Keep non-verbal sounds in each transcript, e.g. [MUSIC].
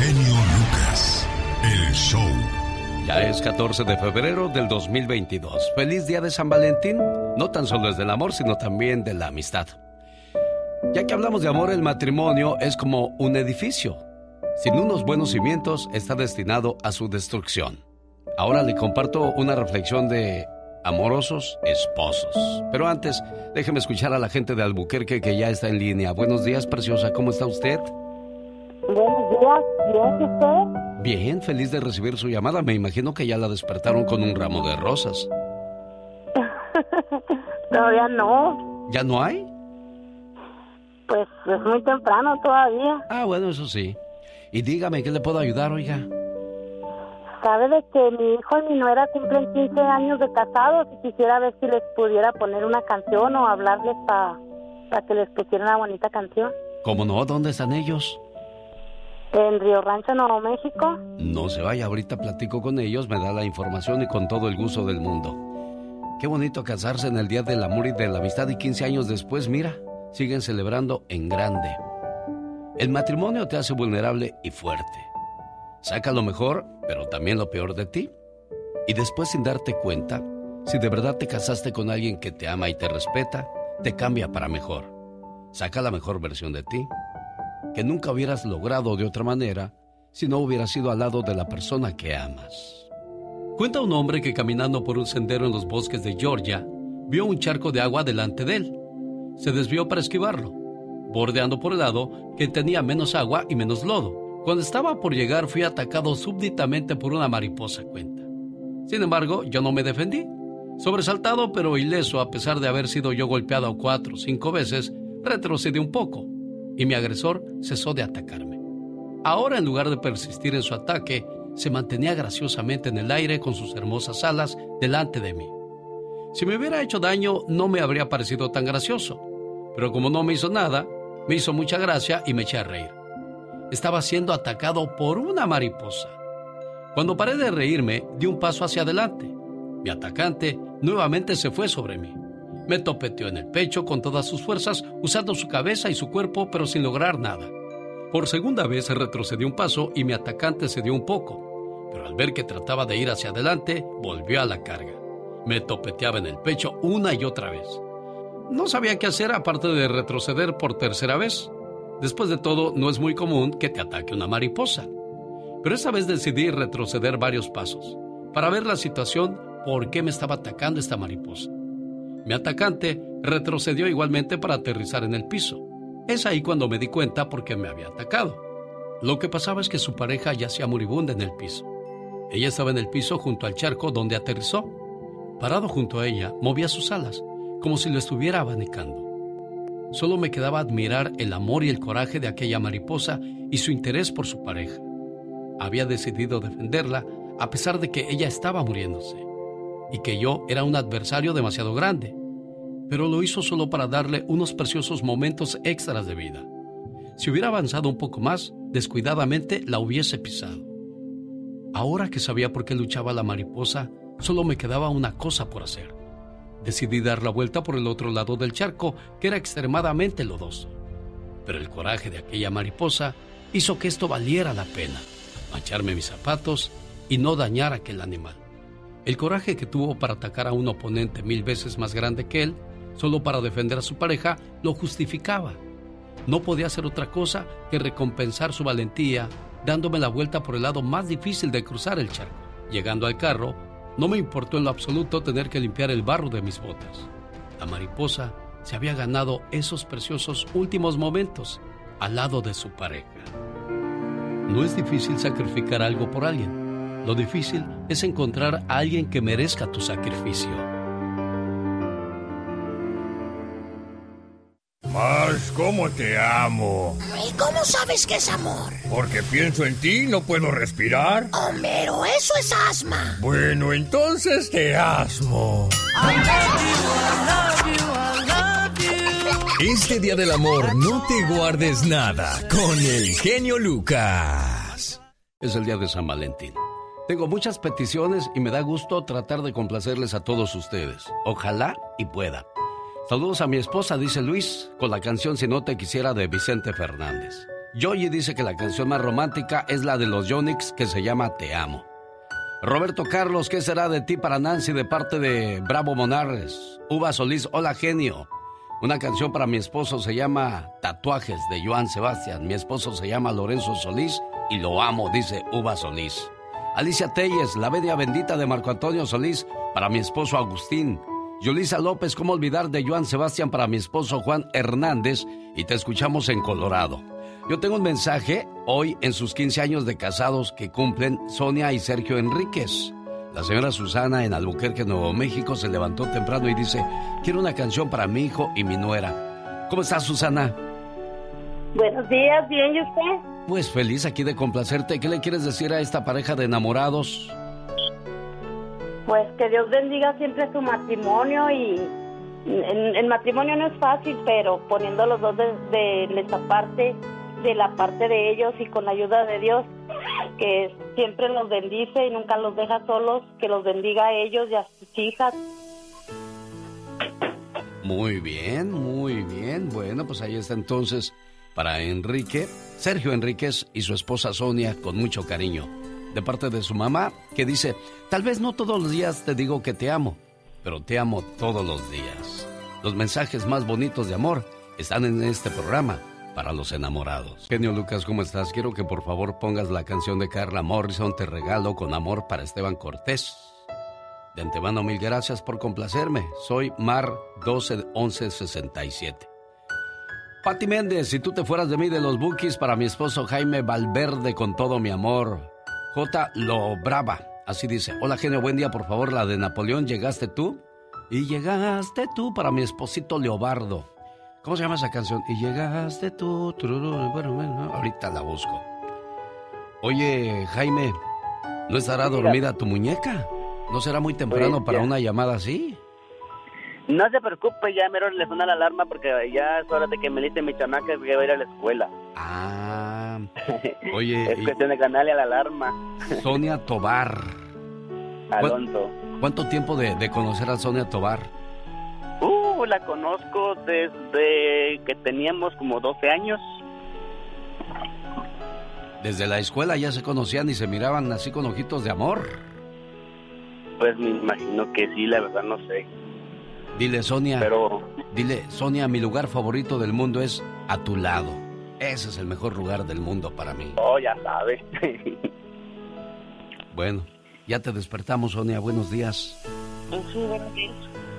genio Lucas. El show. Ya es 14 de febrero del 2022. Feliz día de San Valentín. No tan solo es del amor, sino también de la amistad. Ya que hablamos de amor, el matrimonio es como un edificio. Sin unos buenos cimientos está destinado a su destrucción. Ahora le comparto una reflexión de amorosos esposos. Pero antes, déjeme escuchar a la gente de Albuquerque que ya está en línea. Buenos días, preciosa, ¿cómo está usted? Buenos días, bien, usted? Bien, feliz de recibir su llamada. Me imagino que ya la despertaron con un ramo de rosas. [LAUGHS] Todavía no. ¿Ya no hay? Pues es muy temprano todavía. Ah, bueno, eso sí. Y dígame, ¿qué le puedo ayudar, oiga? Sabe de que mi hijo y mi nuera cumplen 15 años de casados y quisiera ver si les pudiera poner una canción o hablarles para que les pusiera una bonita canción. ¿Cómo no? ¿Dónde están ellos? En Río Rancho, Nuevo México. No se vaya, ahorita platico con ellos, me da la información y con todo el gusto del mundo. Qué bonito casarse en el Día del Amor y de la Amistad y 15 años después, mira, siguen celebrando en grande. El matrimonio te hace vulnerable y fuerte. Saca lo mejor, pero también lo peor de ti. Y después sin darte cuenta, si de verdad te casaste con alguien que te ama y te respeta, te cambia para mejor. Saca la mejor versión de ti, que nunca hubieras logrado de otra manera si no hubieras sido al lado de la persona que amas. Cuenta un hombre que caminando por un sendero en los bosques de Georgia, vio un charco de agua delante de él. Se desvió para esquivarlo, bordeando por el lado que tenía menos agua y menos lodo. Cuando estaba por llegar fui atacado súbditamente por una mariposa cuenta. Sin embargo, yo no me defendí. Sobresaltado pero ileso a pesar de haber sido yo golpeado cuatro o cinco veces, retrocedí un poco y mi agresor cesó de atacarme. Ahora en lugar de persistir en su ataque, se mantenía graciosamente en el aire con sus hermosas alas delante de mí. Si me hubiera hecho daño no me habría parecido tan gracioso, pero como no me hizo nada, me hizo mucha gracia y me eché a reír estaba siendo atacado por una mariposa. Cuando paré de reírme, di un paso hacia adelante. Mi atacante nuevamente se fue sobre mí. Me topeteó en el pecho con todas sus fuerzas, usando su cabeza y su cuerpo, pero sin lograr nada. Por segunda vez retrocedió un paso y mi atacante se dio un poco, pero al ver que trataba de ir hacia adelante, volvió a la carga. Me topeteaba en el pecho una y otra vez. No sabía qué hacer aparte de retroceder por tercera vez. Después de todo, no es muy común que te ataque una mariposa. Pero esta vez decidí retroceder varios pasos para ver la situación por qué me estaba atacando esta mariposa. Mi atacante retrocedió igualmente para aterrizar en el piso. Es ahí cuando me di cuenta por qué me había atacado. Lo que pasaba es que su pareja yacía moribunda en el piso. Ella estaba en el piso junto al charco donde aterrizó. Parado junto a ella, movía sus alas, como si lo estuviera abanicando. Solo me quedaba admirar el amor y el coraje de aquella mariposa y su interés por su pareja. Había decidido defenderla a pesar de que ella estaba muriéndose y que yo era un adversario demasiado grande, pero lo hizo solo para darle unos preciosos momentos extras de vida. Si hubiera avanzado un poco más, descuidadamente la hubiese pisado. Ahora que sabía por qué luchaba la mariposa, solo me quedaba una cosa por hacer Decidí dar la vuelta por el otro lado del charco, que era extremadamente lodoso. Pero el coraje de aquella mariposa hizo que esto valiera la pena, mancharme mis zapatos y no dañar a aquel animal. El coraje que tuvo para atacar a un oponente mil veces más grande que él, solo para defender a su pareja, lo justificaba. No podía hacer otra cosa que recompensar su valentía dándome la vuelta por el lado más difícil de cruzar el charco. Llegando al carro, no me importó en lo absoluto tener que limpiar el barro de mis botas. La mariposa se había ganado esos preciosos últimos momentos al lado de su pareja. No es difícil sacrificar algo por alguien. Lo difícil es encontrar a alguien que merezca tu sacrificio. Mars, ¿cómo te amo? ¿Y cómo sabes que es amor? Porque pienso en ti y no puedo respirar. Homero, eso es asma. Bueno, entonces te asmo. Este día del amor no te guardes nada con el genio Lucas. Es el día de San Valentín. Tengo muchas peticiones y me da gusto tratar de complacerles a todos ustedes. Ojalá y pueda. Saludos a mi esposa, dice Luis, con la canción Si no te quisiera de Vicente Fernández. Yoyi dice que la canción más romántica es la de los Yonix que se llama Te amo. Roberto Carlos, ¿qué será de ti para Nancy de parte de Bravo Monarres? Uva Solís, hola genio. Una canción para mi esposo se llama Tatuajes de Joan Sebastián. Mi esposo se llama Lorenzo Solís y lo amo, dice Uva Solís. Alicia Telles, la venia bendita de Marco Antonio Solís para mi esposo Agustín. Yulisa López, ¿cómo olvidar de Joan Sebastián para mi esposo Juan Hernández? Y te escuchamos en Colorado. Yo tengo un mensaje hoy en sus 15 años de casados que cumplen Sonia y Sergio Enríquez. La señora Susana en Albuquerque, Nuevo México, se levantó temprano y dice, quiero una canción para mi hijo y mi nuera. ¿Cómo estás, Susana? Buenos días, bien, ¿y usted? Pues feliz aquí de complacerte. ¿Qué le quieres decir a esta pareja de enamorados? Pues que Dios bendiga siempre su matrimonio y el matrimonio no es fácil, pero poniendo los dos de, de esta parte, de la parte de ellos y con la ayuda de Dios, que siempre los bendice y nunca los deja solos, que los bendiga a ellos y a sus hijas. Muy bien, muy bien. Bueno, pues ahí está entonces para Enrique, Sergio Enríquez y su esposa Sonia con mucho cariño de parte de su mamá que dice, tal vez no todos los días te digo que te amo, pero te amo todos los días. Los mensajes más bonitos de amor están en este programa para los enamorados. Genio Lucas, ¿cómo estás? Quiero que por favor pongas la canción de Carla Morrison, Te regalo con amor para Esteban Cortés. De antemano, mil gracias por complacerme. Soy Mar 121167. Pati Méndez, si tú te fueras de mí de los bookies para mi esposo Jaime Valverde con todo mi amor. J. Lo Brava. Así dice. Hola, genio, buen día, por favor. La de Napoleón, ¿llegaste tú? Y llegaste tú para mi esposito Leobardo. ¿Cómo se llama esa canción? Y llegaste tú. Bueno, ahorita la busco. Oye, Jaime, ¿no estará dormida tu muñeca? ¿No será muy temprano Pues, para una llamada así? No se preocupe, ya mero le suena la alarma porque ya es hora de que me liste mi chamaca que va a ir a la escuela. Ah, [LAUGHS] oye, Es y cuestión de ganarle a la alarma. Sonia [LAUGHS] Tobar. Alonso. ¿Cuánto tiempo de, de conocer a Sonia Tobar? Uh, la conozco desde que teníamos como 12 años. Desde la escuela ya se conocían y se miraban así con ojitos de amor. Pues me imagino que sí, la verdad no sé. Dile, Sonia. Pero- Dile, Sonia, mi lugar favorito del mundo es a tu lado. Ese es el mejor lugar del mundo para mí. Oh, ya sabe. [LAUGHS] Bueno, ya te despertamos, Sonia. Buenos días. Sí, buenos días.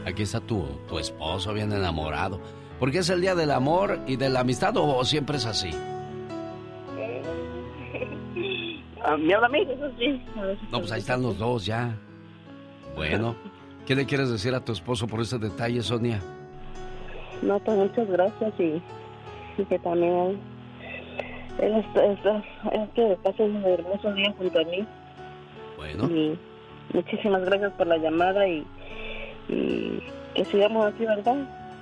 Aquí está tu, tu esposo bien enamorado. ¿Por qué es el día del amor y de la amistad o siempre es así? [LAUGHS] ¿Me habla a mí? Sí. No, pues ahí están los dos ya. Bueno, ¿qué le quieres decir a tu esposo por ese detalle, Sonia? No, pues muchas gracias y, y que también él está, está, es que pase un hermoso día junto a mí. Bueno. Y muchísimas gracias por la llamada y, y que sigamos así, ¿verdad?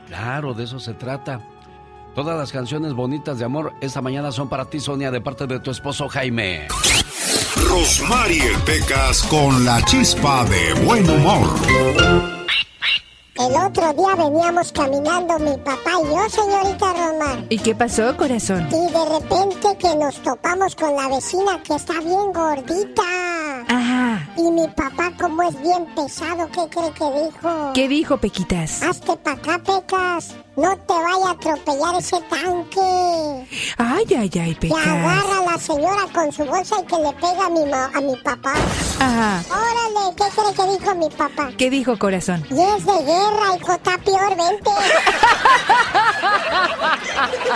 Claro, de eso se trata. Todas las canciones bonitas de amor esta mañana son para ti, Sonia, de parte de tu esposo Jaime. Rosmarie Pecas con la chispa de buen humor. El otro día veníamos caminando mi papá y yo, señorita Romar. ¿Y qué pasó, corazón? Y de repente que nos topamos con la vecina que está bien gordita. Y mi papá, como es bien pesado, ¿qué cree que dijo? ¿Qué dijo, Pequitas? Hazte pa' acá, Pecas. No te vaya a atropellar ese tanque. Ay, ay, ay, Pecas. agarra a la señora con su bolsa y que le pega a mi, ma- a mi papá. Ajá. Órale, ¿qué cree que dijo mi papá? ¿Qué dijo, corazón? Y es de guerra, hijo, está peor, vente. [LAUGHS]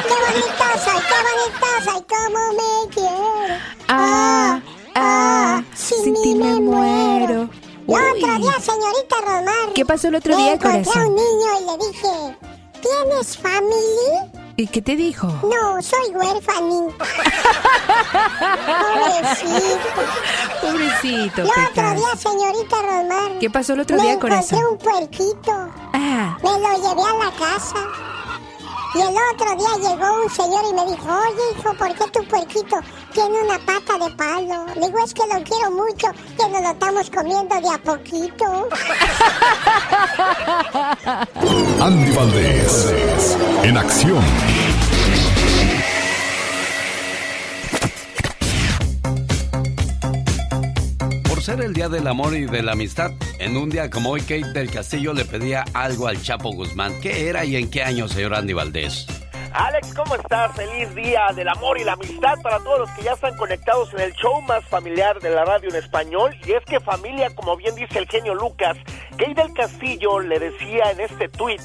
¡Qué bonito soy, qué bonito soy, cómo me quiero! Ah, ah, sin ti me muero. El otro día, señorita Romar. ¿Qué pasó el otro me día, encontré a corazón? un niño y le dije, ¿tienes family? ¿Y qué te dijo? No, soy huérfanín. [LAUGHS] Pobrecito. Pobrecito, El otro día, señorita Romar. ¿Qué pasó el otro me día, encontré corazón? un puerquito. Ah, Me lo llevé a la casa. Y el otro día llegó un señor y me dijo, oye hijo, ¿por qué tu puerquito tiene una pata de palo? Le digo, es que lo quiero mucho, que nos lo estamos comiendo de a poquito. [LAUGHS] Andy Valdés, en acción. Ser el Día del Amor y de la Amistad, en un día como hoy, Kate del Castillo le pedía algo al Chapo Guzmán. ¿Qué era y en qué año, señor Andy Valdés? Alex, ¿cómo estás? Feliz día del amor y la amistad para todos los que ya están conectados en el show más familiar de la radio en español. Y es que familia, como bien dice el genio Lucas, Kate del Castillo le decía en este tweet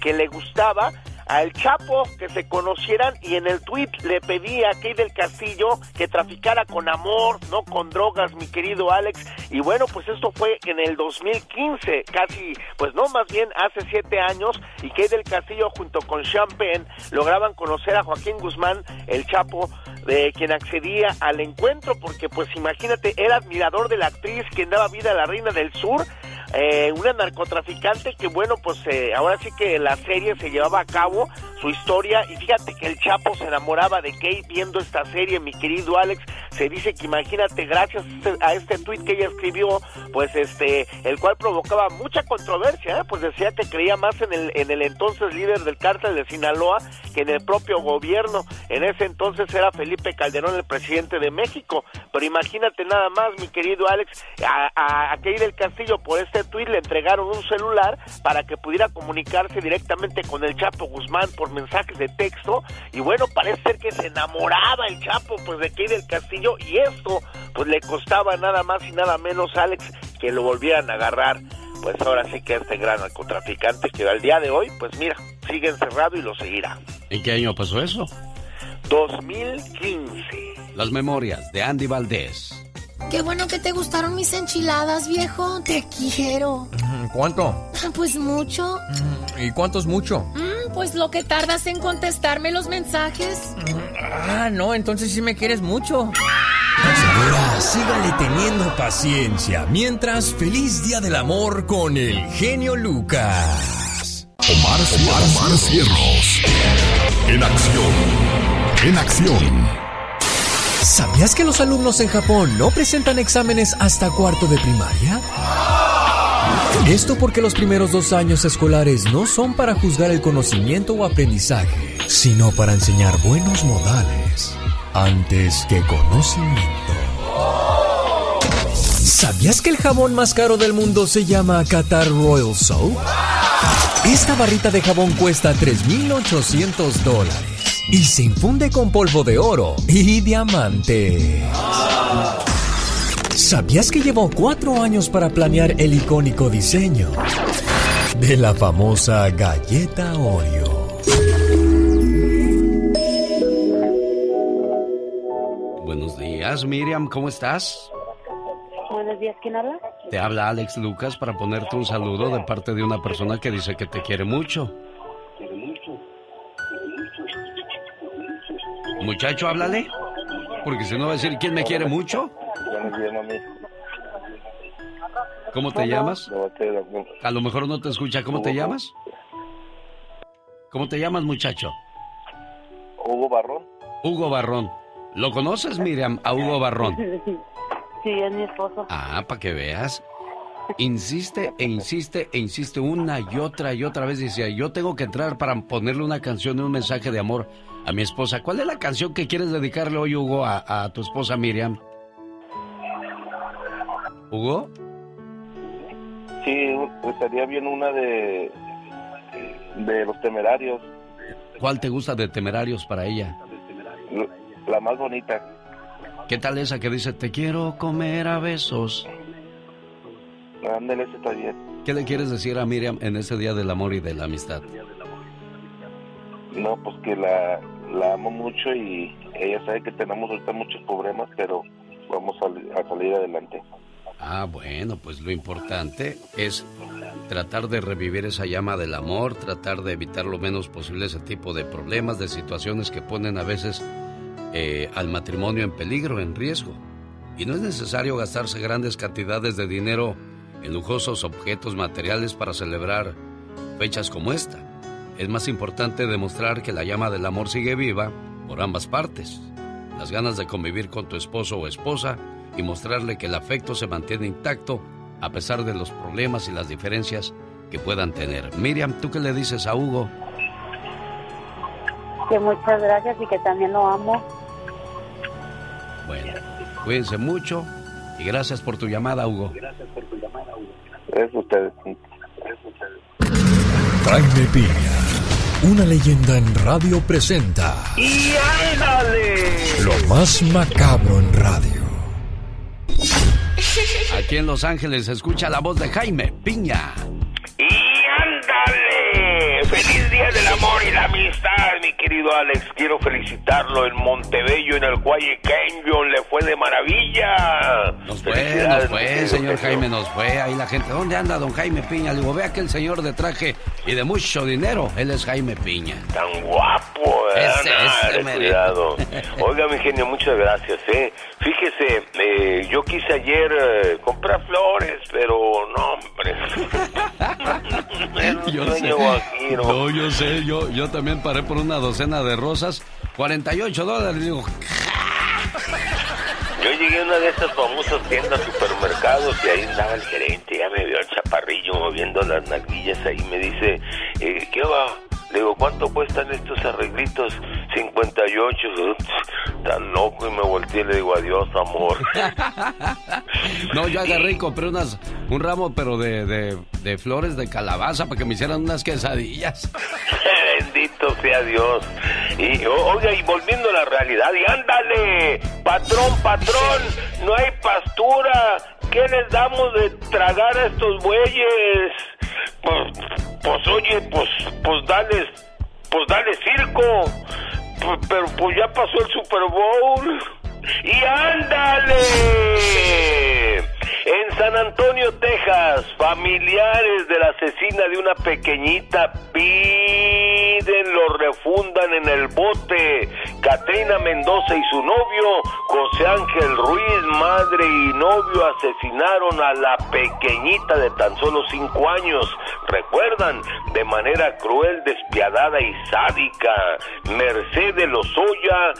que le gustaba al Chapo que se conocieran y en el tweet le pedía a Key del Castillo que traficara con amor, no con drogas, mi querido Alex. Y bueno, pues esto fue en el 2015, casi, pues no, más bien hace siete años, y Key del Castillo junto con Champagne lograban conocer a Joaquín Guzmán, el Chapo, de quien accedía al encuentro, porque pues imagínate, era admirador de la actriz quien daba vida a la reina del sur, eh, una narcotraficante que bueno, pues eh, ahora sí que la serie se llevaba a cabo su historia y fíjate que el Chapo se enamoraba de Kate viendo esta serie, mi querido Alex, se dice que imagínate gracias a este tweet que ella escribió, pues este, el cual provocaba mucha controversia, ¿eh? pues decía que creía más en el, en el entonces líder del cártel de Sinaloa que en el propio gobierno, en ese entonces era Felipe Calderón el presidente de México, pero imagínate nada más, mi querido Alex, a, a, a Kate del Castillo por este tweet le entregaron un celular para que pudiera comunicarse directamente con el Chapo Guzmán por mensajes de texto y bueno, parece ser que se enamoraba el Chapo pues de Key del Castillo y esto pues le costaba nada más y nada menos Alex que lo volvieran a agarrar pues ahora sí que este gran narcotraficante que al día de hoy pues mira, sigue encerrado y lo seguirá. ¿En qué año pasó eso? 2015. Las memorias de Andy Valdés. Qué bueno que te gustaron mis enchiladas, viejo. Te quiero. ¿Cuánto? [LAUGHS] Pues mucho. ¿Y cuánto es mucho? Mm, pues lo que tardas en contestarme los mensajes. Ah, no, entonces sí me quieres mucho. Señora, sígale teniendo paciencia. Mientras, feliz día del amor con el genio Lucas. Omar, Omar, Omar Cierros. En acción. En acción. ¿Sabías que los alumnos en Japón no presentan exámenes hasta cuarto de primaria? Esto porque los primeros dos años escolares no son para juzgar el conocimiento o aprendizaje, sino para enseñar buenos modales antes que conocimiento. ¿Sabías que el jabón más caro del mundo se llama Qatar Royal Soap? Esta barrita de jabón cuesta 3.800 dólares y se infunde con polvo de oro y diamante. ¿Sabías que llevó cuatro años para planear el icónico diseño de la famosa galleta Oreo? Buenos días, Miriam, ¿cómo estás? Buenos días, ¿quién habla? Te habla Alex Lucas para ponerte un saludo de parte de una persona que dice que te quiere mucho. Muchacho, háblale. Porque si no va a decir quién me quiere mucho. ¿Cómo te llamas? A lo mejor no te escucha. ¿Cómo te llamas? ¿Cómo te llamas, muchacho? Hugo Barrón. Hugo Barrón. ¿Lo conoces, Miriam, a Hugo Barrón? [LAUGHS] Sí, es mi esposo. Ah, para que veas. Insiste e insiste e insiste una y otra y otra vez. Decía, yo tengo que entrar para ponerle una canción y un mensaje de amor a mi esposa. ¿Cuál es la canción que quieres dedicarle hoy, Hugo, a, a tu esposa Miriam? ¿Hugo? Sí, estaría bien una de de los temerarios. ¿Cuál te gusta de Temerarios para ella? La más bonita. ¿Qué tal esa que dice, te quiero comer a besos? Ándale, ese está bien. ¿Qué le quieres decir a Miriam en ese día del amor y de la amistad? No, pues que la, la amo mucho y ella sabe que tenemos ahorita muchos problemas, pero vamos a, a salir adelante. Ah, bueno, pues lo importante es tratar de revivir esa llama del amor, tratar de evitar lo menos posible ese tipo de problemas, de situaciones que ponen a veces eh, al matrimonio en peligro, en riesgo. Y no es necesario gastarse grandes cantidades de dinero en lujosos objetos materiales para celebrar fechas como esta. Es más importante demostrar que la llama del amor sigue viva por ambas partes. Las ganas de convivir con tu esposo o esposa y mostrarle que el afecto se mantiene intacto a pesar de los problemas y las diferencias que puedan tener. Miriam, ¿tú qué le dices a Hugo? Que muchas gracias y que también lo amo. Bueno, cuídense mucho Y gracias por tu llamada, Hugo. Gracias por A ustedes. Jaime Piña, una leyenda en radio presenta. ¡Y ándale! Lo más macabro en radio. Aquí en Los Ángeles se escucha la voz de Jaime Piña. ¡Y ándale! ¡Feliz Día del Amor y la Amistad, mi querido Alex! Quiero felicitarlo en Montebello, en el Guaye Canyon. Le fue de maravilla. Nos fue, nos fue, señor Jaime, nos fue. Ahí la gente, ¿dónde anda don Jaime Piña? Le digo, ve aquel señor de traje y de mucho dinero. Él es Jaime Piña. Tan guapo, ¿eh? Ese, ese, cuidado. [LAUGHS] Oiga, mi genio, muchas gracias, ¿eh? Fíjese, eh, yo quise ayer eh, comprar flores, pero no, hombre. [LAUGHS] [LAUGHS] yo sé. ¿No? yo sé, yo, yo también paré por una docena de rosas, 48 dólares, digo... Yo llegué a una de esas famosas tiendas supermercados y ahí andaba el gerente, ya me vio el chaparrillo moviendo las naguillas ahí, me dice, eh, ¿qué va? Le digo, ¿cuánto cuestan estos arreglitos? 58. Tan loco y me volteé y le digo, adiós, amor. [LAUGHS] no, yo agarré y compré unas, un ramo, pero de, de, de flores de calabaza para que me hicieran unas quesadillas. [LAUGHS] Bendito sea Dios. Y oiga, y volviendo a la realidad, y ándale, patrón, patrón, no hay pastura. ¿Qué les damos de tragar a estos bueyes? Pues, pues oye, pues, pues dale, pues dale circo. Pero pues ya pasó el Super Bowl. Y ándale. En San Antonio, Texas, familiares de la asesina de una pequeñita piden lo refundan en el bote. Katrina Mendoza y su novio, José Ángel Ruiz, madre y novio, asesinaron a la pequeñita de tan solo cinco años. Recuerdan, de manera cruel, despiadada y sádica, Mercedes Lozoya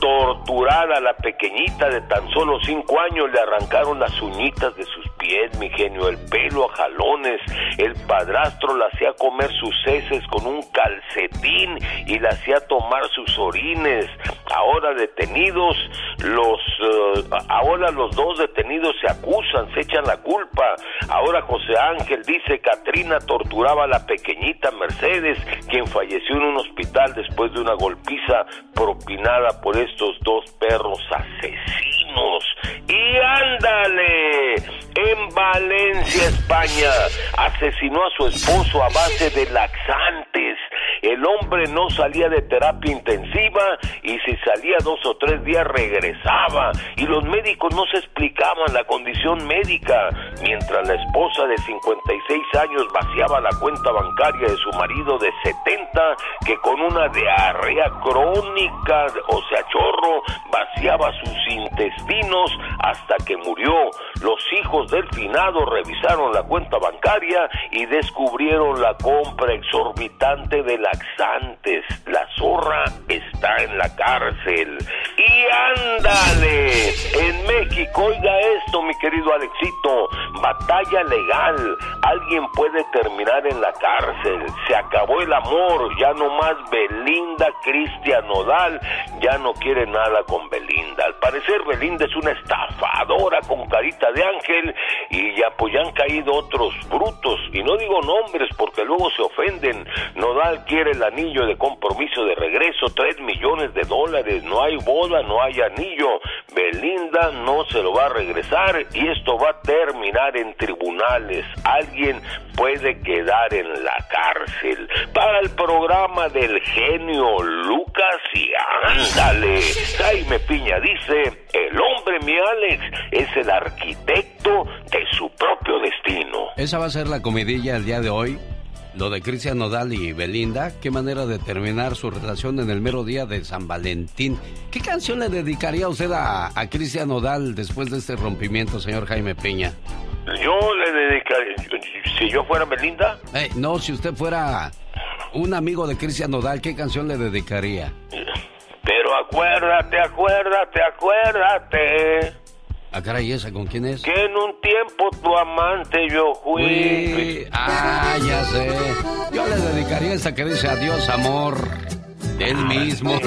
torturar a la pequeñita de tan solo cinco años, le arrancaron las uñitas de sus pies, mi genio, el pelo a jalones, el padrastro la hacía comer sus heces con un calcetín y la hacía tomar sus orines. Ahora detenidos, los, eh, ahora los dos detenidos se acusan, se echan la culpa. Ahora José Ángel dice Katrina torturaba a la pequeñita Mercedes, quien falleció en un hospital después de una golpiza propinada por estos dos perros asesinos. Y ándale, en Valencia, España, asesinó a su esposo a base de laxantes. El hombre no salía de terapia intensiva y si salía dos o tres días regresaba y los médicos no se explicaban la condición médica, mientras la esposa de 56 años vaciaba la cuenta bancaria de su marido de 70 que con una diarrea crónica, o sea, chorro, vaciaba sus intestinos hasta que murió. Los hijos del finado revisaron la cuenta bancaria y descubrieron la compra exorbitante de La zorra está en la cárcel. Y ándale, en México, oiga esto, mi querido Alexito, batalla legal. Alguien puede terminar en la cárcel. Se acabó el amor, ya no más Belinda, Cristian Nodal, ya no quiere nada con Belinda. Al parecer Belinda es una estafadora con carita de ángel y ya pues ya han caído otros brutos. Y no digo nombres porque luego se ofenden. Nodal quiere el anillo de compromiso de regreso, tres millones de dólares. No hay boda, no hay anillo. Belinda no se lo va a regresar y esto va a terminar en tribunales. Alguien puede quedar en la cárcel. Para el programa del genio Lucas y ándale. Jaime Piña dice, el hombre, mi Alex, es el arquitecto de su propio destino. Esa va a ser la comidilla el día de hoy. Lo de Cristian Nodal y Belinda, qué manera de terminar su relación en el mero día de San Valentín. ¿Qué canción le dedicaría usted a, a Cristian Nodal después de este rompimiento, señor Jaime Peña? Yo le dedicaría, si yo fuera Belinda. Eh, no, si usted fuera un amigo de Cristian Nodal, ¿qué canción le dedicaría? Pero acuérdate, acuérdate, acuérdate. ¿A ah, caray, esa con quién es? Que en un tiempo tu amante yo fui. Ah, ya sé. Yo le dedicaría esa que dice adiós, amor. Él mismo.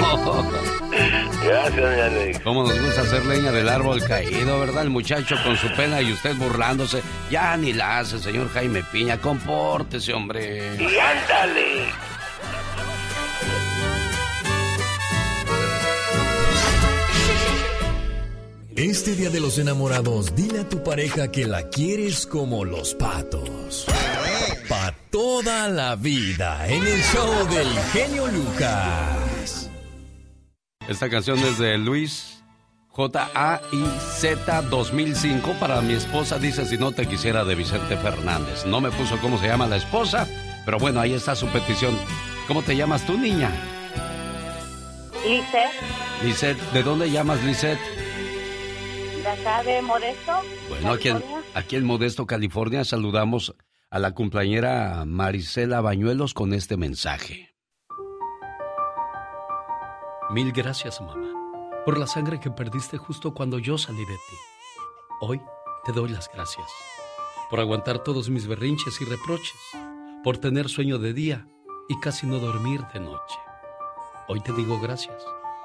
Gracias, Alex. ¿Cómo nos gusta hacer leña del árbol caído, verdad? El muchacho con su pena y usted burlándose. Ya ni la hace, señor Jaime Piña. Compórtese, hombre. Y ándale. Este día de los enamorados, dile a tu pareja que la quieres como los patos. Pa' toda la vida en el show del genio Lucas. Esta canción es de Luis J-A-I-Z 2005 para mi esposa, dice si no te quisiera de Vicente Fernández. No me puso cómo se llama la esposa, pero bueno, ahí está su petición. ¿Cómo te llamas tú, niña? Lisette, Lisette, ¿de dónde llamas, Lisette? De acá de Modesto. Bueno, aquí en, California. aquí en Modesto, California, saludamos a la cumpleañera Marisela Bañuelos con este mensaje. Mil gracias, mamá, por la sangre que perdiste justo cuando yo salí de ti. Hoy te doy las gracias por aguantar todos mis berrinches y reproches, por tener sueño de día y casi no dormir de noche. Hoy te digo gracias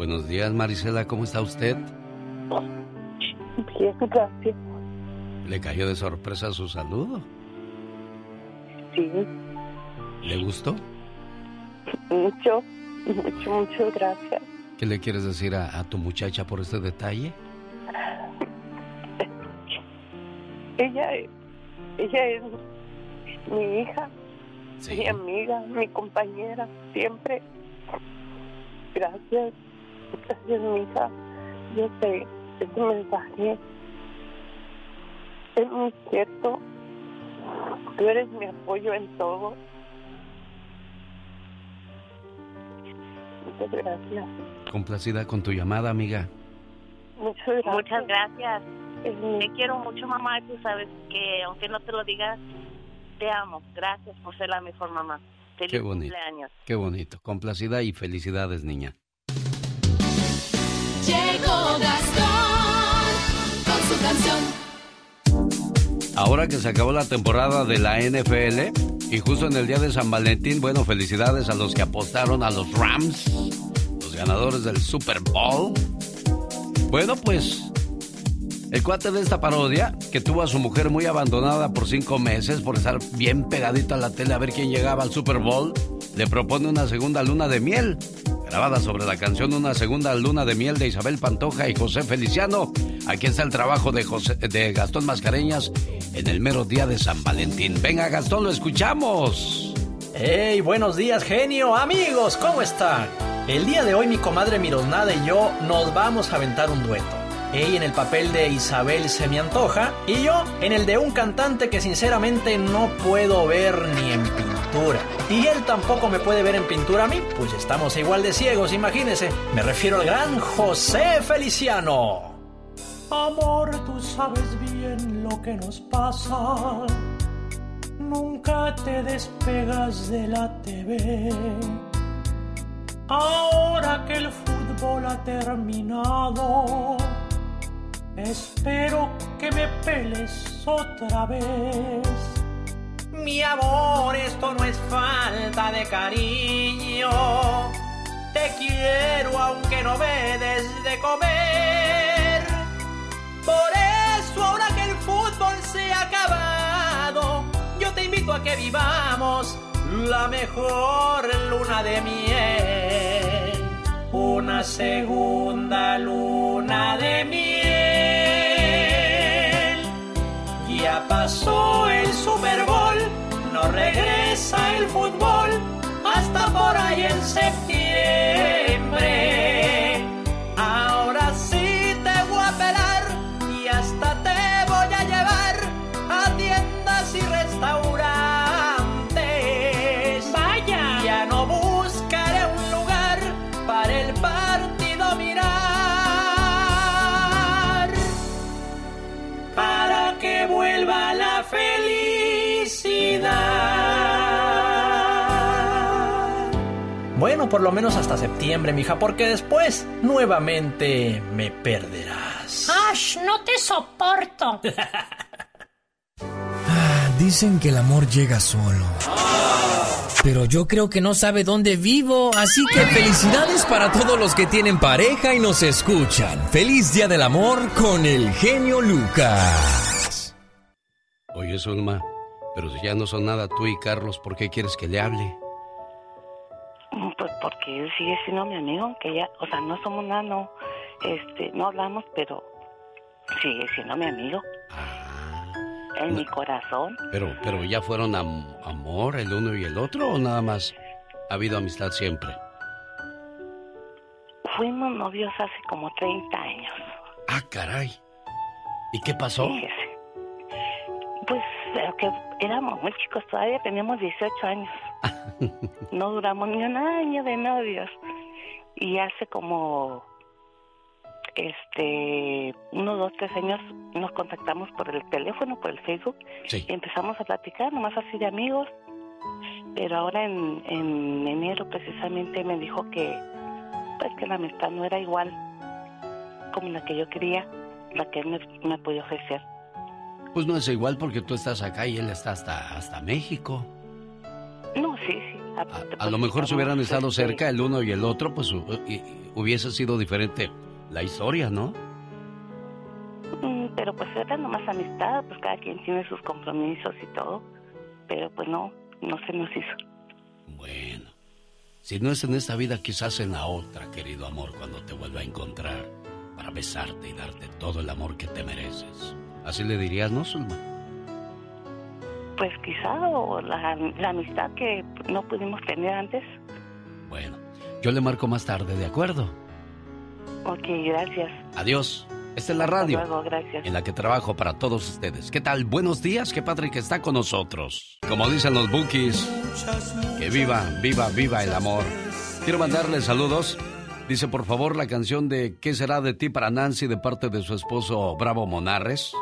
Buenos días, Marisela, ¿cómo está usted? Bien, gracias. ¿Le cayó de sorpresa su saludo? Sí, ¿Le gustó? mucho, mucho, muchas gracias. ¿Qué le quieres decir a, a tu muchacha por este detalle? Ella, es- ella es mi hija, Sí. mi amiga, mi compañera, siempre. Gracias, gracias, mi hija. Yo sé, este mensaje es muy cierto. Tú eres mi apoyo en todo. Muchas gracias. Complacida con tu llamada, amiga. Muchas gracias. Muchas gracias. Te quiero mucho, mamá. y Tú sabes que, aunque no te lo digas, te amo. Gracias por ser la mejor mamá. Feliz Qué bonito. cumpleaños. Qué bonito. Complacida y felicidades, niña. Llegó Gastón con su canción. Ahora que se acabó la temporada de la NFL y justo en el día de San Valentín, bueno, felicidades a los que apostaron a los Rams, los ganadores del Super Bowl. Bueno, pues el cuate de esta parodia, que tuvo a su mujer muy abandonada por cinco meses por estar bien pegadito a la tele a ver quién llegaba al Super Bowl, le propone una segunda luna de miel, grabada sobre la canción Una segunda luna de miel de Isabel Pantoja y José Feliciano. Aquí está el trabajo de, José, de Gastón Mascareñas en el mero día de San Valentín. Venga, Gastón, lo escuchamos. ¡Hey! Buenos días, genio. Amigos, ¿cómo están? El día de hoy mi comadre Mirosnada y yo nos vamos a aventar un dueto. Ella en el papel de Isabel se me antoja y yo en el de un cantante que sinceramente no puedo ver ni en. Y él tampoco me puede ver en pintura a mí, pues estamos igual de ciegos, imagínese. Me refiero al gran José Feliciano. Amor, tú sabes bien lo que nos pasa. Nunca te despegas de la TV. Ahora que el fútbol ha terminado, espero que me peles otra vez. Mi amor, esto no es falta de cariño. Te quiero aunque no me des de comer. Por eso ahora que el fútbol se ha acabado, yo te invito a que vivamos la mejor luna de miel. Una segunda luna de miel. Ya pasó el Super Bowl, regresa el fútbol hasta por ahí en septiembre. Por lo menos hasta septiembre, mija, porque después nuevamente me perderás. ¡Ash! No te soporto. [LAUGHS] Dicen que el amor llega solo. Pero yo creo que no sabe dónde vivo, así que felicidades para todos los que tienen pareja y nos escuchan. Feliz Día del Amor con el genio Lucas. Oye, Zulma, pero si ya no son nada tú y Carlos, ¿por qué quieres que le hable? [LAUGHS] Pues porque él sigue siendo mi amigo, aunque ya, o sea, no somos nada, no, este, no hablamos, pero sigue siendo mi amigo. En mi corazón. Pero, pero ya fueron am- amor el uno y el otro o nada más ha habido amistad siempre. Fuimos novios hace como 30 años. Ah, caray. ¿Y qué pasó? Fíjese. Pues pero que éramos muy chicos, todavía teníamos 18 años. No duramos ni un año de novios. Y hace como, este, unos dos, tres años nos contactamos por el teléfono, por el Facebook. Sí. Y empezamos a platicar, nomás así de amigos. Pero ahora en, en enero precisamente me dijo que, pues que la amistad no era igual como la que yo quería, la que él me, me podía ofrecer. Pues no es igual porque tú estás acá y él está hasta, hasta México. No, sí, sí. A lo mejor si hubieran estado cerca el uno y el otro, pues hubiese sido diferente la historia, ¿no? mm, Pero pues era nomás amistad, pues cada quien tiene sus compromisos y todo. Pero pues no, no se nos hizo. Bueno, si no es en esta vida, quizás en la otra, querido amor, cuando te vuelva a encontrar para besarte y darte todo el amor que te mereces. Así le dirías, ¿no, Zulma? Pues quizá o la, la amistad que no pudimos tener antes. Bueno, yo le marco más tarde, ¿de acuerdo? Ok, gracias. Adiós. Esta es la radio luego, en la que trabajo para todos ustedes. ¿Qué tal? Buenos días, qué padre que está con nosotros. Como dicen los bookies, que viva, viva, viva el amor. Quiero mandarle saludos. Dice, por favor, la canción de ¿Qué será de ti para Nancy de parte de su esposo Bravo Monarres?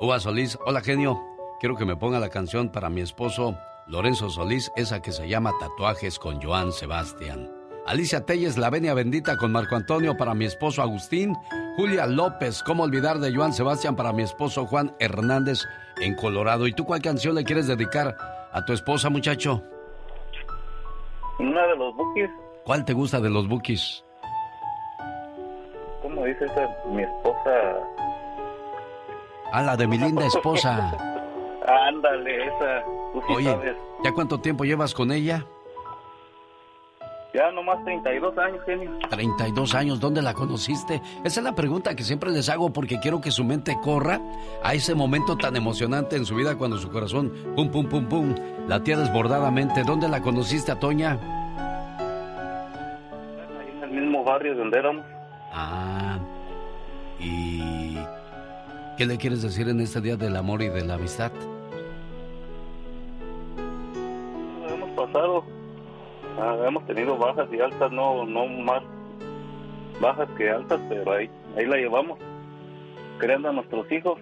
Uva Solís, hola genio. Quiero que me ponga la canción para mi esposo Lorenzo Solís, esa que se llama Tatuajes con Joan Sebastián. Alicia Telles, La Venia Bendita con Marco Antonio para mi esposo Agustín. Julia López, ¿cómo olvidar de Joan Sebastián para mi esposo Juan Hernández en Colorado? ¿Y tú cuál canción le quieres dedicar a tu esposa, muchacho? Una de los buques, ¿Cuál te gusta de los bookies? ¿cómo dice esa? Mi esposa. Ah, la de mi linda esposa. [LAUGHS] Ándale, esa. Tú sí Oye, sabes. ¿ya cuánto tiempo llevas con ella? Ya nomás 32 años, genio. 32 años, ¿dónde la conociste? Esa es la pregunta que siempre les hago porque quiero que su mente corra a ese momento tan emocionante en su vida cuando su corazón, pum, pum, pum, pum, latía desbordadamente. ¿Dónde la conociste, a Toña? Ahí en el mismo barrio donde éramos. Ah, ¿y qué le quieres decir en este día del amor y de la amistad? Ah, hemos tenido bajas y altas, no, no más bajas que altas, pero ahí, ahí la llevamos. Creando a nuestros hijos.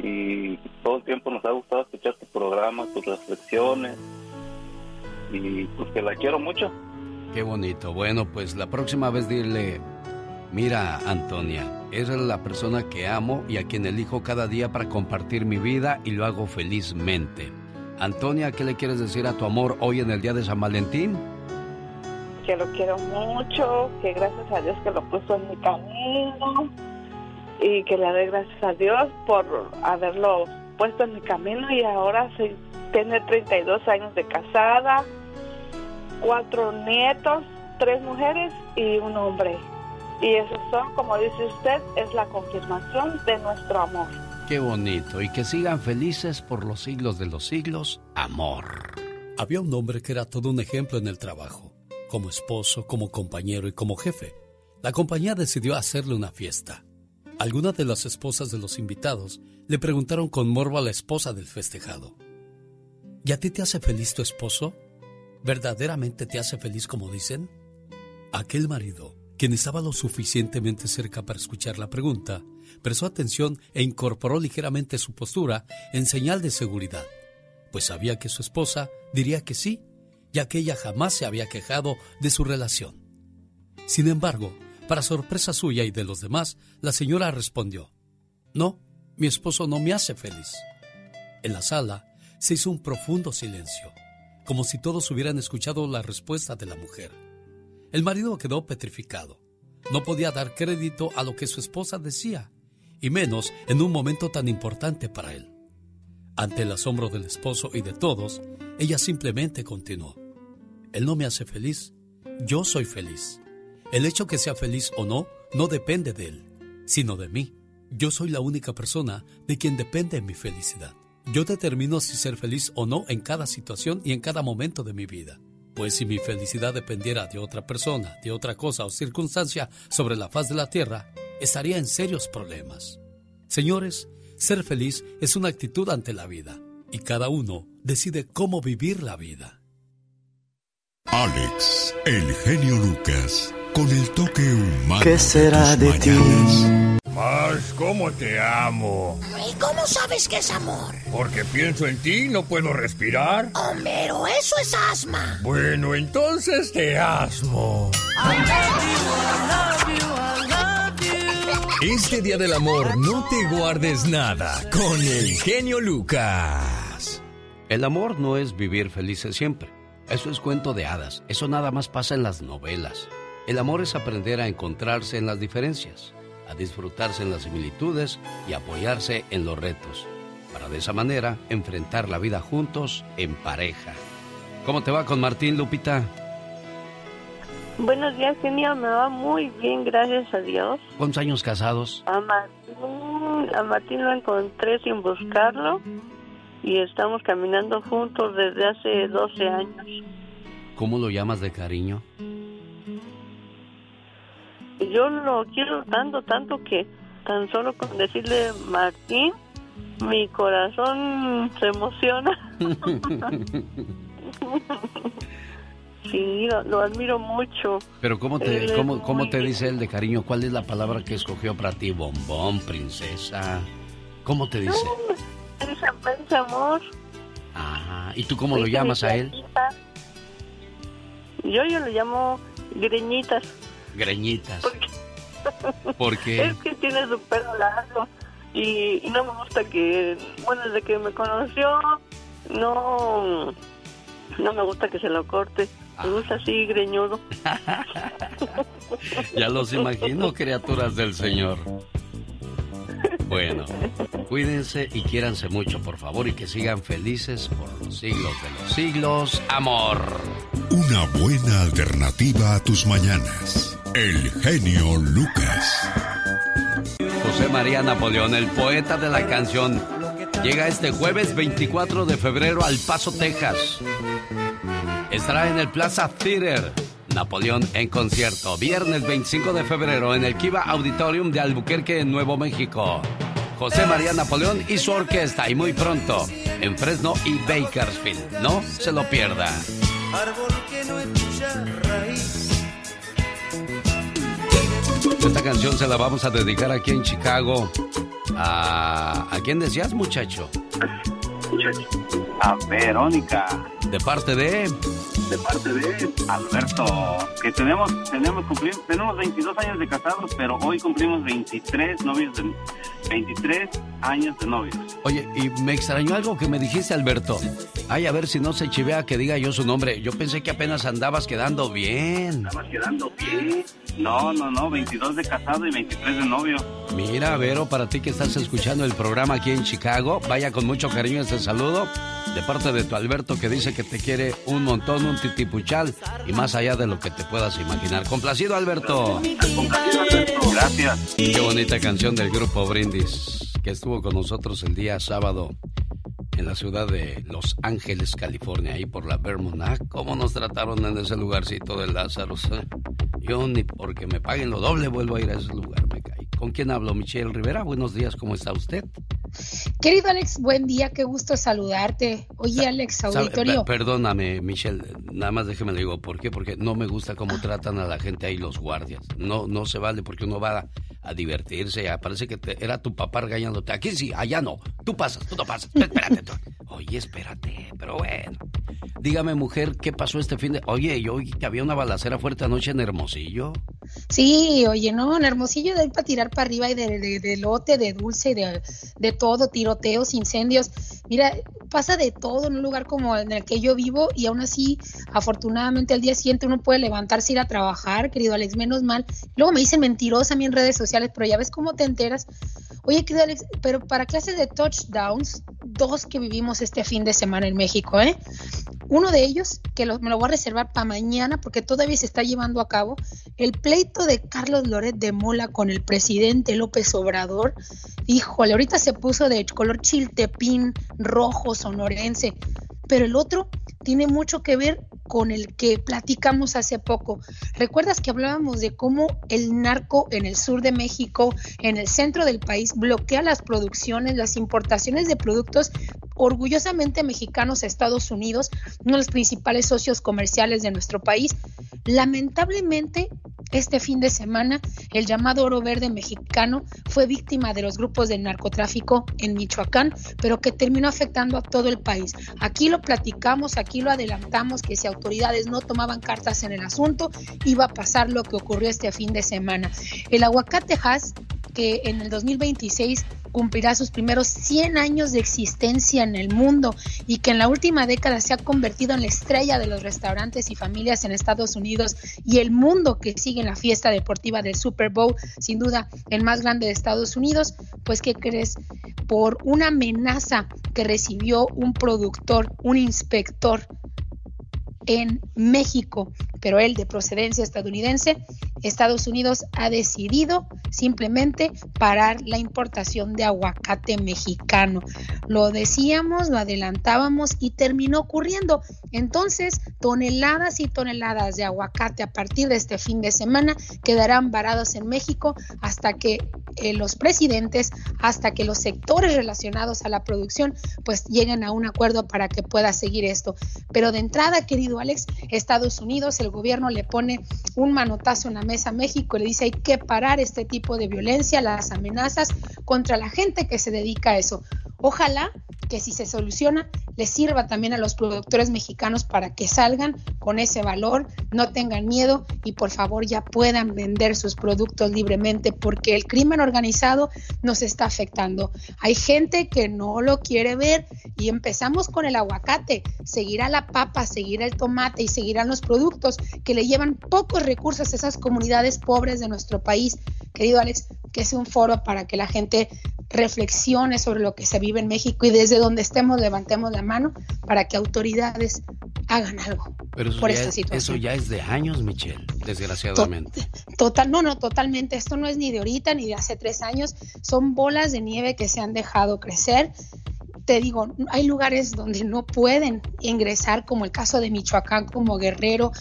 Y todo el tiempo nos ha gustado escuchar tu programa, tus reflexiones. Y pues que la quiero mucho. Qué bonito. Bueno, pues la próxima vez dile, mira, Antonia, eres la persona que amo y a quien elijo cada día para compartir mi vida y lo hago felizmente. Antonia, ¿qué le quieres decir a tu amor hoy en el día de San Valentín? Que lo quiero mucho, que gracias a Dios que lo puso en mi camino y que le doy gracias a Dios por haberlo puesto en mi camino y ahora sí, tiene 32 años de casada, cuatro nietos, tres mujeres y un hombre. Y esos son, como dice usted, es la confirmación de nuestro amor. Qué bonito. Y que sigan felices por los siglos de los siglos. Amor. Había un hombre que era todo un ejemplo en el trabajo. Como esposo, como compañero y como jefe. La compañía decidió hacerle una fiesta. Algunas de las esposas de los invitados le preguntaron con morbo a la esposa del festejado. ¿Y a ti te hace feliz tu esposo? ¿Verdaderamente te hace feliz como dicen? Aquel marido, quien estaba lo suficientemente cerca para escuchar la pregunta, prestó atención e incorporó ligeramente su postura en señal de seguridad, pues sabía que su esposa diría que sí, ya que ella jamás se había quejado de su relación. Sin embargo, para sorpresa suya y de los demás, la señora respondió, No, mi esposo no me hace feliz. En la sala se hizo un profundo silencio, como si todos hubieran escuchado la respuesta de la mujer. El marido quedó petrificado. No podía dar crédito a lo que su esposa decía, y menos en un momento tan importante para él. Ante el asombro del esposo y de todos, ella simplemente continuó. Él no me hace feliz, yo soy feliz. El hecho que sea feliz o no no depende de él, sino de mí. Yo soy la única persona de quien depende mi felicidad. Yo determino si ser feliz o no en cada situación y en cada momento de mi vida. Pues si mi felicidad dependiera de otra persona, de otra cosa o circunstancia sobre la faz de la tierra, estaría en serios problemas. Señores, ser feliz es una actitud ante la vida y cada uno decide cómo vivir la vida. Alex, el genio Lucas, con el toque humano. ¿Qué será de ti? Más, ¿cómo te amo? ¿Y cómo sabes que es amor? Porque pienso en ti y no puedo respirar. Homero, eso es asma. Bueno, entonces te asmo. Este día del amor no te guardes nada con el genio Lucas. El amor no es vivir felices siempre. Eso es cuento de hadas. Eso nada más pasa en las novelas. El amor es aprender a encontrarse en las diferencias, a disfrutarse en las similitudes y apoyarse en los retos, para de esa manera enfrentar la vida juntos en pareja. ¿Cómo te va con Martín, Lupita? Buenos días, genio. Me va muy bien, gracias a Dios. ¿Cuántos años casados? A Martín, a Martín lo encontré sin buscarlo y estamos caminando juntos desde hace 12 años. ¿Cómo lo llamas de cariño? Yo lo quiero tanto, tanto que tan solo con decirle Martín, mi corazón se emociona. [LAUGHS] [LAUGHS] sí, lo, lo admiro mucho. Pero ¿cómo te, es cómo, cómo muy- te dice él de cariño? ¿Cuál es la palabra que escogió para ti? Bombón, princesa. ¿Cómo te dice? Dice amor. Ajá. ¿Y tú cómo lo llamas a él? Yo, yo lo llamo greñitas. Greñitas. ¿Por qué? [LAUGHS] Es que tiene su pelo largo y, y no me gusta que, bueno, desde que me conoció, no, no me gusta que se lo corte. Gusta así, greñudo. [LAUGHS] Ya los imagino, criaturas del Señor. Bueno, cuídense y quiéranse mucho, por favor, y que sigan felices por los siglos de los siglos. Amor. Una buena alternativa a tus mañanas. El genio Lucas. José María Napoleón, el poeta de la canción, llega este jueves 24 de febrero al Paso, Texas. Estará en el Plaza Theater. Napoleón en concierto. Viernes 25 de febrero en el Kiva Auditorium de Albuquerque, en Nuevo México. José María Napoleón y su orquesta. Y muy pronto en Fresno y Bakersfield. No se lo pierda. Árbol que no echa raíz. Esta canción se la vamos a dedicar aquí en Chicago. ¿A, ¿a quién decías, muchacho? A Verónica. De parte de. De parte de Alberto. Que tenemos, tenemos, cumplir, tenemos 22 años de casados, pero hoy cumplimos 23 novios de, 23 años de novios. Oye, y me extrañó algo que me dijiste, Alberto. Ay, a ver si no se chivea que diga yo su nombre. Yo pensé que apenas andabas quedando bien. Estabas quedando bien. No, no, no, 22 de casado y 23 de novio. Mira, Vero, para ti que estás escuchando el programa aquí en Chicago, vaya con mucho cariño saludo de parte de tu Alberto que dice que te quiere un montón, un titipuchal y más allá de lo que te puedas imaginar. Complacido, Alberto. Gracias. Qué bonita canción del grupo Brindis que estuvo con nosotros el día sábado en la ciudad de Los Ángeles, California, ahí por la Vermont. Ah, cómo nos trataron en ese lugarcito de Lázaro. Yo ni porque me paguen lo doble vuelvo a ir a ese lugar, me caí. ¿Con quién hablo? Michelle Rivera. Buenos días, ¿cómo está usted? Querido Alex, buen día, qué gusto saludarte. Oye, Alex, auditorio. per- perdóname, Michelle, nada más déjeme le digo, ¿por qué? Porque no me gusta cómo tratan a la gente ahí los guardias. No no se vale porque uno va a, a divertirse, ya parece que te- era tu papá regañándote. Aquí sí, allá no. Tú pasas, tú no pasas. Espérate Oye, espérate, pero bueno. Dígame, mujer, ¿qué pasó este fin de...? Oye, yo que había una balacera fuerte anoche en Hermosillo. Sí, oye, no, en Hermosillo de ahí para tirar para arriba y de, de, de lote, de dulce, de, de todo, tiroteos, incendios. Mira, pasa de todo en un lugar como en el que yo vivo y aún así, afortunadamente, al día siguiente uno puede levantarse, ir a trabajar, querido Alex, menos mal. Luego me dicen mentirosa a mí en redes sociales, pero ya ves cómo te enteras. Oye, querido Alex, pero para clases de touchdowns, dos vivimos este fin de semana en México, ¿eh? Uno de ellos, que me lo voy a reservar para mañana porque todavía se está llevando a cabo, el pleito de Carlos Loret de Mola con el presidente López Obrador. Híjole, ahorita se puso de color chiltepín, rojo, sonorense. Pero el otro tiene mucho que ver con el que platicamos hace poco. ¿Recuerdas que hablábamos de cómo el narco en el sur de México, en el centro del país, bloquea las producciones, las importaciones de productos orgullosamente mexicanos a Estados Unidos, uno de los principales socios comerciales de nuestro país? Lamentablemente, este fin de semana, el llamado oro verde mexicano fue víctima de los grupos de narcotráfico en Michoacán, pero que terminó afectando a todo el país. Aquí lo platicamos, aquí lo adelantamos, que si autoridades no tomaban cartas en el asunto, iba a pasar lo que ocurrió este fin de semana. El aguacate Hass, que en el 2026 cumplirá sus primeros 100 años de existencia en el mundo y que en la última década se ha convertido en la estrella de los restaurantes y familias en Estados Unidos y el mundo que sigue en la fiesta deportiva del Super Bowl, sin duda el más grande de Estados Unidos, pues ¿qué crees? Por una amenaza que recibió un productor, un inspector en México, pero él de procedencia estadounidense, Estados Unidos ha decidido simplemente parar la importación de aguacate mexicano. Lo decíamos, lo adelantábamos y terminó ocurriendo. Entonces, toneladas y toneladas de aguacate a partir de este fin de semana quedarán varados en México hasta que eh, los presidentes, hasta que los sectores relacionados a la producción, pues lleguen a un acuerdo para que pueda seguir esto. Pero de entrada, querido Alex, Estados Unidos, el gobierno le pone un manotazo en la mesa a México y le dice hay que parar este tipo de violencia, las amenazas contra la gente que se dedica a eso. Ojalá que si se soluciona le sirva también a los productores mexicanos para que salgan con ese valor, no tengan miedo y por favor ya puedan vender sus productos libremente porque el crimen organizado nos está afectando. Hay gente que no lo quiere ver y empezamos con el aguacate, seguirá la papa, seguirá el tomate y seguirán los productos que le llevan pocos recursos a esas comunidades pobres de nuestro país. Querido Alex, que es un foro para que la gente reflexione sobre lo que se vive en México y desde donde estemos levantemos la mano para que autoridades hagan algo Pero por esta es, situación. eso ya es de años, Michelle, desgraciadamente. Total, no, no, totalmente. Esto no es ni de ahorita ni de hace tres años. Son bolas de nieve que se han dejado crecer. Te digo, hay lugares donde no pueden ingresar, como el caso de Michoacán, como Guerrero.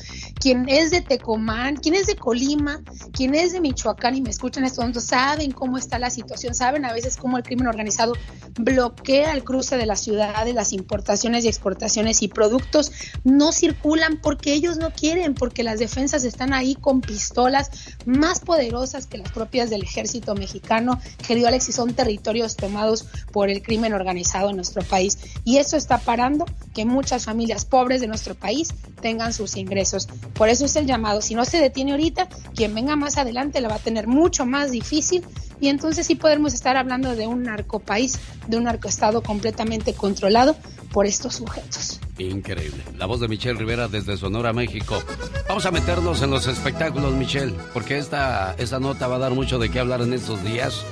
Quien es de Tecomán, quien es de Colima, quien es de Michoacán y me escuchan estos saben cómo está la situación, saben a veces cómo el crimen organizado bloquea el cruce de las ciudades, las importaciones y exportaciones y productos no circulan porque ellos no quieren, porque las defensas están ahí con pistolas más poderosas que las propias del ejército mexicano, querido Alex, y son territorios tomados por el crimen organizado nuestro país. Y eso está parando que muchas familias pobres de nuestro país tengan sus ingresos. Por eso es el llamado. Si no se detiene ahorita, quien venga más adelante la va a tener mucho más difícil y entonces sí podemos estar hablando de un narcopaís, de un narcoestado completamente controlado por estos sujetos. Increíble. La voz de Michelle Rivera desde Sonora, México. Vamos a meternos en los espectáculos, Michelle, porque esta, esta nota va a dar mucho de qué hablar en estos días.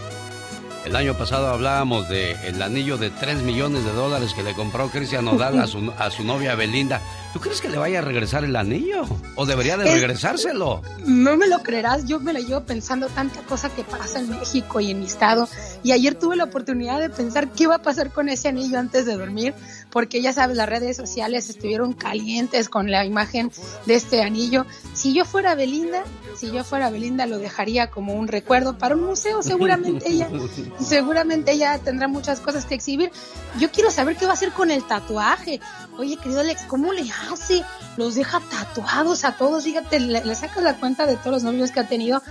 El año pasado hablábamos de el anillo de 3 millones de dólares que le compró Cristian Nodal a su, [LAUGHS] a su novia Belinda. ¿Tú crees que le vaya a regresar el anillo? ¿O debería de Es- regresárselo? No me lo creerás, yo me la llevo pensando tanta cosa que pasa en México y en mi estado. Y ayer tuve la oportunidad de pensar qué va a pasar con ese anillo antes de dormir, porque ya sabes, las redes sociales estuvieron calientes con la imagen de este anillo. Si yo fuera Belinda, si yo fuera Belinda lo dejaría como un recuerdo para un museo, seguramente ella, [LAUGHS] seguramente ella tendrá muchas cosas que exhibir. Yo quiero saber qué va a hacer con el tatuaje. Oye, querido Alex, ¿cómo le hace? Los deja tatuados a todos. Fíjate, le, le sacas la cuenta de todos los novios que ha tenido.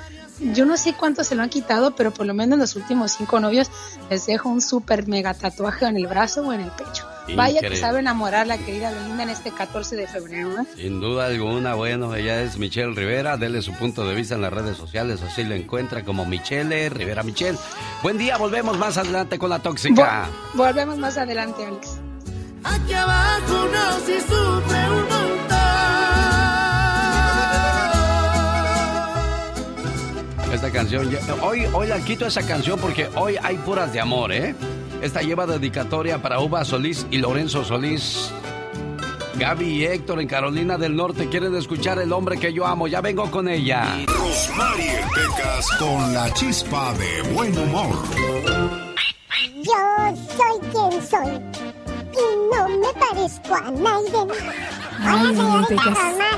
Yo no sé cuántos se lo han quitado, pero por lo menos en los últimos cinco novios les dejo un súper mega tatuaje en el brazo o en el pecho. Vaya que sabe enamorar la querida Belinda en este 14 de febrero, ¿eh? Sin duda alguna, bueno, ella es Michelle Rivera, dele su punto de vista en las redes sociales, así lo encuentra como Michelle Rivera Michelle. Buen día, volvemos más adelante con la tóxica. volvemos más adelante, Alex. Aquí abajo no se sufre un Esta canción, hoy, hoy la quito esa canción porque hoy hay puras de amor, ¿eh? Esta lleva dedicatoria para Uva Solís y Lorenzo Solís. Gaby y Héctor en Carolina del Norte quieren escuchar El hombre que yo amo. Ya vengo con ella. Rosmarie Pecas con la chispa de buen humor. Yo soy quien soy y no me parezco a nadie. Ay,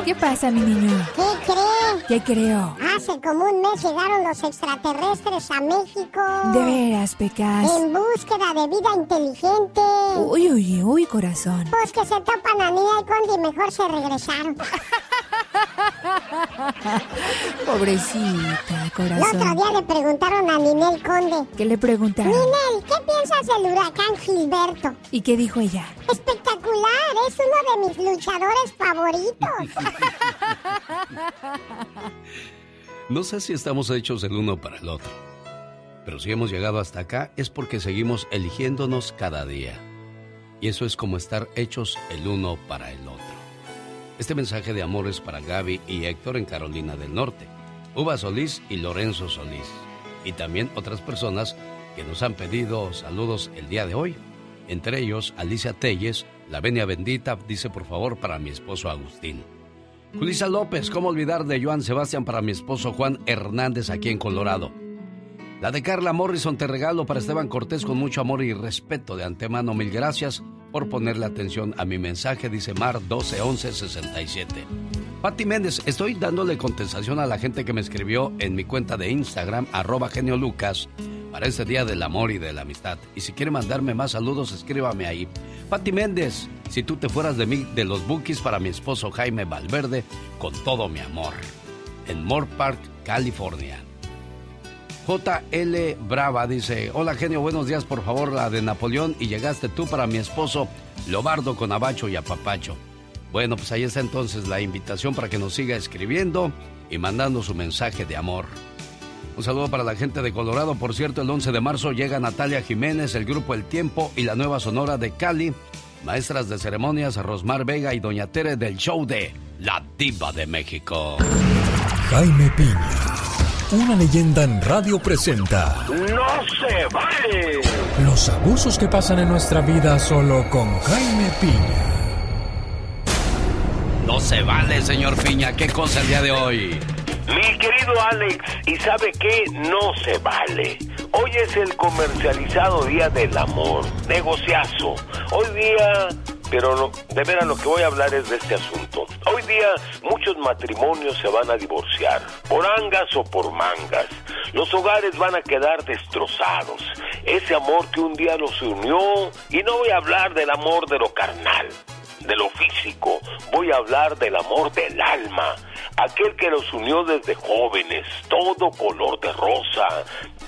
¿Qué pasa, mi niño? ¿Qué cree? ¿Qué creo? Hace como un mes llegaron los extraterrestres a México. De veras, Pecas. En búsqueda de vida inteligente. Uy, uy, uy, corazón. Pues que se topan a Nia y Condi y mejor se regresaron. [LAUGHS] [LAUGHS] Pobrecita, corazón. El otro día le preguntaron a Ninel Conde. ¿Qué le preguntaron? Ninel, ¿qué piensas del huracán Gilberto? ¿Y qué dijo ella? Espectacular, es uno de mis luchadores favoritos. [LAUGHS] No sé si estamos hechos el uno para el otro, pero si hemos llegado hasta acá es porque seguimos eligiéndonos cada día. Y eso es como estar hechos el uno para el otro. Este mensaje de amor es para Gaby y Héctor en Carolina del Norte, Uva Solís y Lorenzo Solís, y también otras personas que nos han pedido saludos el día de hoy. Entre ellos, Alicia Telles, la venia bendita, dice por favor para mi esposo Agustín. Julisa López, ¿cómo olvidar de Joan Sebastián para mi esposo Juan Hernández aquí en Colorado? La de Carla Morrison te regalo para Esteban Cortés con mucho amor y respeto de antemano. Mil gracias por ponerle atención a mi mensaje, dice Mar 121167. Pati Méndez, estoy dándole contestación a la gente que me escribió en mi cuenta de Instagram, arroba genio Lucas, para este día del amor y de la amistad. Y si quiere mandarme más saludos, escríbame ahí. Pati Méndez, si tú te fueras de mí, de los bookies para mi esposo Jaime Valverde, con todo mi amor. En Moore Park, California. JL Brava dice, hola genio, buenos días, por favor, la de Napoleón y llegaste tú para mi esposo Lobardo con Abacho y Apapacho. Bueno, pues ahí está entonces la invitación para que nos siga escribiendo y mandando su mensaje de amor. Un saludo para la gente de Colorado. Por cierto, el 11 de marzo llega Natalia Jiménez, el grupo El Tiempo y la nueva sonora de Cali. Maestras de ceremonias Rosmar Vega y Doña Tere del show de La Diva de México. Jaime Piña, una leyenda en radio presenta. ¡No se vale! Los abusos que pasan en nuestra vida solo con Jaime Piña. No se vale, señor Piña. ¿Qué cosa el día de hoy? Mi querido Alex, ¿y sabe qué? No se vale. Hoy es el comercializado Día del Amor. Negociazo. Hoy día pero de veras lo que voy a hablar es de este asunto. Hoy día muchos matrimonios se van a divorciar, por angas o por mangas. Los hogares van a quedar destrozados. Ese amor que un día los unió, y no voy a hablar del amor de lo carnal, de lo físico, voy a hablar del amor del alma, aquel que los unió desde jóvenes, todo color de rosa,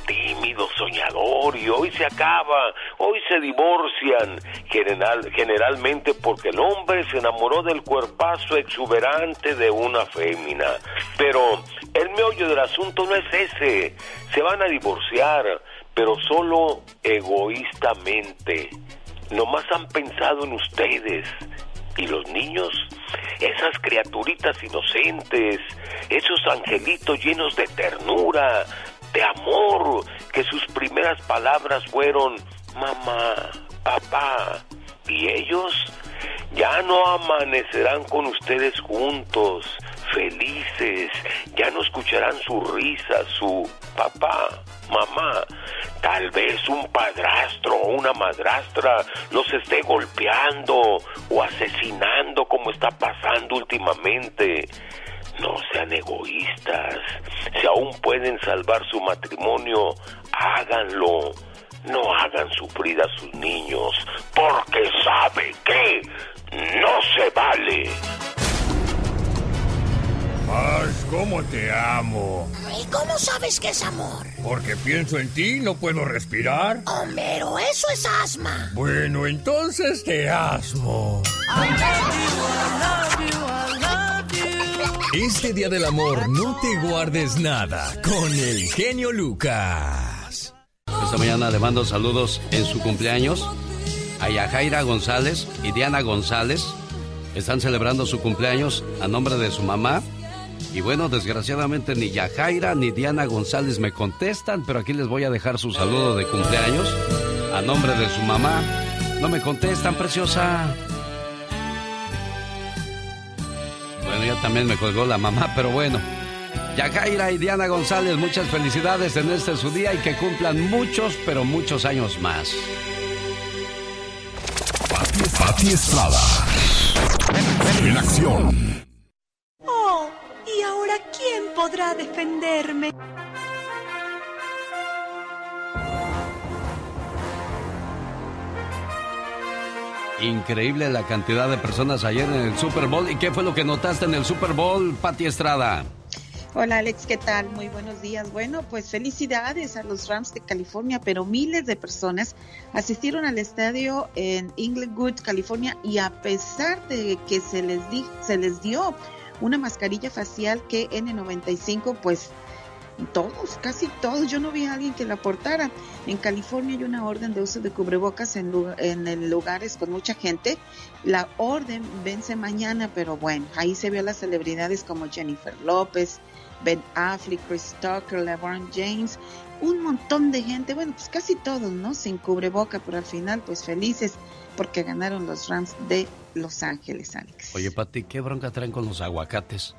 tímido, soñador, y hoy se acaba, hoy se divorcian, general, generalmente porque el hombre se enamoró del cuerpazo exuberante de una fémina. Pero el meollo del asunto no es ese, se van a divorciar, pero solo egoístamente. Nomás han pensado en ustedes, ¿Y los niños? Esas criaturitas inocentes, esos angelitos llenos de ternura, de amor, que sus primeras palabras fueron mamá, papá. Y ellos ya no amanecerán con ustedes juntos, felices, ya no escucharán su risa, su papá, mamá. Tal vez un padrastro o una madrastra los esté golpeando o asesinando como está pasando últimamente. No sean egoístas. Si aún pueden salvar su matrimonio, háganlo. No hagan sufrir a sus niños, porque sabe que no se vale. Más cómo te amo. ¿Y cómo sabes que es amor? Porque pienso en ti y no puedo respirar. Homero, eso es asma. Bueno, entonces te asmo. Este día del amor no te guardes nada con el genio Lucas. Esta mañana le mando saludos en su cumpleaños a Yajaira González y Diana González. Están celebrando su cumpleaños a nombre de su mamá. Y bueno, desgraciadamente ni Yajaira ni Diana González me contestan, pero aquí les voy a dejar su saludo de cumpleaños a nombre de su mamá. No me contestan, preciosa. Bueno, ya también me colgó la mamá, pero bueno. Yajaira y Diana González, muchas felicidades en este su día y que cumplan muchos, pero muchos años más. Pati Estrada. En acción. Podrá defenderme? Increíble la cantidad de personas ayer en el Super Bowl. ¿Y qué fue lo que notaste en el Super Bowl, Pati Estrada? Hola Alex, ¿qué tal? Muy buenos días. Bueno, pues felicidades a los Rams de California, pero miles de personas asistieron al estadio en Inglewood, California, y a pesar de que se les, di, se les dio una mascarilla facial que N95, pues todos, casi todos, yo no vi a alguien que la portara. En California hay una orden de uso de cubrebocas en, en lugares con mucha gente. La orden vence mañana, pero bueno, ahí se vio a las celebridades como Jennifer López, Ben Affleck, Chris Tucker, LeBron James, un montón de gente, bueno, pues casi todos, ¿no? Sin cubreboca, pero al final, pues felices porque ganaron los Rams de Los Ángeles, Alex. Oye, Pati, ¿qué bronca traen con los aguacates?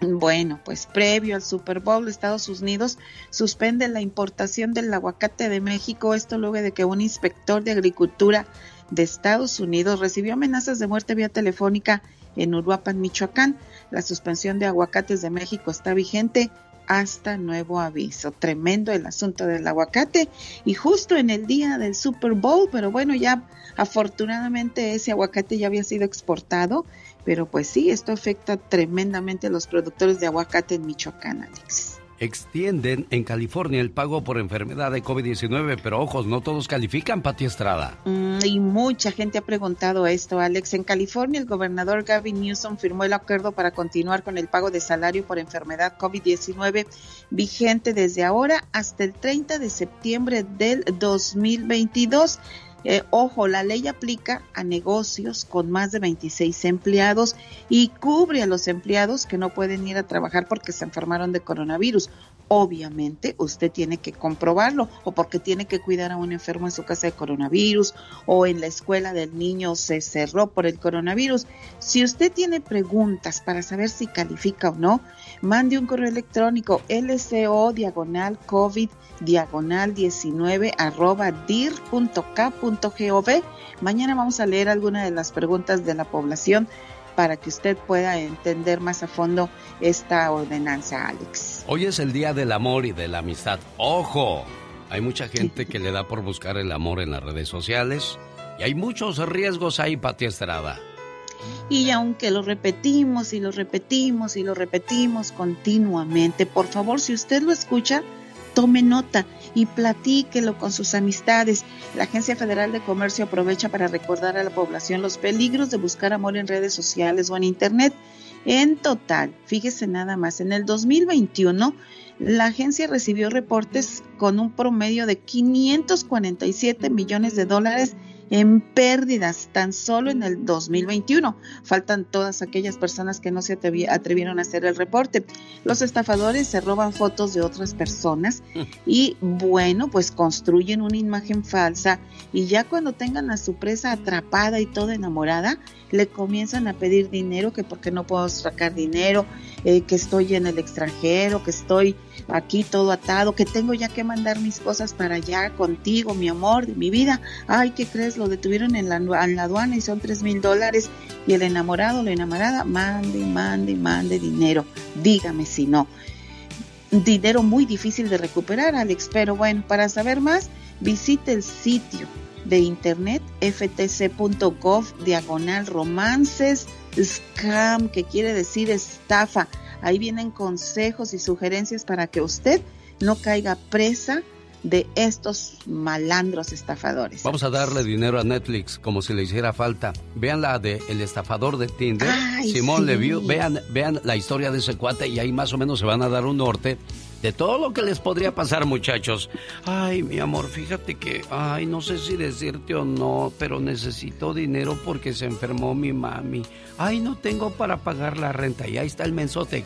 Bueno, pues previo al Super Bowl, Estados Unidos suspende la importación del aguacate de México, esto luego de que un inspector de agricultura de Estados Unidos recibió amenazas de muerte vía telefónica en Uruapan, Michoacán. La suspensión de aguacates de México está vigente hasta nuevo aviso. Tremendo el asunto del aguacate y justo en el día del Super Bowl, pero bueno, ya afortunadamente ese aguacate ya había sido exportado pero pues sí, esto afecta tremendamente a los productores de aguacate en Michoacán, Alex. Extienden en California el pago por enfermedad de COVID-19, pero ojos, no todos califican, Pati Estrada. Mm, y mucha gente ha preguntado esto, Alex. En California, el gobernador Gavin Newsom firmó el acuerdo para continuar con el pago de salario por enfermedad COVID-19 vigente desde ahora hasta el 30 de septiembre del 2022. Eh, ojo, la ley aplica a negocios con más de 26 empleados y cubre a los empleados que no pueden ir a trabajar porque se enfermaron de coronavirus. Obviamente usted tiene que comprobarlo o porque tiene que cuidar a un enfermo en su casa de coronavirus o en la escuela del niño se cerró por el coronavirus. Si usted tiene preguntas para saber si califica o no, mande un correo electrónico lco diagonal covid diagonal 19 arroba dir.k.gov. Mañana vamos a leer algunas de las preguntas de la población para que usted pueda entender más a fondo esta ordenanza, Alex. Hoy es el Día del Amor y de la Amistad. ¡Ojo! Hay mucha gente que le da por buscar el amor en las redes sociales y hay muchos riesgos ahí, Pati Estrada. Y aunque lo repetimos y lo repetimos y lo repetimos continuamente, por favor, si usted lo escucha, tome nota y platíquelo con sus amistades. La Agencia Federal de Comercio aprovecha para recordar a la población los peligros de buscar amor en redes sociales o en Internet. En total, fíjese nada más, en el 2021 la agencia recibió reportes con un promedio de 547 millones de dólares en pérdidas tan solo en el 2021. Faltan todas aquellas personas que no se atrevieron a hacer el reporte. Los estafadores se roban fotos de otras personas [LAUGHS] y bueno, pues construyen una imagen falsa y ya cuando tengan a su presa atrapada y toda enamorada, le comienzan a pedir dinero, que porque no puedo sacar dinero, eh, que estoy en el extranjero, que estoy aquí todo atado, que tengo ya que mandar mis cosas para allá contigo, mi amor, mi vida. Ay, ¿qué crees? Lo detuvieron en la, en la aduana y son tres mil dólares. Y el enamorado, la enamorada, mande, mande, mande dinero. Dígame si no. Dinero muy difícil de recuperar, Alex. Pero bueno, para saber más, visite el sitio de internet ftc.gov diagonal romances scam que quiere decir estafa Ahí vienen consejos y sugerencias para que usted no caiga presa de estos malandros estafadores. Vamos a darle dinero a Netflix como si le hiciera falta. Vean la de El estafador de Tinder. Simón vio. Vean, vean la historia de ese cuate y ahí más o menos se van a dar un norte de todo lo que les podría pasar, muchachos. Ay, mi amor, fíjate que, ay, no sé si decirte o no, pero necesito dinero porque se enfermó mi mami. Ay, no tengo para pagar la renta. Y ahí está el mensote.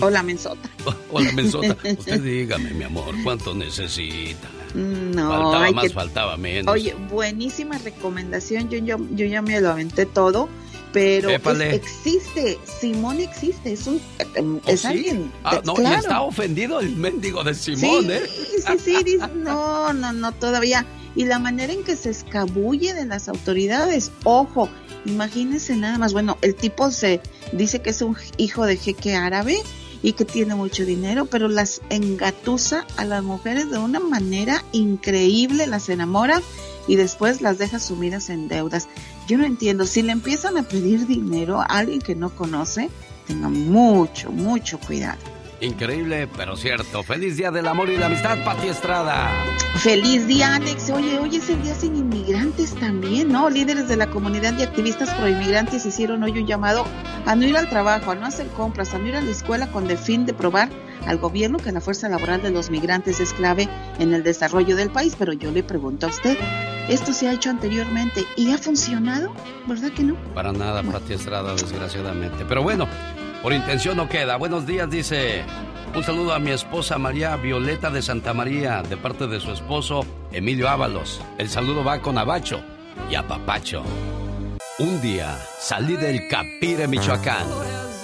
O la mensota. [LAUGHS] O, la mensota. [LAUGHS] Usted dígame, mi amor, ¿cuánto necesita? No, faltaba más, faltaba menos. Oye, buenísima recomendación. Yo, yo, yo ya me lo aventé todo pero existe, Simón existe, es un ¿Oh, es alguien. Ah, no, y está ofendido el mendigo de Simón, ¿eh? Sí, sí, dice, [LAUGHS] no, no, no, todavía. Y la manera en que se escabulle de las autoridades, ojo, imagínense nada más, bueno, el tipo se dice que es un hijo de jeque árabe y que tiene mucho dinero, pero las engatusa a las mujeres de una manera increíble, las enamora y después las deja sumidas en deudas. Yo no entiendo, si le empiezan a pedir dinero a alguien que no conoce, tenga mucho, mucho cuidado. Increíble, pero cierto. Feliz Día del Amor y la Amistad, Pati Estrada. Feliz día, Alex. Oye, hoy es el día sin inmigrantes también, ¿no? Líderes de la comunidad y activistas pro inmigrantes hicieron hoy un llamado a no ir al trabajo, a no hacer compras, a no ir a la escuela con el fin de probar al gobierno que la fuerza laboral de los migrantes es clave en el desarrollo del país. Pero yo le pregunto a usted, ¿esto se ha hecho anteriormente y ha funcionado? ¿Verdad que no? Para nada, Pati Estrada, desgraciadamente. Pero bueno, por intención no queda. Buenos días, dice. Un saludo a mi esposa María Violeta de Santa María, de parte de su esposo Emilio Ábalos. El saludo va con Abacho y a Papacho. Un día salí del Capire, Michoacán,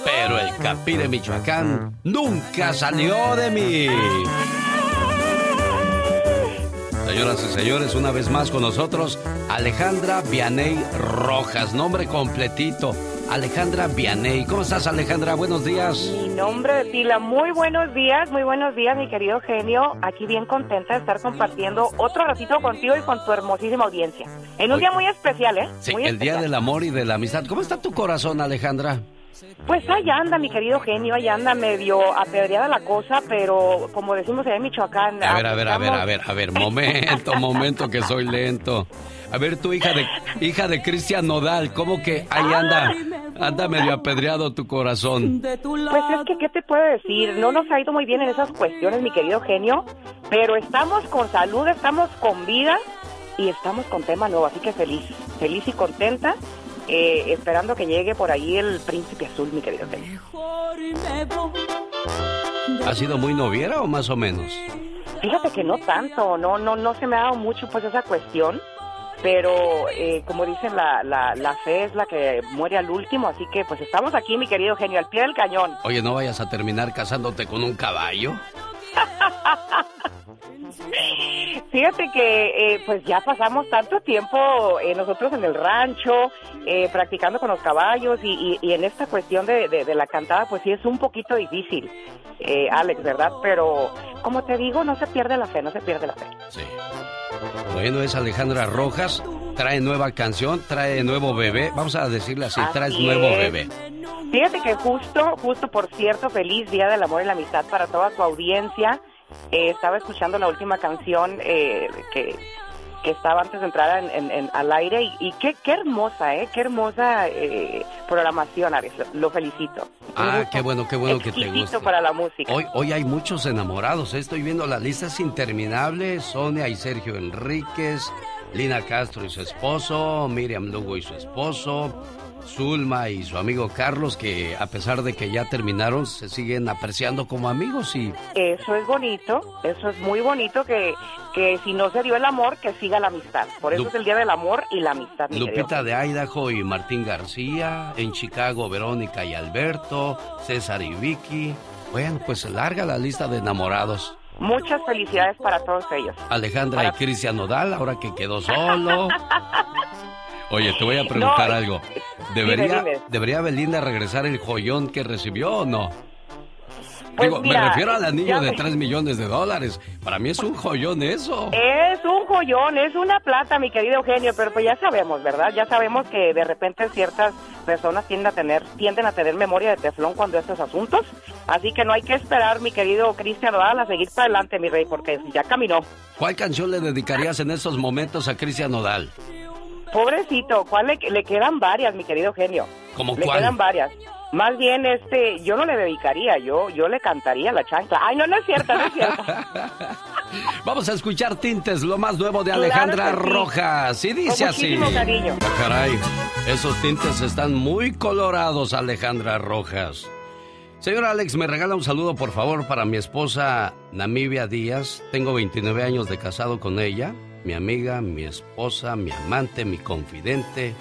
pero el Capire, Michoacán nunca salió de mí. Señoras y señores, una vez más con nosotros, Alejandra Vianey Rojas, nombre completito. Alejandra Vianey. ¿Cómo estás, Alejandra? Buenos días. Mi nombre de pila. Muy buenos días, muy buenos días, mi querido genio. Aquí bien contenta de estar compartiendo otro ratito contigo y con tu hermosísima audiencia. En un día muy especial, ¿eh? Sí, muy el Día del Amor y de la Amistad. ¿Cómo está tu corazón, Alejandra? Pues allá anda, mi querido genio, allá anda medio apedreada la cosa, pero como decimos allá en Michoacán... A ver, a ver, a ver, a ver, a ver, momento, momento, que soy lento. A ver, tu hija de hija de Cristian Nodal, ¿cómo que ahí anda? Anda medio apedreado tu corazón. Pues es que, ¿qué te puedo decir? No nos ha ido muy bien en esas cuestiones, mi querido genio, pero estamos con salud, estamos con vida y estamos con tema nuevo, así que feliz, feliz y contenta, eh, esperando que llegue por ahí el príncipe azul, mi querido genio. ¿Ha sido muy noviera o más o menos? Fíjate que no tanto, no, no, no se me ha dado mucho pues esa cuestión pero eh, como dicen, la, la, la, fe es la que muere al último, así que pues estamos aquí, mi querido genio, al pie del cañón. Oye, ¿no vayas a terminar casándote con un caballo? Fíjate que eh, pues ya pasamos tanto tiempo eh, nosotros en el rancho, eh, practicando con los caballos y, en esta cuestión de, de, la cantada pues sí es un poquito difícil, Alex, ¿verdad? Pero como te digo, no se pierde la fe, no se pierde la fe. Sí. Bueno, es Alejandra Rojas, trae nueva canción, trae nuevo bebé, vamos a decirle así, trae nuevo bebé. Fíjate que justo, justo por cierto, feliz Día del Amor y la Amistad para toda tu audiencia. Eh, estaba escuchando la última canción eh, que, que estaba antes de entrar en, en, al aire y, y, qué, qué hermosa, ¿eh? Qué hermosa eh, programación, Ares. Lo felicito. Ah, qué bueno, qué bueno que te gusta. para la música. Hoy, hoy hay muchos enamorados. ¿eh? Estoy viendo las listas interminables. Sonia y Sergio Enríquez, Lina Castro y su esposo, Miriam Lugo y su esposo, Zulma y su amigo Carlos, que a pesar de que ya terminaron, se siguen apreciando como amigos y... Eso es bonito, eso es muy bonito que, que si no se dio el amor, que siga la amistad. Por eso es el Día del Amor y la Amistad. Lupita de Idaho y Martín García, en Chicago Verónica y Alberto, César y Vicky. Bueno, pues larga la lista de enamorados. Muchas felicidades para todos ellos. Alejandra para... y Cristian Nodal, ahora que quedó [LAUGHS] solo. Oye, te voy a preguntar no, algo. ¿Debería, dime, dime. ¿Debería Belinda regresar el joyón que recibió o no? Pues Digo, mira, me refiero al anillo de me- 3 millones de dólares. Para mí es un joyón eso. Es un joyón, es una plata, mi querido Eugenio, pero pues ya sabemos, ¿verdad? Ya sabemos que de repente ciertas personas tienden a tener, tienden a tener memoria de teflón cuando estos asuntos. Así que no hay que esperar, mi querido Cristian Nodal, a seguir para adelante, mi rey, porque ya caminó. ¿Cuál canción le dedicarías en estos momentos a Cristian Nodal? Pobrecito, ¿cuál le, le quedan varias, mi querido genio? ¿Cómo Le cuál? quedan varias. Más bien, este, yo no le dedicaría, yo, yo le cantaría la chancla. Ay, no, no es cierto, no es cierto. [LAUGHS] Vamos a escuchar Tintes, lo más nuevo de Alejandra sí. Rojas. Y dice Con así. cariño. Ah, caray, esos tintes están muy colorados, Alejandra Rojas. Señor Alex, me regala un saludo, por favor, para mi esposa Namibia Díaz. Tengo 29 años de casado con ella. Mi amiga, mi esposa, mi amante, mi confidente.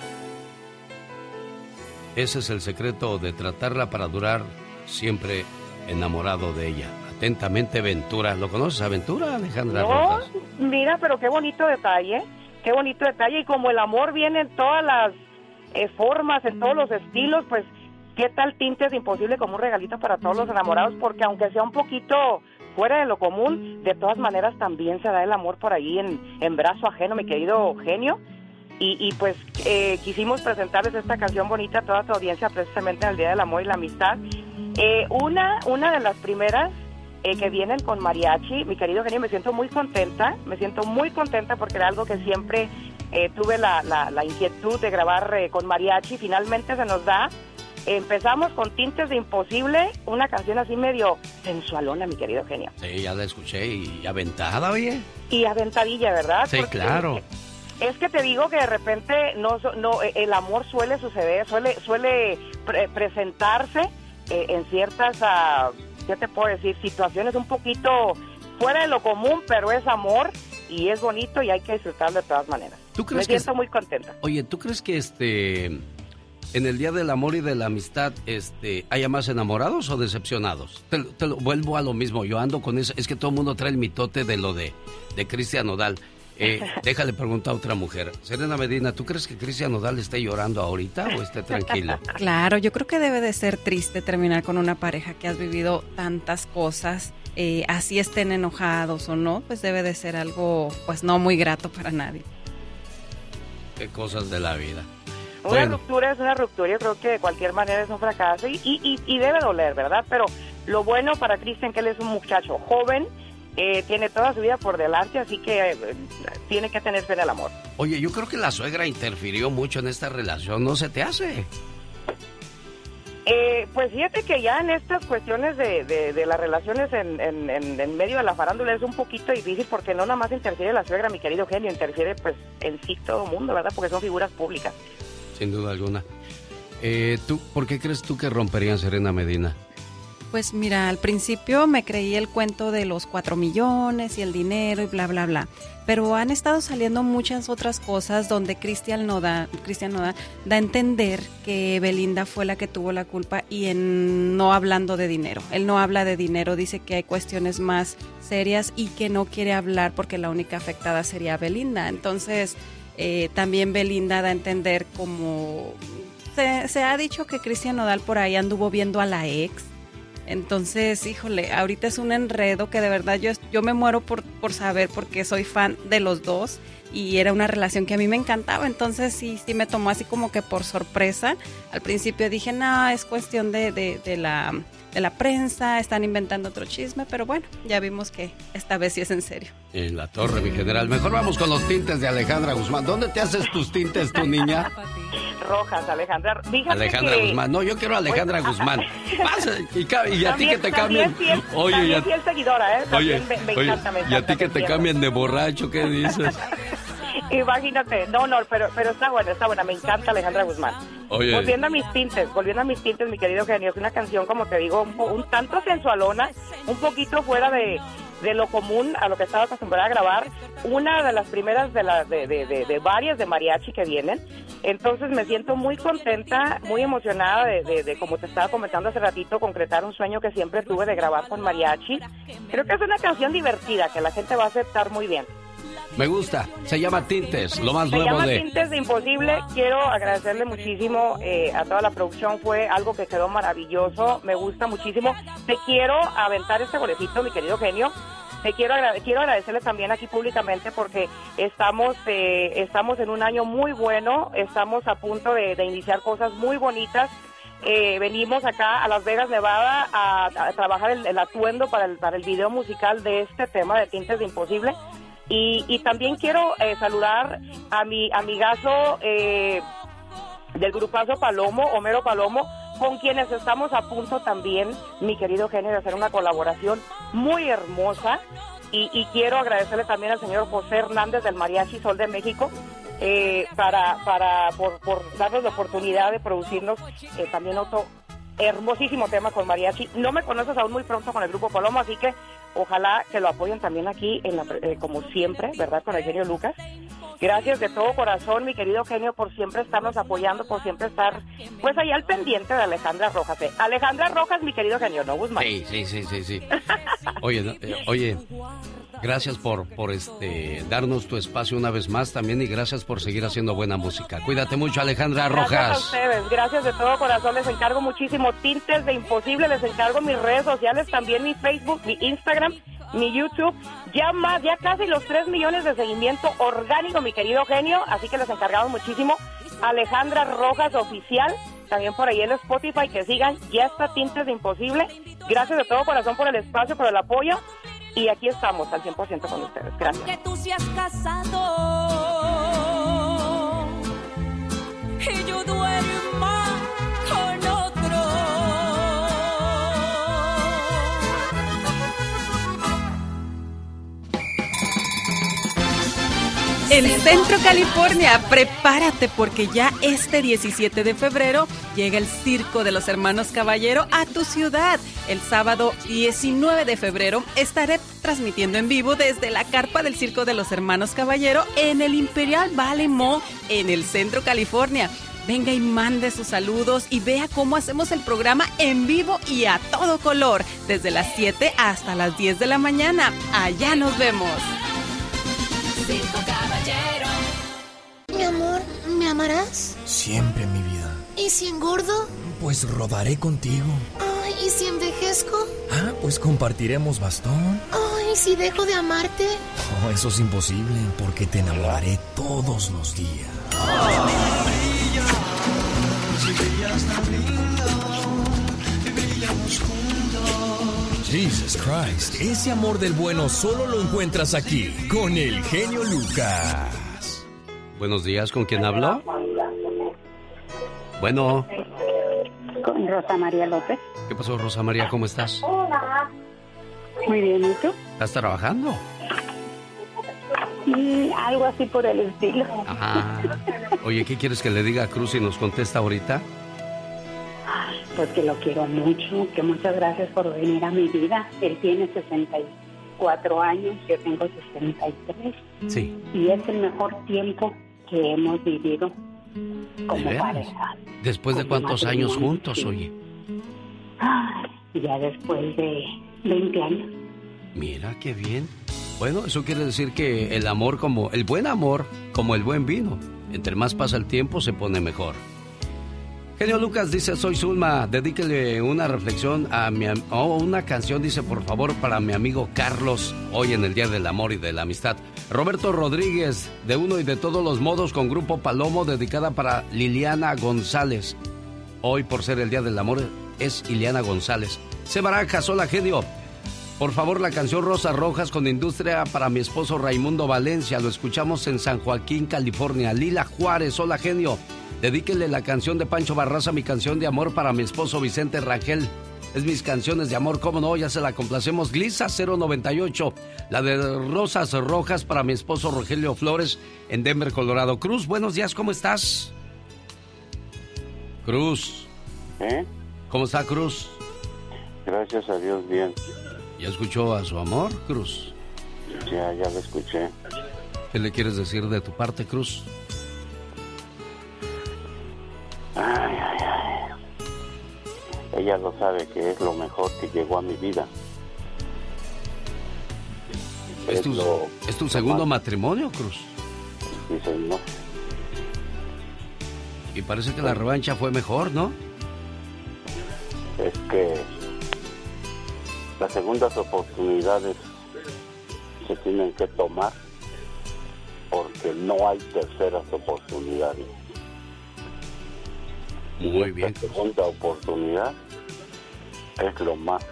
Ese es el secreto de tratarla para durar siempre enamorado de ella. Atentamente, Ventura. ¿Lo conoces a Ventura, Alejandra No, Rojas? mira, pero qué bonito detalle, qué bonito detalle. Y como el amor viene en todas las eh, formas, en todos los estilos, pues, ¿qué tal tintes imposible como un regalito para todos los enamorados? Porque aunque sea un poquito fuera de lo común, de todas maneras también se da el amor por ahí en, en brazo ajeno, mi querido genio. Y, y, pues eh, quisimos presentarles esta canción bonita a toda tu audiencia precisamente en el Día del Amor y la Amistad. Eh, una, una de las primeras eh, que vienen con mariachi. Mi querido genio, me siento muy contenta, me siento muy contenta porque era algo que siempre eh, tuve la, la- la inquietud de grabar eh, con mariachi. Finalmente se nos da. Empezamos con Tintes de Imposible, una canción así medio sensualona, mi querido genio. Sí, ya la escuché y aventada, oye. Y aventadilla, ¿verdad? Sí, Porque claro. Es que te digo que de repente no, no eh, el amor suele suceder, suele suele pre- presentarse eh, en ciertas, ah, ¿qué te puedo decir? Situaciones un poquito fuera de lo común, pero es amor y es bonito y hay que disfrutarlo de todas maneras. ¿Tú crees Me que siento muy contenta. Oye, ¿tú crees que este en el Día del Amor y de la Amistad este haya más enamorados o decepcionados? Te, lo- te lo vuelvo a lo mismo, yo ando con eso, es que todo el mundo trae el mitote de lo de, de Cristian Nodal. Eh, déjale preguntar a otra mujer. Serena Medina, ¿tú crees que Cristian Nodal esté llorando ahorita o esté tranquilo? [LAUGHS] Claro, yo creo que debe de ser triste terminar con una pareja que has vivido tantas cosas, eh, así estén enojados o no, pues debe de ser algo, pues no muy grato para nadie. Qué cosas de la vida. Una Bueno. ruptura es una ruptura, yo creo que de cualquier manera es un fracaso y, y, y- y debe doler, ¿verdad? Pero lo bueno para Cristian que él es un muchacho joven, eh, tiene toda su vida por delante, así que eh, tiene que tener fe en el amor. Oye, yo creo que la suegra interfirió mucho en esta relación, ¿no se te hace? Eh, pues fíjate que ya en estas cuestiones de, de- de las relaciones en, en- en- en medio de la farándula es un poquito difícil porque no nada más interfiere la suegra, mi querido genio, interfiere pues en sí todo mundo, ¿verdad? Porque son figuras públicas. Sin duda alguna. Eh, ¿tú, ¿Por qué crees tú que romperían Serena Medina? Pues mira, al principio me creí el cuento de los cuatro millones y el dinero y bla, bla, bla. Pero han estado saliendo muchas otras cosas donde Cristian no da, Cristian no da, da a entender que Belinda fue la que tuvo la culpa y en no hablando de dinero. Él no habla de dinero, dice que hay cuestiones más serias y que no quiere hablar porque la única afectada sería Belinda. Entonces, eh, también Belinda da a entender como... Se, se ha dicho que Cristian Nodal por ahí anduvo viendo a la ex entonces, híjole, ahorita es un enredo que de verdad yo, yo me muero por, por saber porque soy fan de los dos y era una relación que a mí me encantaba. Entonces sí, sí me tomó así como que por sorpresa. Al principio dije, no, es cuestión de, de, de la, de la prensa, están inventando otro chisme, pero bueno, ya vimos que esta vez sí es en serio. En la torre, mi general. Mejor vamos con los tintes de Alejandra Guzmán. ¿Dónde te haces tus tintes, tu niña? [LAUGHS] Rojas, Alejandra. Fíjate Alejandra que- Guzmán. No, yo quiero a Alejandra Oye, [LAUGHS] Guzmán. Pasa, y, a ti que te cambien. fiel- Oye, ya- seguidora, ¿eh? Oye, También me, me oye, encanta, me y a ti que te cambien de borracho, ¿qué dices? [LAUGHS] Imagínate, no, no, pero, pero está buena, está buena, me encanta Alejandra Guzmán. Oye. Volviendo a mis tintes, volviendo a mis tintes, mi querido genio, es una canción, como te digo, un, un tanto sensualona, un poquito fuera de, de lo común a lo que estaba acostumbrada a grabar, una de las primeras de, la, de, de, de- de varias de mariachi que vienen, entonces me siento muy contenta, muy emocionada de, de, como te estaba comentando hace ratito, concretar un sueño que siempre tuve de grabar con mariachi. Creo que es una canción divertida, que la gente va a aceptar muy bien. Me gusta. Se llama Tintes, lo más Se nuevo llama de... Tintes de Imposible. Quiero agradecerle muchísimo eh, a toda la producción. Fue algo que quedó maravilloso. Me gusta muchísimo. Te quiero aventar este boletito, mi querido genio. Te quiero, agrade- quiero agradecerle también aquí públicamente porque estamos, eh, estamos en un año muy bueno. Estamos a punto de, de iniciar cosas muy bonitas. Eh, venimos acá a Las Vegas, Nevada, a, a trabajar el, el atuendo para el, para el video musical de este tema de Tintes de Imposible. Y, y también quiero eh, saludar a mi amigazo eh, del grupazo Palomo, Homero Palomo, con quienes estamos a punto también, mi querido genio, de hacer una colaboración muy hermosa. Y, y quiero agradecerle también al señor José Hernández del Mariachi Sol de México eh, para, para por, por darnos la oportunidad de producirnos eh, también otro hermosísimo tema con Mariachi. No me conoces aún muy pronto con el grupo Palomo, así que ojalá que lo apoyen también aquí, en la, eh, como siempre, ¿verdad? Con el genio Lucas. Gracias de todo corazón, mi querido genio, por siempre estarnos apoyando, por siempre estar, pues ahí al pendiente de Alejandra Rojas. ¿eh? Alejandra Rojas, mi querido genio, no Guzmán. Sí, sí, sí, sí, sí. Oye, no, eh, oye, gracias por, por este darnos tu espacio una vez más también y gracias por seguir haciendo buena música. Cuídate mucho, Alejandra Gracias a Rojas. ustedes, gracias de todo corazón, les encargo muchísimo tintes de imposible, les encargo mis redes sociales, también mi Facebook, mi Instagram, mi YouTube, ya más, ya casi los 3 millones de seguimiento orgánico, mi querido genio, así que les encargamos muchísimo. Alejandra Rojas Oficial, también por ahí en Spotify, que sigan, ya está Tintes de Imposible. Gracias de todo corazón por el espacio, por el apoyo, y aquí estamos al 100% con ustedes. Gracias. Que tú seas casado y yo En Centro California, prepárate porque ya este 17 de febrero llega el Circo de los Hermanos Caballero a tu ciudad. El sábado 19 de febrero estaré transmitiendo en vivo desde la carpa del Circo de los Hermanos Caballero en el Imperial Valley Mall en el Centro California. Venga y mande sus saludos y vea cómo hacemos el programa en vivo y a todo color, desde las 7 hasta las 10 de la mañana. Allá nos vemos. Mi amor, ¿me amarás? Siempre, mi vida. ¿Y si engordo? Pues rodaré contigo. Ay, ¿y si envejezco? Ah, pues compartiremos bastón. Ay, ¿y si dejo de amarte? Oh, eso es imposible porque te enamoraré todos los días. Jesus Christ, ese amor del bueno solo lo encuentras aquí, con el genio Lucas. Buenos días, ¿con quién hablo? Bueno, Con Rosa María López. ¿qué pasó, Rosa María? ¿Cómo estás? Hola. Muy bien, ¿y tú? ¿Estás trabajando? Mm, algo así por el estilo. Ah. Oye, ¿qué quieres que le diga a Cruz y nos contesta ahorita? Pues que lo quiero mucho, que muchas gracias por venir a mi vida. Él tiene 64 años, yo tengo 63. Sí. Y es el mejor tiempo que hemos vivido ¿De como pareja. ¿Después de cuántos años juntos, sí. oye? Ay, ya después de 20 años. Mira, qué bien. Bueno, eso quiere decir que el amor como, el buen amor, como el buen vino, entre más pasa el tiempo se pone mejor. Genio Lucas dice, soy Zulma, dedíquele una reflexión a mi, o una canción, dice, por favor, para mi amigo Carlos, hoy en el Día del Amor y de la Amistad. Roberto Rodríguez, de uno y de todos los modos, con Grupo Palomo, dedicada para Liliana González. Hoy, por ser el Día del Amor, es Liliana González. Se baraja, sola genio. Por favor, la canción Rosas Rojas con Industria para mi esposo Raimundo Valencia. Lo escuchamos en San Joaquín, California. Lila Juárez, hola genio. Dedíquele la canción de Pancho Barraza, mi canción de amor para mi esposo Vicente Rangel. Es mis canciones de amor, cómo no, ya se la complacemos. Glisa 098, la de Rosas Rojas para mi esposo Rogelio Flores en Denver, Colorado. Cruz, buenos días, ¿cómo estás? Cruz. ¿Eh? ¿Cómo está Cruz? Gracias a Dios, bien. ¿Ya escuchó a su amor, Cruz? Ya, ya lo escuché. ¿Qué le quieres decir de tu parte, Cruz? Ay, ay, ay. Ella lo sabe que es lo mejor que llegó a mi vida. ¿Es tu, lo- ¿es tu segundo matrimonio, Cruz? Sí, señor. Y parece que la revancha fue mejor, ¿no? Es que las segundas oportunidades se tienen que tomar porque no hay terceras oportunidades. Muy bien. La segunda oportunidad es lo más,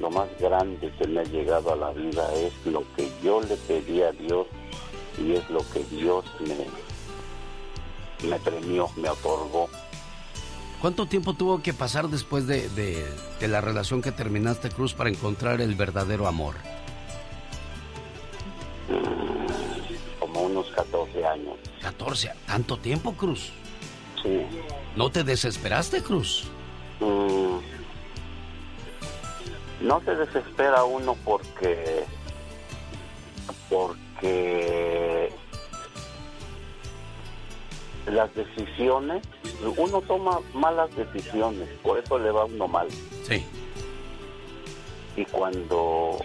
lo más grande que me ha llegado a la vida, es lo que yo le pedí a Dios y es lo que Dios me, me premió, me otorgó. ¿Cuánto tiempo tuvo que pasar después de, de- de la relación que terminaste, Cruz, para encontrar el verdadero amor? Como unos 14 años. 14, ¿tanto tiempo, Cruz? Sí. ¿No te desesperaste, Cruz? Mm, no se desespera uno porque porque las decisiones uno toma malas decisiones por eso le va a uno mal Sí. y cuando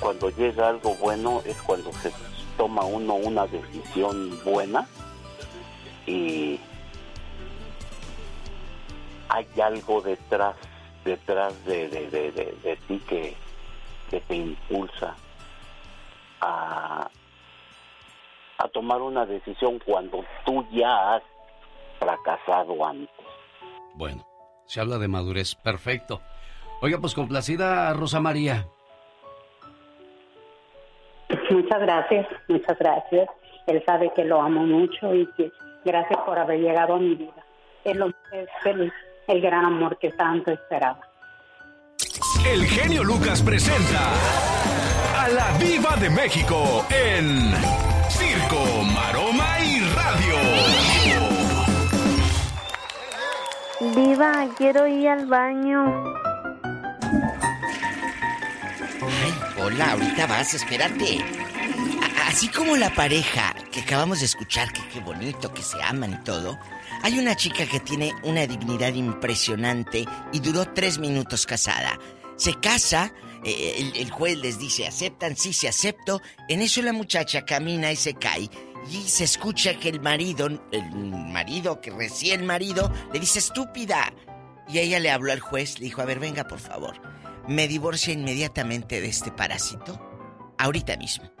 cuando llega algo bueno es cuando se toma uno una decisión buena y hay algo detrás detrás de, de, de, de- de ti que, que te impulsa a, a tomar una decisión cuando tú ya has fracasado antes. Bueno, se habla de madurez. Perfecto. Oiga, pues complacida Rosa María. Muchas gracias, muchas gracias. Él sabe que lo amo mucho y que gracias por haber llegado a mi vida. Es, lo, es el, el gran amor que tanto esperaba. El genio Lucas presenta a la Viva de México en Circo, Maroma y Radio. Diva, quiero ir al baño. Hola, ahorita vas, espérate. A- así como la pareja que acabamos de escuchar, que qué bonito, que se aman y todo, hay una chica que tiene una dignidad impresionante y duró tres minutos casada. Se casa, eh, el, el juez les dice, aceptan, sí, se acepto. En eso la muchacha camina y se cae. Y se escucha que el marido, el marido, que recién marido, le dice estúpida. Y ella le habló al juez, le dijo, a ver, venga, por favor. Me divorcia inmediatamente de este parásito. Ahorita mismo.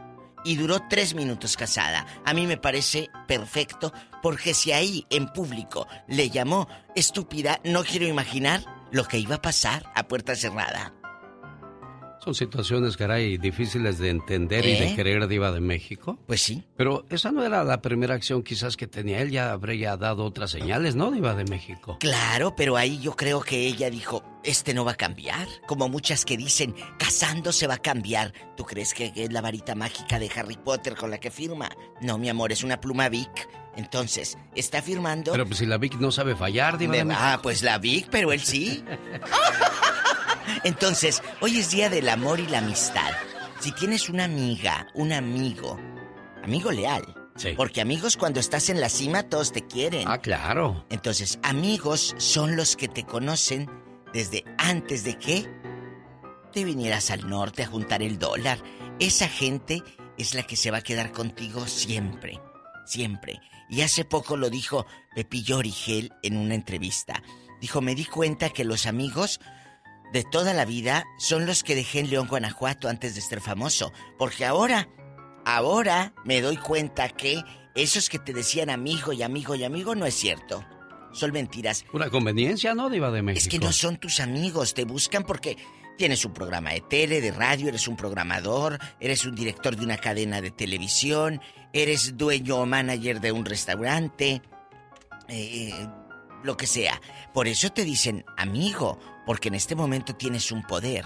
Y duró tres minutos casada. A mí me parece perfecto, porque si ahí en público le llamó estúpida, no quiero imaginar lo que iba a pasar a puerta cerrada. Son situaciones, caray, difíciles de entender y de ¿Eh? creer, Diva de México. Pues sí. Pero esa no era la primera acción quizás que tenía él, ya habría dado otras señales, ¿no, Diva de México? Claro, pero ahí yo creo que ella dijo, este no va a cambiar. Como muchas que dicen, casándose va a cambiar. ¿Tú crees que es la varita mágica de Harry Potter con la que firma? No, mi amor, es una pluma Vic. Entonces, está firmando... Pero pues si la Vic no sabe fallar, Diva de Me- México. Ah, pues la Vic, pero él sí. Entonces, hoy es día del amor y la amistad. Si tienes una amiga, un amigo, amigo leal. Porque amigos cuando estás en la cima todos te quieren. Ah, claro. Entonces, amigos son los que te conocen desde antes de que te vinieras al norte a juntar el dólar. Esa gente es la que se va a quedar contigo siempre, siempre. Y hace poco lo dijo Pepillo Origel en una entrevista. Dijo, me di cuenta que los amigos de toda la vida son los que dejé en León, Guanajuato antes de ser famoso. Porque ahora, ahora me doy cuenta que esos que te decían amigo y amigo y amigo no es cierto. Son mentiras. Una conveniencia, ¿no, Diva de México? Es que no son tus amigos, te buscan porque tienes un programa de tele, de radio, eres un programador, eres un director de una cadena de televisión, eres dueño o manager de un restaurante, eh, lo que sea. Por eso te dicen amigo, porque en este momento tienes un poder.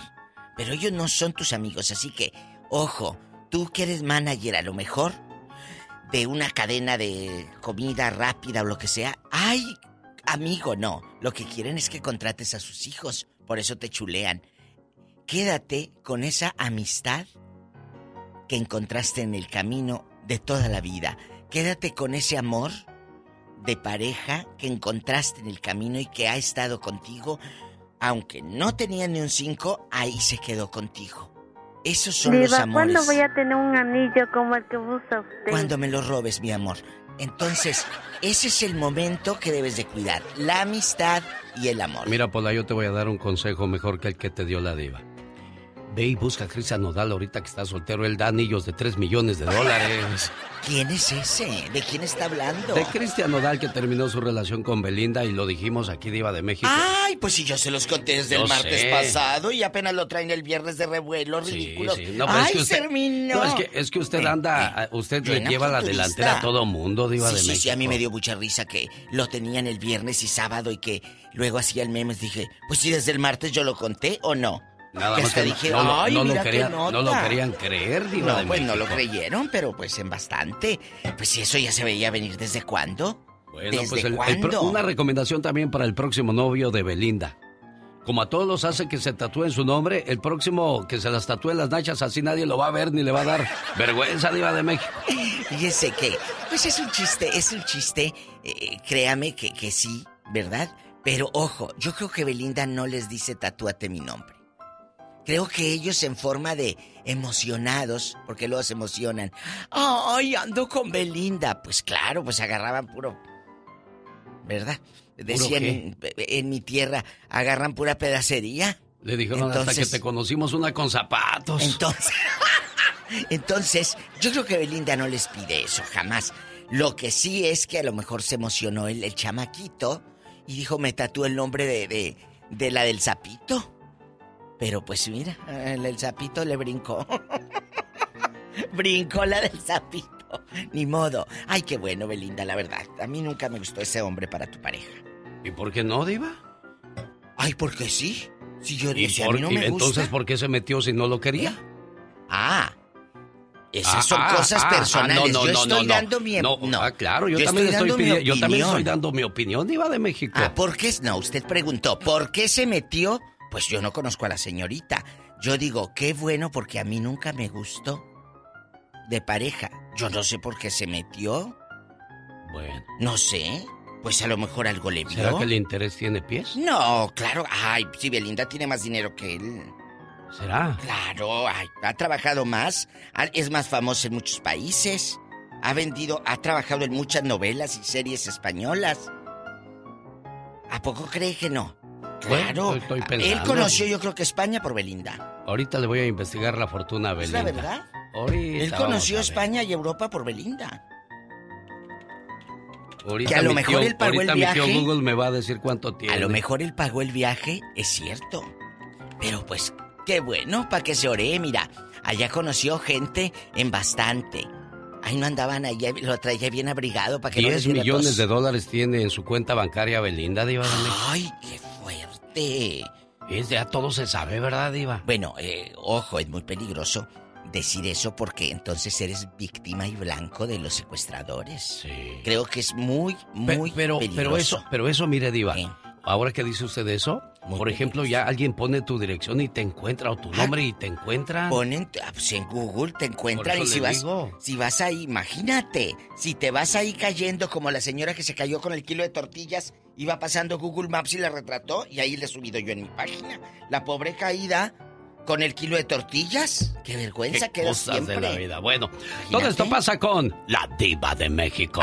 Pero ellos no son tus amigos, así que, ojo, tú que eres manager a lo mejor de una cadena de comida rápida o lo que sea, ay, amigo, no. Lo que quieren es que contrates a sus hijos, por eso te chulean. Quédate con esa amistad que encontraste en el camino de toda la vida. Quédate con ese amor de pareja que encontraste en el camino y que ha estado contigo, aunque no tenía ni un 5, ahí se quedó contigo. Esos son los Diva, amores. ¿cuándo voy a tener un anillo como el que usa usted? Cuando me lo robes, mi amor. Entonces, ese es el momento que debes de cuidar. La amistad y el amor. Mira, Pola, yo te voy a dar un consejo mejor que el que te dio la diva. Ve y busca a Cristian Nodal ahorita que está soltero. Él da anillos de 3 millones de dólares. [LAUGHS] ¿Quién es ese? ¿De quién está hablando? De Cristian Nodal que terminó su relación con Belinda y lo dijimos aquí, Diva de México. Ay, pues si yo se los conté desde Yo el martes sé. pasado y apenas lo traen el viernes de revuelo, ridículo. Sí, no, Ay, es que usted, terminó. no, es que, es que usted anda, usted le lleva la delantera a todo mundo, Diva sí, de sí, México. Sí, a mí me dio mucha risa que lo tenían el viernes y sábado y que luego hacía el memes. Dije, pues si desde el martes yo lo conté o no. Nada Que más hasta que no- dije, no, ay, no lo mira querían- no lo querían creer, Diva No, de pues no lo creyeron, pero pues en bastante. Pues si eso ya se veía venir desde cuándo. Bueno, ¿Desde pues el- el cuándo? una recomendación también para el próximo novio de Belinda. Como a todos los hace que se tatúen su nombre, el próximo que se las tatúe las nachas, así nadie lo va a ver ni le va a dar [LAUGHS] vergüenza, Diva de México. Fíjese que, pues es un chiste, es un chiste, eh, créame que, que sí, ¿verdad? Pero ojo, yo creo que Belinda no les dice tatúate mi nombre. Creo que ellos en forma de emocionados, porque luego se emocionan. ¡Ay, ando con Belinda! Pues claro, pues agarraban puro. ¿Verdad? Decían en, en mi tierra, agarran pura pedacería. Le dijeron hasta que te conocimos una con zapatos. Entonces, [LAUGHS] entonces, yo creo que Belinda no les pide eso, jamás. Lo que sí es que a lo mejor se emocionó el, el chamaquito y dijo, me tatúo el nombre de, de, de la del sapito. Pero pues mira, el, el sapito le brincó. [LAUGHS] brincó la del sapito. Ni modo. Ay, qué bueno, Belinda, la verdad. A mí nunca me gustó ese hombre para tu pareja. ¿Y por qué no, Diva? Ay, porque sí. Si yo ¿Y decía, a por- mí no y me gusta. entonces por qué se metió si no lo quería? Ah. Esas Ah, son ah, cosas ah, personales. ah, no, no, yo no, estoy no, dando mi no. no. Ah, claro, yo, Yo también estoy estoy, dando mi pidi- yo también opinión. estoy dando mi opinión, Diva de México. Ah, ¿por qué? No, usted preguntó, ¿por qué se metió? Pues yo no conozco a la señorita. Yo digo, qué bueno porque a mí nunca me gustó de pareja. Yo no sé por qué se metió. Bueno. No sé. Pues a lo mejor algo le vio. ¿Será que el interés tiene pies? No, claro. Ay, si Belinda tiene más dinero que él. ¿Será? Claro, ay, ha trabajado más, es más famoso en muchos países, ha vendido, ha trabajado en muchas novelas y series españolas. ¿A poco cree que no? Claro, Bueno, estoy pensando. él conoció yo creo que España por Belinda. Ahorita le voy a investigar la fortuna a ¿Es Belinda. la verdad? Ahorita Él conoció. España y Europa por Belinda. Ahorita que a lo mejor tío- él pagó el mi tío viaje. Google me va a decir cuánto tiene. A lo mejor él pagó el viaje, es cierto. Pero pues, qué bueno, para que se ore, mira. Allá conoció gente en bastante. Ahí no andaban allá, lo traía bien abrigado para que no les 10 diera millones tos. de dólares tiene en su cuenta bancaria Belinda, Diva de México. Ay, qué fuerte. Es ya todo se sabe, ¿verdad, Diva? Bueno, eh, ojo, es muy peligroso decir eso porque entonces eres víctima y blanco de los secuestradores. Creo que es muy, Pe- muy pero, peligroso. pero eso, pero eso, mire, Diva. Ahora que dice usted eso, por ejemplo, ya alguien pone tu dirección y te encuentra, o tu nombre y te encuentra. Ponen, ah, pues en Google te encuentran y si vas, digo. si vas ahí, imagínate, si te vas ahí cayendo como la señora que se cayó con el kilo de tortillas, iba pasando Google Maps y la retrató y ahí le he subido yo en mi página. La pobre caída con el kilo de tortillas. Qué vergüenza quedó cosas siempre. de la vida. Bueno, todo esto pasa con la Diva de México.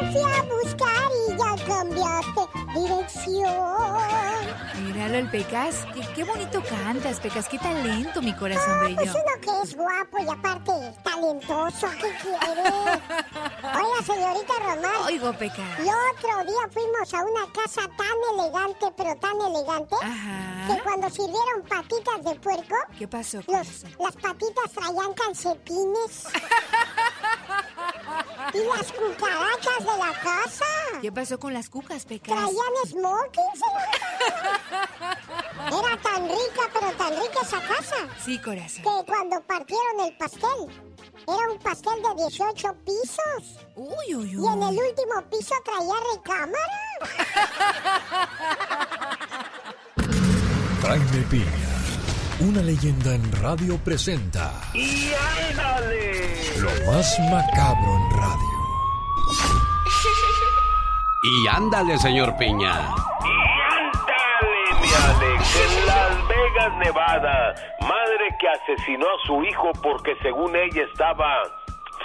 Fui a buscar y ya cambiaste dirección. Míralo, el Pecas. Qué, qué bonito cantas, Pecas. Qué talento, mi corazón Ah, bello. pues uno que es guapo y aparte talentoso, ¿qué quiere? [LAUGHS] Oiga, señorita Román. Oigo, Pecas. Y otro día fuimos a una casa tan elegante, pero tan elegante, que cuando sirvieron patitas de puerco, ¿Qué pasó? los- las patitas traían calcetines. [LAUGHS] y las cucarachas de la casa. ¿Qué pasó con las cucas, Pecas? Traían smoking, señorita. [LAUGHS] Era tan rica, pero tan rica esa casa. Sí, corazón. Que cuando partieron el pastel, era un pastel de 18 pisos. Uy, uy, Y en el último piso traía recámara. Jaime Piña, una leyenda en radio presenta ¡Y ándale! lo más macabro en radio. Y ándale, señor Piña. Y ándale, mi Alex, en Las Vegas, Nevada, madre que asesinó a su hijo porque según ella estaba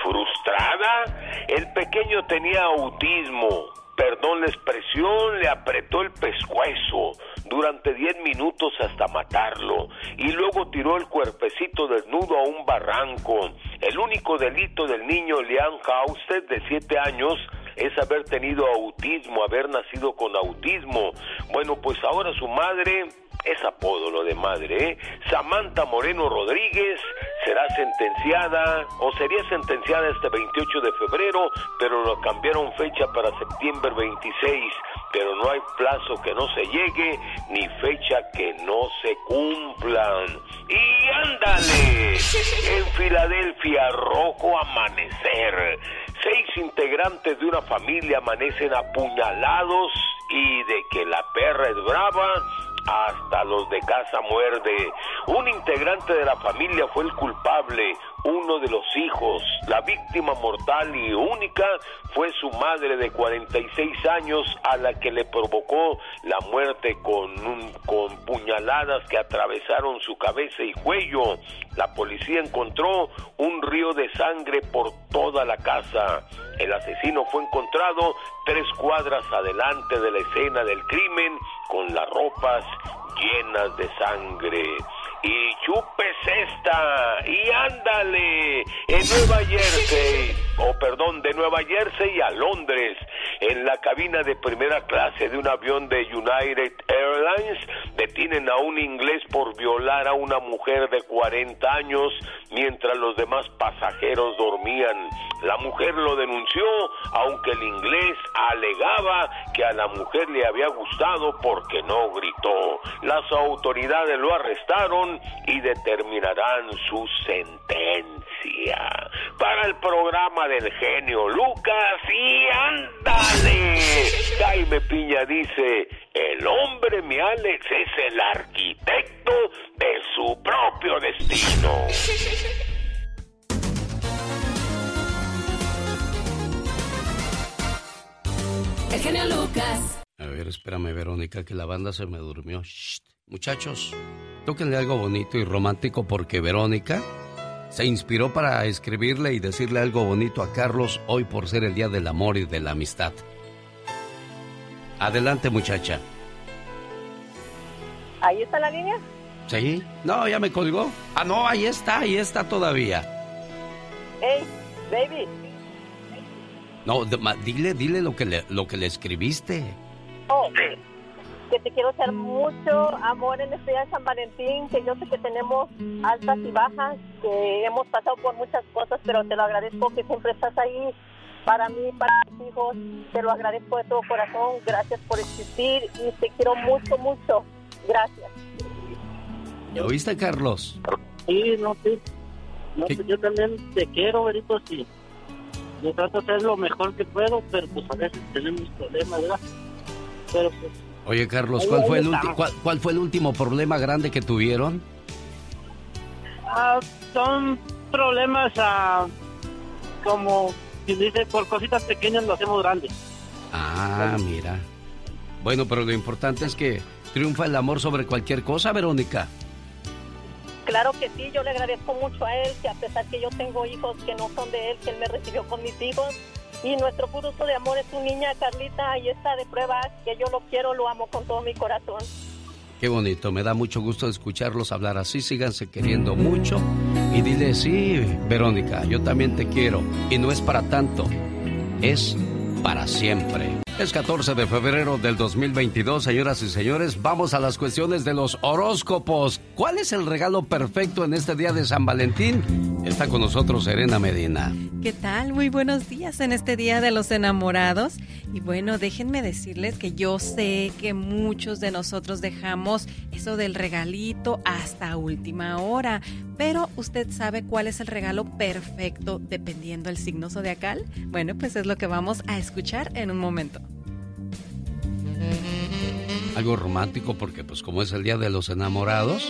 frustrada, el pequeño tenía autismo. Perdón la expresión, le apretó el pescuezo durante 10 minutos hasta matarlo y luego tiró el cuerpecito desnudo a un barranco. El único delito del niño Leon Hausted de 7 años es haber tenido autismo, haber nacido con autismo. Bueno, pues ahora su madre es apodo lo de madre, ¿eh? Samantha Moreno Rodríguez será sentenciada o sería sentenciada este 28 de febrero, pero lo cambiaron fecha para septiembre 26, pero no hay plazo que no se llegue ni fecha que no se cumplan. Y ándale, en Filadelfia, rojo amanecer. Seis integrantes de una familia amanecen apuñalados y de que la perra es brava, hasta los de casa muerde. Un integrante de la familia fue el culpable, uno de los hijos. La víctima mortal y única fue su madre de 46 años a la que le provocó la muerte con, un, con puñaladas que atravesaron su cabeza y cuello. La policía encontró un río de sangre por toda la casa. El asesino fue encontrado tres cuadras adelante de la escena del crimen con las ropas llenas de sangre. Y chupes esta, y ándale, en Nueva Jersey, o perdón, de Nueva Jersey a Londres, en la cabina de primera clase de un avión de United Airlines, detienen a un inglés por violar a una mujer de 40 años mientras los demás pasajeros dormían. La mujer lo denunció, aunque el inglés alegaba que a la mujer le había gustado porque no gritó. Las autoridades lo arrestaron y determinarán su sentencia. Para el programa del genio Lucas y ándale. Jaime Piña dice, el hombre, mi Alex, es el arquitecto de su propio destino. El genio Lucas. A ver, espérame, Verónica, que la banda se me durmió. Shh. Muchachos, tóquenle algo bonito y romántico porque Verónica se inspiró para escribirle y decirle algo bonito a Carlos hoy por ser el Día del Amor y de la Amistad. Adelante, muchacha. ¿Ahí está la línea? ¿Sí? No, ya me colgó. Ah, no, ahí está, ahí está todavía. Hey, baby. No, dile, dile lo que le, lo que le escribiste. Oh, que te quiero echar mucho amor en este día de San Valentín, que yo sé que tenemos altas y bajas, que hemos pasado por muchas cosas, pero te lo agradezco que siempre estás ahí para mí, para mis hijos. Te lo agradezco de todo corazón. Gracias por existir y te quiero mucho, mucho. Gracias. ¿Me oíste, Carlos? Sí, no, sí. No, pues yo también te quiero, Berito, sí. Yo trato de hacer lo mejor que puedo, pero pues a veces tenemos problemas, ¿verdad? Pero pues, Oye, Carlos, Ahí ¿cuál fue, el estamos. ulti- cuál, cuál fue el último problema grande que tuvieron? ah, son problemas, ah, como quien dice, por cositas pequeñas lo hacemos grandes. Ah, mira. Bueno, pero lo importante es que triunfa el amor sobre cualquier cosa, Verónica. Claro que sí, yo le agradezco mucho a él, que a pesar que yo tengo hijos que no son de él, que él me recibió con mis hijos. Y nuestro fruto de amor es su niña Carlita, ahí está de prueba, que yo lo quiero, lo amo con todo mi corazón. Qué bonito, me da mucho gusto escucharlos hablar así, síganse queriendo mucho. Y dile, sí, Verónica, yo también te quiero. Y no es para tanto, es para siempre. Es 14 de febrero del 2022, señoras y señores. Vamos a las cuestiones de los horóscopos. ¿Cuál es el regalo perfecto en este día de San Valentín? Está con nosotros Serena Medina. ¿Qué tal? Muy buenos días en este Día de los Enamorados. Y bueno, déjenme decirles que yo sé que muchos de nosotros dejamos eso del regalito hasta última hora. Pero ¿usted sabe cuál es el regalo perfecto dependiendo del signo zodiacal? Bueno, pues es lo que vamos a escuchar en un momento. Algo romántico porque pues como es el día de los enamorados,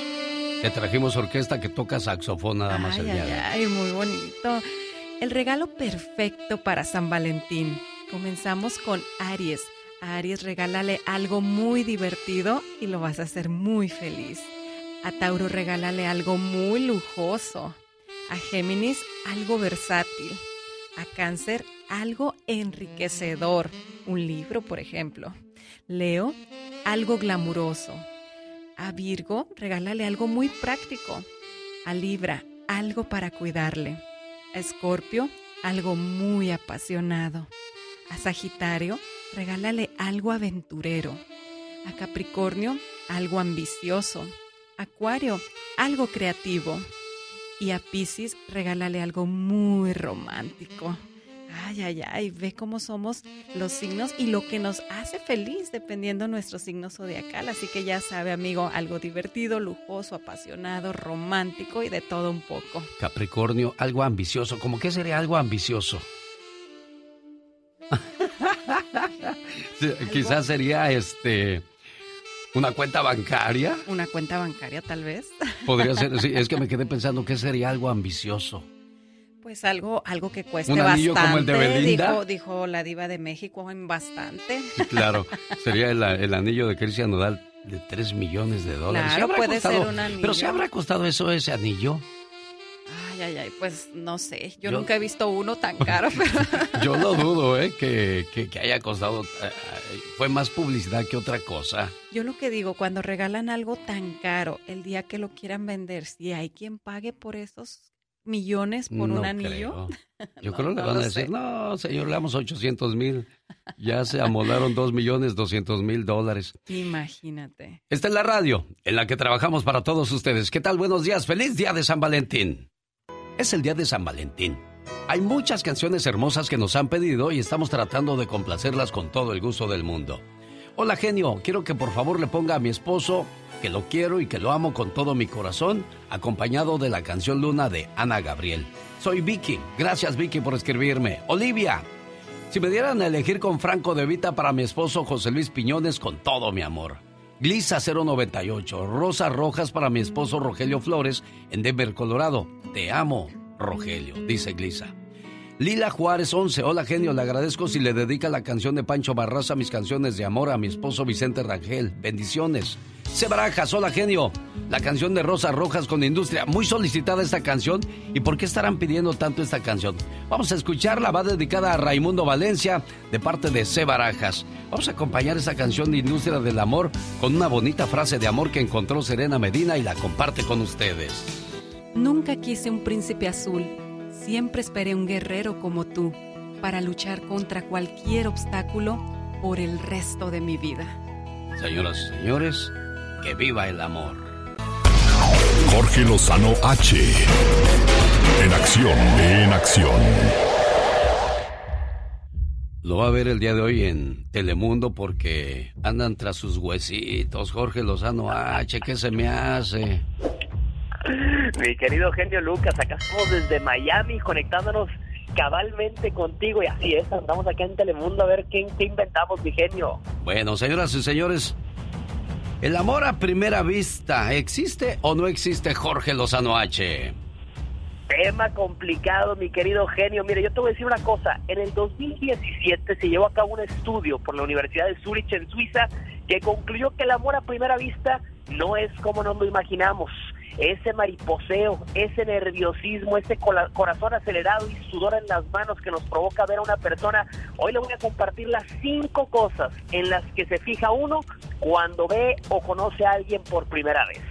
te trajimos orquesta que toca saxofón nada más el Ay, día ay, de hoy. ay, muy bonito. El regalo perfecto para San Valentín. Comenzamos con Aries. A Aries regálale algo muy divertido y lo vas a hacer muy feliz. A Tauro regálale algo muy lujoso. A Géminis algo versátil. A Cáncer algo enriquecedor. Un libro, por ejemplo. Leo algo glamuroso. A Virgo regálale algo muy práctico. A Libra algo para cuidarle. A Escorpio algo muy apasionado. A Sagitario, regálale algo aventurero. A Capricornio, algo ambicioso. Acuario, algo creativo. Y a Piscis, regálale algo muy romántico. Ay, ay, ay, ve cómo somos los signos y lo que nos hace feliz dependiendo nuestro signo zodiacal. Así que ya sabe, amigo, algo divertido, lujoso, apasionado, romántico y de todo un poco. Capricornio, algo ambicioso. ¿Cómo que sería algo ambicioso? [LAUGHS] Quizás sería este una cuenta bancaria. Una cuenta bancaria, tal vez. Podría ser, [LAUGHS] sí, es que me quedé pensando que sería algo ambicioso. Pues algo, algo que cueste ¿Un anillo bastante. como el de Belinda? Dijo, dijo la diva de México en bastante. Sí, claro, sería el, el anillo de Cristian Nodal de 3 millones de dólares. Claro, habrá puede costado- ser un anillo. Pero si habrá costado eso ese anillo. Ay, ay, ay, pues no sé. Yo, Yo- nunca he visto uno tan caro, [LAUGHS] pero Yo lo dudo, ¿eh? Que, que, que haya costado. eh, eh, fue más publicidad que otra cosa. yo lo que digo, cuando regalan algo tan caro, el día que lo quieran vender, si hay quien pague por esos millones por No un anillo. creo. [LAUGHS] Yo No, creo que le van a decir, sé. no, señor, le damos 800 mil. Ya se amolaron 2 millones 200 mil dólares. Imagínate. Esta es la radio en la que trabajamos para todos ustedes. ¿Qué tal? Buenos días. Feliz día de San Valentín. Es el día de San Valentín. Hay muchas canciones hermosas que nos han pedido y estamos tratando de complacerlas con todo el gusto del mundo. Hola genio, quiero que por favor le ponga a mi esposo que lo quiero y que lo amo con todo mi corazón, acompañado de la canción Luna de Ana Gabriel. Soy Vicky. Gracias Vicky por escribirme. Olivia, si me dieran a elegir con Franco de Vita para mi esposo José Luis Piñones, con todo mi amor. Glisa 098, Rosas Rojas para mi esposo Rogelio Flores en Denver, Colorado. Te amo, Rogelio, dice Glisa. Lila Juárez 11, hola genio, le agradezco si le dedica la canción de Pancho Barraza mis canciones de amor a mi esposo Vicente Rangel. Bendiciones. Se Barajas, hola genio, la canción de Rosas Rojas con Industria. Muy solicitada esta canción. ¿Y por qué estarán pidiendo tanto esta canción? Vamos a escucharla, va dedicada a Raimundo Valencia de parte de C. Barajas. Vamos a acompañar esa canción de Industria del Amor con una bonita frase de amor que encontró Serena Medina y la comparte con ustedes. Nunca quise un príncipe azul, siempre esperé un guerrero como tú para luchar contra cualquier obstáculo por el resto de mi vida. Señoras y señores, que viva el amor. Jorge Lozano H. En acción, en acción. Lo va a ver el día de hoy en Telemundo porque andan tras sus huesitos. Jorge Lozano H, ¿qué se me hace? Mi querido genio Lucas, acá estamos desde Miami conectándonos cabalmente contigo y así es, andamos acá en Telemundo a ver qué, qué inventamos, mi genio. Bueno, señoras y señores, ¿el amor a primera vista existe o no existe Jorge Lozano H? Tema complicado, mi querido genio. Mire, yo te voy a decir una cosa. En el 2017 se llevó a cabo un estudio por la Universidad de Zurich en Suiza que concluyó que el amor a primera vista no es como nos lo imaginamos. Ese mariposeo, ese nerviosismo, ese corazón acelerado y sudor en las manos que nos provoca ver a una persona. Hoy le voy a compartir las cinco cosas en las que se fija uno cuando ve o conoce a alguien por primera vez.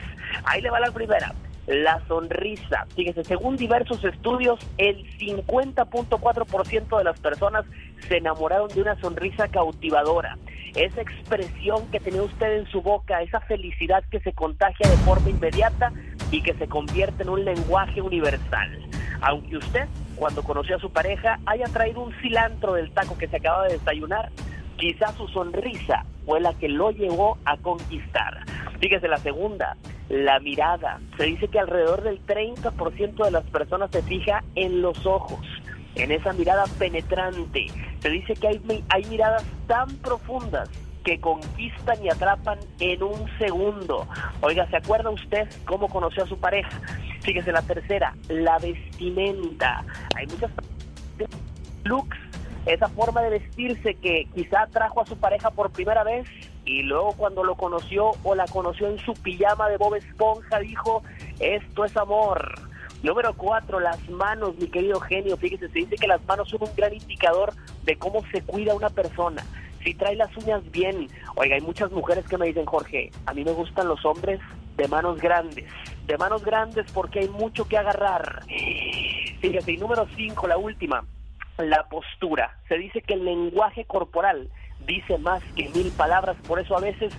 Ahí le va la primera. La sonrisa. Fíjese, según diversos estudios, el 50.4% de las personas se enamoraron de una sonrisa cautivadora. Esa expresión que tenía usted en su boca, esa felicidad que se contagia de forma inmediata y que se convierte en un lenguaje universal. Aunque usted, cuando conoció a su pareja, haya traído un cilantro del taco que se acaba de desayunar, quizás su sonrisa fue la que lo llevó a conquistar. Fíjese la segunda, la mirada. Se dice que alrededor del 30% de las personas se fija en los ojos, en esa mirada penetrante. Se dice que hay, mi- hay miradas tan profundas que conquistan y atrapan en un segundo. Oiga, ¿se acuerda usted cómo conoció a su pareja? Fíjese la tercera, la vestimenta. Hay muchas looks esa forma de vestirse que quizá trajo a su pareja por primera vez y luego cuando lo conoció o la conoció en su pijama de Bob Esponja dijo, esto es amor. Número cuatro, las manos, mi querido genio. Fíjese, se dice que las manos son un gran indicador de cómo se cuida una persona. Si trae las uñas bien. Oiga, hay muchas mujeres que me dicen, Jorge, a mí me gustan los hombres de manos grandes. De manos grandes porque hay mucho que agarrar. Fíjese, y número cinco, la última, la postura. Se dice que el lenguaje corporal dice más que mil palabras, por eso a veces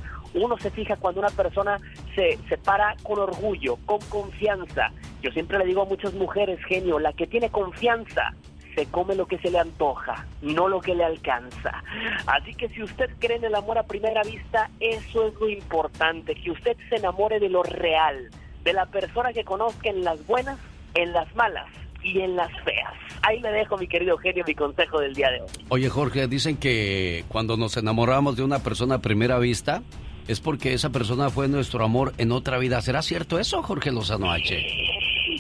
uno se fija cuando una persona se, se para con orgullo, con confianza. Yo siempre le digo a muchas mujeres, genio, la que tiene confianza se come lo que se le antoja, no lo que le alcanza. Así que si usted cree en el amor a primera vista, eso es lo importante, que usted se enamore de lo real, de la persona que conozca en las buenas, en las malas y en las feas. Ahí le dejo, mi querido genio, mi consejo del día de hoy. Oye, Jorge, dicen que cuando nos enamoramos de una persona a primera vista, es porque esa persona fue nuestro amor en otra vida. ¿Será cierto eso, Jorge Lozano H?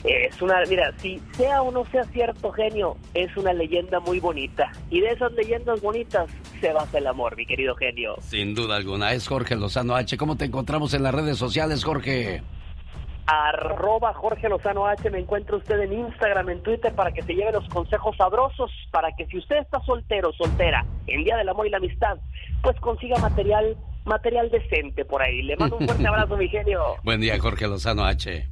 Es una, mira, si sea o no sea cierto, genio, es una leyenda muy bonita. Y de esas leyendas bonitas se basa el amor, mi querido genio. Sin duda alguna, es Jorge Lozano H. ¿Cómo te encontramos en las redes sociales, Jorge? arroba Jorge Lozano H, me encuentra usted en Instagram, en Twitter, para que se lleve los consejos sabrosos, para que si usted está soltero, soltera, en Día del Amor y la Amistad, pues consiga material, material decente por ahí. Le mando un fuerte [LAUGHS] abrazo, mi genio. Buen día, Jorge Lozano H.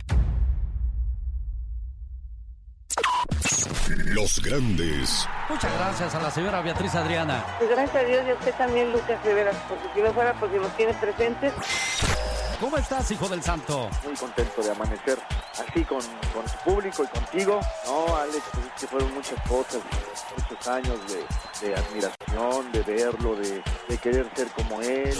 Los grandes. Muchas gracias a la señora Beatriz Adriana. Pues gracias a Dios y a usted también, Lucas Rivera, porque si no fuera porque nos tiene presentes. ¿Cómo estás, hijo del santo? Muy contento de amanecer así con, con su público y contigo. No, Alex, pues es que fueron muchas cosas, muchos años de, de admiración, de verlo, de, de, querer ser como él.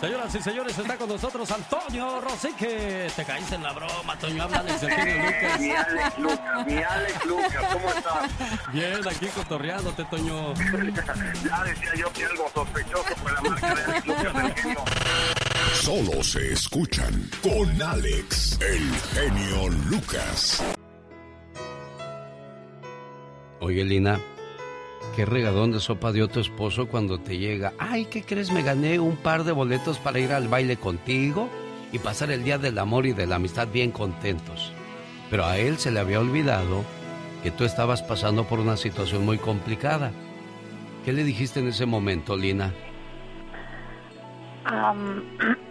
Señoras y señores, está con nosotros Antonio Rosique. Te caíste en la broma, Toño. Habla [LAUGHS] Alex Antonio Lucas. Mi Alex Lucas, mi Alex Lucas, ¿cómo estás? Bien, aquí cotorreándote, Toño. [LAUGHS] ya decía yo que algo sospechoso fue la marca de Alex Lucas del genio. Solo se escuchan con Alex, el genio Lucas. Oye, Lina, ¿qué regadón de sopa dio tu esposo cuando te llega? Ay, ¿qué crees? Me gané un par de boletos para ir al baile contigo y pasar el día del amor y de la amistad bien contentos. Pero a él se le había olvidado que tú estabas pasando por una situación muy complicada. ¿Qué le dijiste en ese momento, Lina? Um,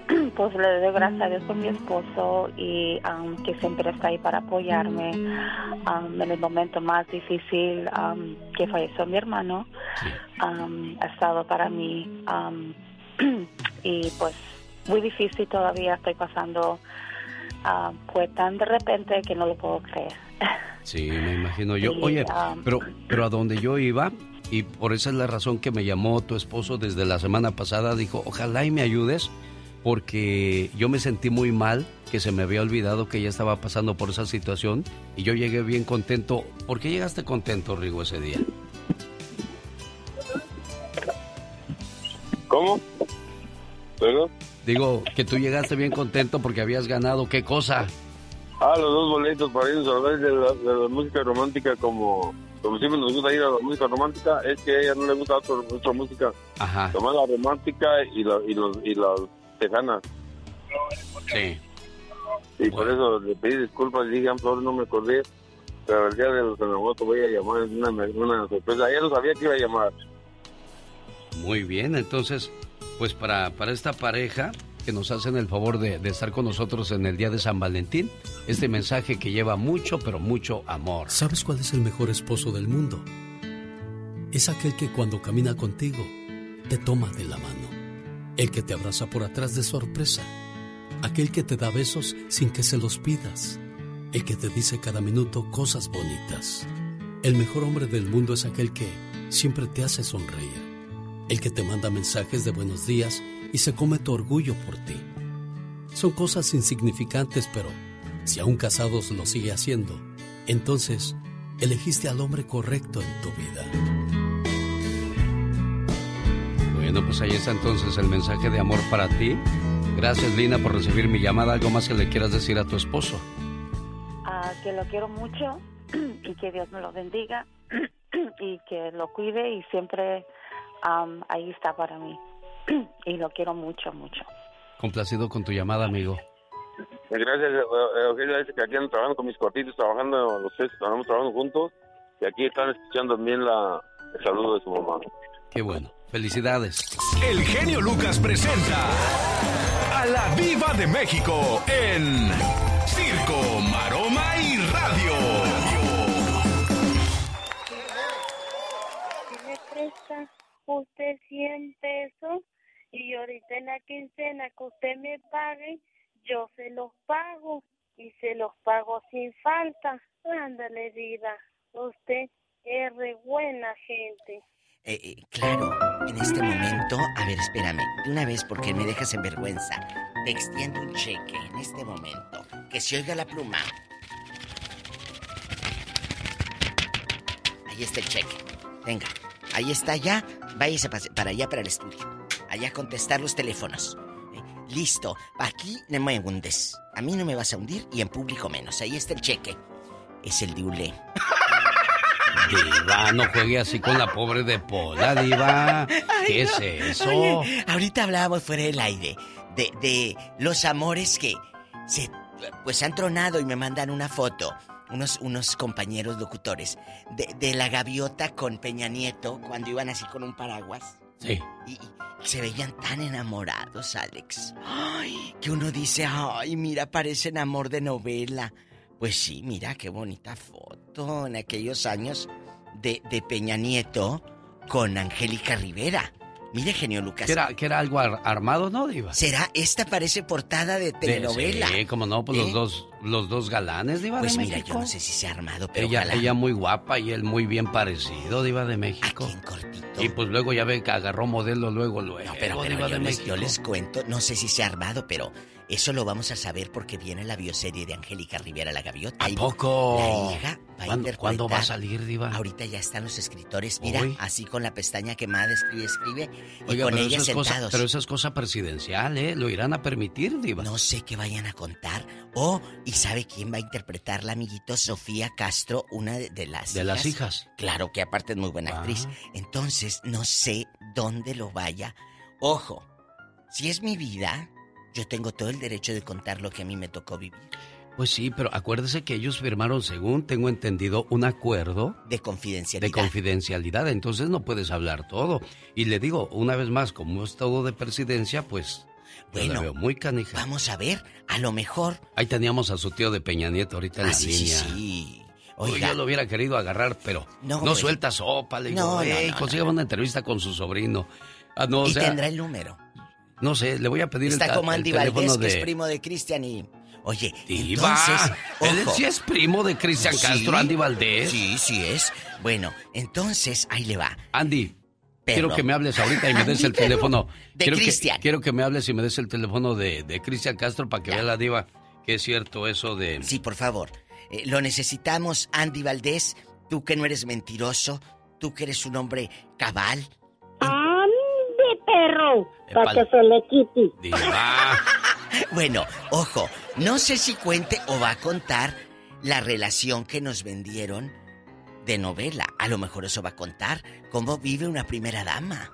[CLEARS THROAT] pues le doy gracias a Dios por mi esposo y um, que siempre está ahí para apoyarme um, en el momento más difícil que falleció mi hermano. ha estado para mí [CLEARS THROAT] y pues muy difícil todavía estoy pasando. fue tan de repente que no lo puedo creer. Sí, me imagino [LAUGHS] yo. Oye, pero, pero a donde yo iba, y por esa es la razón que me llamó tu esposo desde la semana pasada. Dijo, ojalá y me ayudes porque yo me sentí muy mal, que se me había olvidado que ella estaba pasando por esa situación y yo llegué bien contento. ¿Por qué llegaste contento, Rigo, ese día? ¿Cómo? ¿Perdón? Digo, que tú llegaste bien contento porque habías ganado, ¿qué cosa? Ah, los dos boletos para irnos a hablar de la, de la música romántica como como siempre nos gusta ir a la música romántica, es que a ella no le gusta otra, música. Ajá. Tomar la romántica y, la, y, los, y las tejanas. Sí. Y por eso le pedí disculpas y dije, no me acordé. Pero el día de los enamorados voy a llamar, es una, una sorpresa. Ella no sabía que iba a llamar. Muy bien, entonces, pues para, para esta pareja que nos hacen el favor de, de, estar con nosotros en el día de San Valentín. Este mensaje que lleva mucho, pero mucho amor. ¿Sabes cuál es el mejor esposo del mundo? Es aquel que cuando camina contigo te toma de la mano. El que te abraza por atrás de sorpresa. Aquel que te da besos sin que se los pidas. El que te dice cada minuto cosas bonitas. El mejor hombre del mundo es aquel que siempre te hace sonreír. El que te manda mensajes de buenos días y se come tu orgullo por ti. Son cosas insignificantes, pero si aún casados lo sigue haciendo, entonces elegiste al hombre correcto en tu vida. Bueno, pues ahí está entonces el mensaje de amor para ti. Gracias, Lina, por recibir mi llamada. ¿Algo más que le quieras decir a tu esposo? Uh, que lo quiero mucho [CLEARS THROAT] y que Dios me lo bendiga. [CLEARS THROAT] y que lo cuide y siempre ahí está para mí. [CLEARS THROAT] y lo quiero mucho, mucho. Complacido con tu llamada, amigo. Gracias, eh, eh, Eugenia. Dice que aquí andan trabajando con mis cortitos, trabajando los tres, estamos trabajando juntos. Y aquí están escuchando también la, el saludo de su mamá. Qué bueno. Felicidades. El genio Lucas presenta a la Viva de México en Circo, Maroma y Radio. Si me presta usted 100 pesos y ahorita en la quincena que usted me pague, yo se los pago y se los pago sin falta. Ándale, vida, usted es re buena gente. Eh, eh, claro, en este momento, a ver, espérame, de una vez porque me dejas en vergüenza. Te extiendo un cheque en este momento. Que se oiga la pluma. Ahí está el cheque. Venga, ahí está ya. Váyase pa- para allá, para el estudio. Allá a contestar los teléfonos. Eh, Listo, aquí no me hundes. A mí no me vas a hundir y en público menos. Ahí está el cheque. Es el de Ule. Diva, no juegue así con la pobre de Pola, Diva. ¿Qué es eso? Oye, ahorita hablábamos fuera del aire de, de los amores que se pues han tronado y me mandan una foto. Unos, unos compañeros locutores de, de la gaviota con Peña Nieto cuando iban así con un paraguas. Sí. Y, y se veían tan enamorados, Alex. Ay, que uno dice, ay, mira, parecen amor de novela. Pues sí, mira qué bonita foto en aquellos años de, de Peña Nieto con Angélica Rivera. Mire, genio Lucas. Que era, que era algo ar- armado, ¿no, Diva? ¿Será? Esta parece portada de telenovela. Sí, como no, pues ¿Eh? los dos, los dos galanes, Diva Pues de mira, México. yo no sé si se ha armado, pero Ella, ojalá. ella muy guapa y él muy bien parecido, Diva de México. Aquí en cortito. Y pues luego ya ve que agarró modelo luego, luego. Pero, pero Diva yo, de les, México. yo les cuento, no sé si se ha armado, pero eso lo vamos a saber porque viene la bioserie de Angélica Rivera, la gaviota. ¿A poco? La hija va a ¿Cuándo- interpretar- cuándo va a salir, Diva? Ahorita ya están los escritores, mira, así con la pestaña quemada, escribe, escribe, y con ella cosa, sentados. pero eso es cosa presidencial, ¿eh? ¿Lo irán a permitir, Diva? No sé qué vayan a contar. O, ¿y sabe quién va a interpretarla, amiguito? Sofía Castro, una de, de las De las hijas. Ah. Claro, que aparte es muy buena actriz. Entonces, no sé dónde lo vaya. Ojo, si es mi vida, yo tengo todo el derecho de contar lo que a mí me tocó vivir. Pues sí, pero acuérdese que ellos firmaron, según tengo entendido, un acuerdo De confidencialidad. de confidencialidad, entonces no puedes hablar todo. Y le digo, una vez más, como es todo de presidencia, pues la Bueno, veo muy canija. Vamos a ver, a lo mejor. Ahí teníamos a su tío de Peña Nieto ahorita en Ah, la sí, sí, línea. sí. Oiga, Oiga. yo lo hubiera querido agarrar, pero No, no, pues- suelta sopa. Le digo, No, no, "Ey, no, una entrevista con su sobrino. Ah, no, o y sea, tendrá el número. No sé, le voy a pedir el, Está ta- como el Andy teléfono Valdés, que es primo de Cristian y... Oye, Diva, entonces... él ojo. sí es primo de Cristian Sí. Castro, Andy Valdés. Sí, sí es. Bueno, entonces, ahí le va. Andy, Perro. quiero que me hables ahorita y me des Andy, el teléfono. De quiero que- Cristian. Quiero que me hables y me des el teléfono de, de Cristian Castro para que vea la diva que es cierto eso de... Sí, por favor. Eh, lo necesitamos, Andy Valdés. Tú que no eres mentiroso. Tú que eres un hombre cabal. ¡Ande, perro! Para que se le quite. Diva. [LAUGHS] Bueno, ojo, no sé si cuente o va a contar la relación que nos vendieron de novela. A lo mejor eso va a contar cómo vive una primera dama.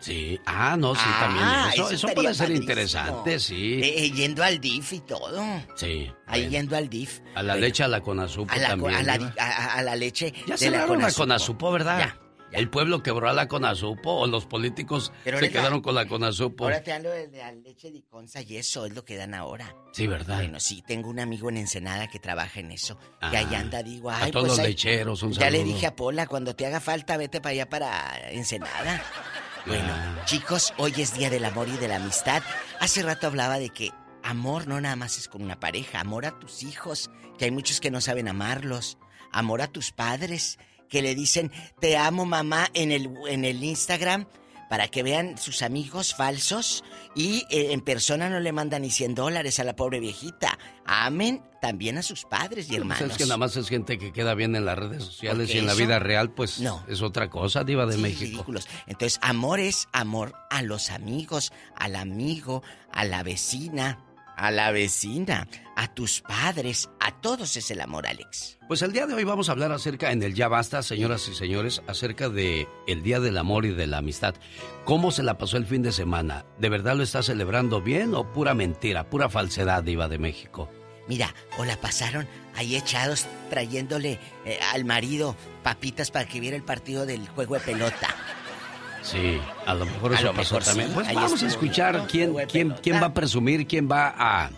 Sí, ah, no, sí, Ah, también. Eso, eso eso puede ser padrísimo. interesante, sí. Eh, eh, yendo al DIF y todo. sí. Ahí yendo al DIF. A la Bueno, leche, a la conazupo a la, también. a la- a- a- la leche Ya de la la Conasupo. Conasupo, ¿verdad? Ya, El pueblo quebró a la Conasupo o los políticos Pero se quedaron quedaron con la Conasupo. Ahora te hablo de la leche de Conza y eso es lo que dan ahora. Sí, ¿verdad? Bueno, sí, tengo un amigo en Ensenada que trabaja en eso. Ah, y ahí anda, digo, a ay, todos pues los lecheros, un Ya le dije a Pola, cuando te haga falta, vete para allá para Ensenada. Bueno, chicos, hoy es Día del Amor y de la Amistad. Hace rato hablaba de que amor no nada más es con una pareja, amor a tus hijos, que hay muchos que no saben amarlos, amor a tus padres, que le dicen te amo mamá en el, en el Instagram para que vean sus amigos falsos y eh, en persona no le mandan ni 100 dólares a la pobre viejita. Amen también a sus padres y Pues hermanos. es que nada más es gente que queda bien en las redes sociales Porque y en la vida real, pues No. es otra cosa, Diva de Sí, México. ridículos. Entonces, amor es amor a los amigos, al amigo, a la vecina, a la vecina, a tus padres, a todos es el amor, Alex. Pues el día de hoy vamos a hablar acerca en el Ya Basta, señoras y señores, acerca de el Día del Amor y de la Amistad. ¿Cómo se la pasó el fin de semana? ¿De verdad lo está celebrando bien o pura mentira, pura falsedad, Diva de México? Mira, o la pasaron ahí echados trayéndole eh, al marido papitas para que viera el partido del juego de pelota. Sí, a lo mejor A eso lo pasó mejor también. sí, Pues vamos a escuchar quién, quién, quién va a presumir, quién va a,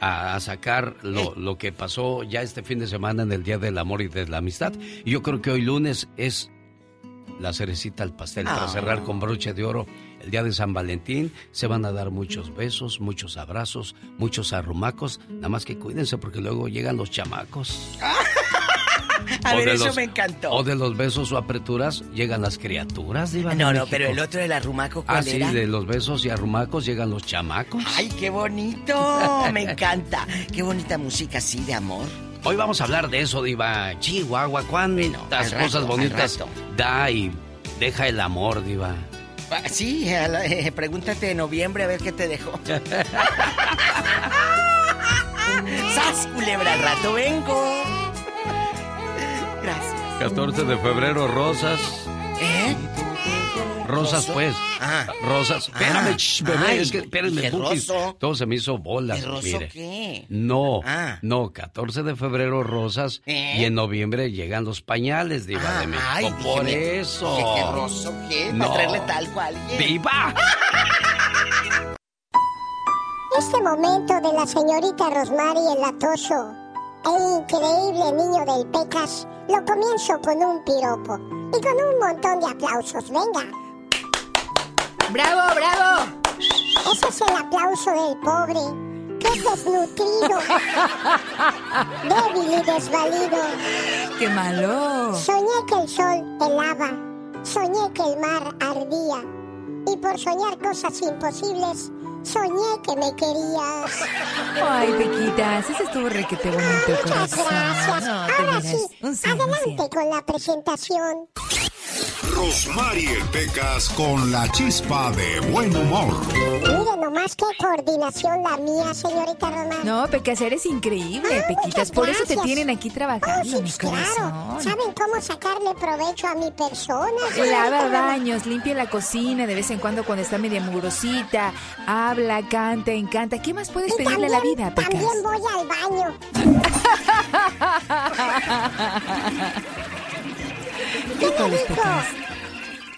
a, a sacar lo, lo que pasó ya este fin de semana en el Día del Amor y de la Amistad. Y yo creo que hoy lunes es la cerecita al pastel para Ah. cerrar con broche de oro. El día de San Valentín se van a dar muchos besos, muchos abrazos, muchos arrumacos. Nada más que cuídense porque luego llegan los chamacos. [LAUGHS] A ver, de eso los- me encantó. O de los besos o apreturas llegan las criaturas, Diva de No, no, México. pero el otro del arrumaco, ¿cuál Ah, sí, era? de los besos y arrumacos llegan los chamacos. ¡Ay, qué bonito! [LAUGHS] Me encanta. Qué bonita música así de amor. Hoy vamos a hablar de eso, Diva. Chihuahua, ¿cuántas rato, cosas bonitas da y deja el amor, Diva? Ah, Sí, la- eh, pregúntate en noviembre a ver qué te dejó. [LAUGHS] ¡Sas, culebra! Al rato vengo. Gracias. 14 de febrero, rosas. ¿Eh? Rosas, ¿Roso? pues. Ah. Rosas. Espérame, Ah. shh, bebé. Ay, es que, espérenme, ¿qué? Todo se me hizo bolas, ¿Qué roso mire. qué? No, Ah. no, 14 de febrero, rosas. ¿Eh? Y en noviembre llegan los pañales, Diva Ah, de México. ay, Por dije, eso. dije, ¿Qué roso qué? No. ¿Para traerle talco a alguien? ¡Diva! [LAUGHS] Este momento de la señorita Rosmary el latoso, increíble niño del Pecas, lo comienzo con un piropo y con un montón de aplausos. Venga. ¡Bravo, bravo! Ese es el aplauso del pobre, que es desnutrido, [LAUGHS] débil y desvalido. ¡Qué malo! Soñé que el sol helaba, soñé que el mar ardía, y por soñar cosas imposibles, soñé que me querías. Ay, Pequitas, ese estuvo requete bonito, Muchas corazón. gracias. No, Ahora sí, un adelante con la presentación. Rosmarie Pecas con la chispa de buen humor. Mire nomás qué coordinación la mía, señorita Román. No, Pecas, eres increíble, Pequitas. Por eso te tienen aquí trabajando, Oh, claro. ¿Saben cómo sacarle provecho a mi persona? Lava baños, limpia la cocina de vez en cuando cuando está media mugrosita, habla, canta, encanta. ¿Qué más puedes Y pedirle a la también- vida, Pecas? También voy al baño. ¿Qué le Híjoles, dijo? Pecas.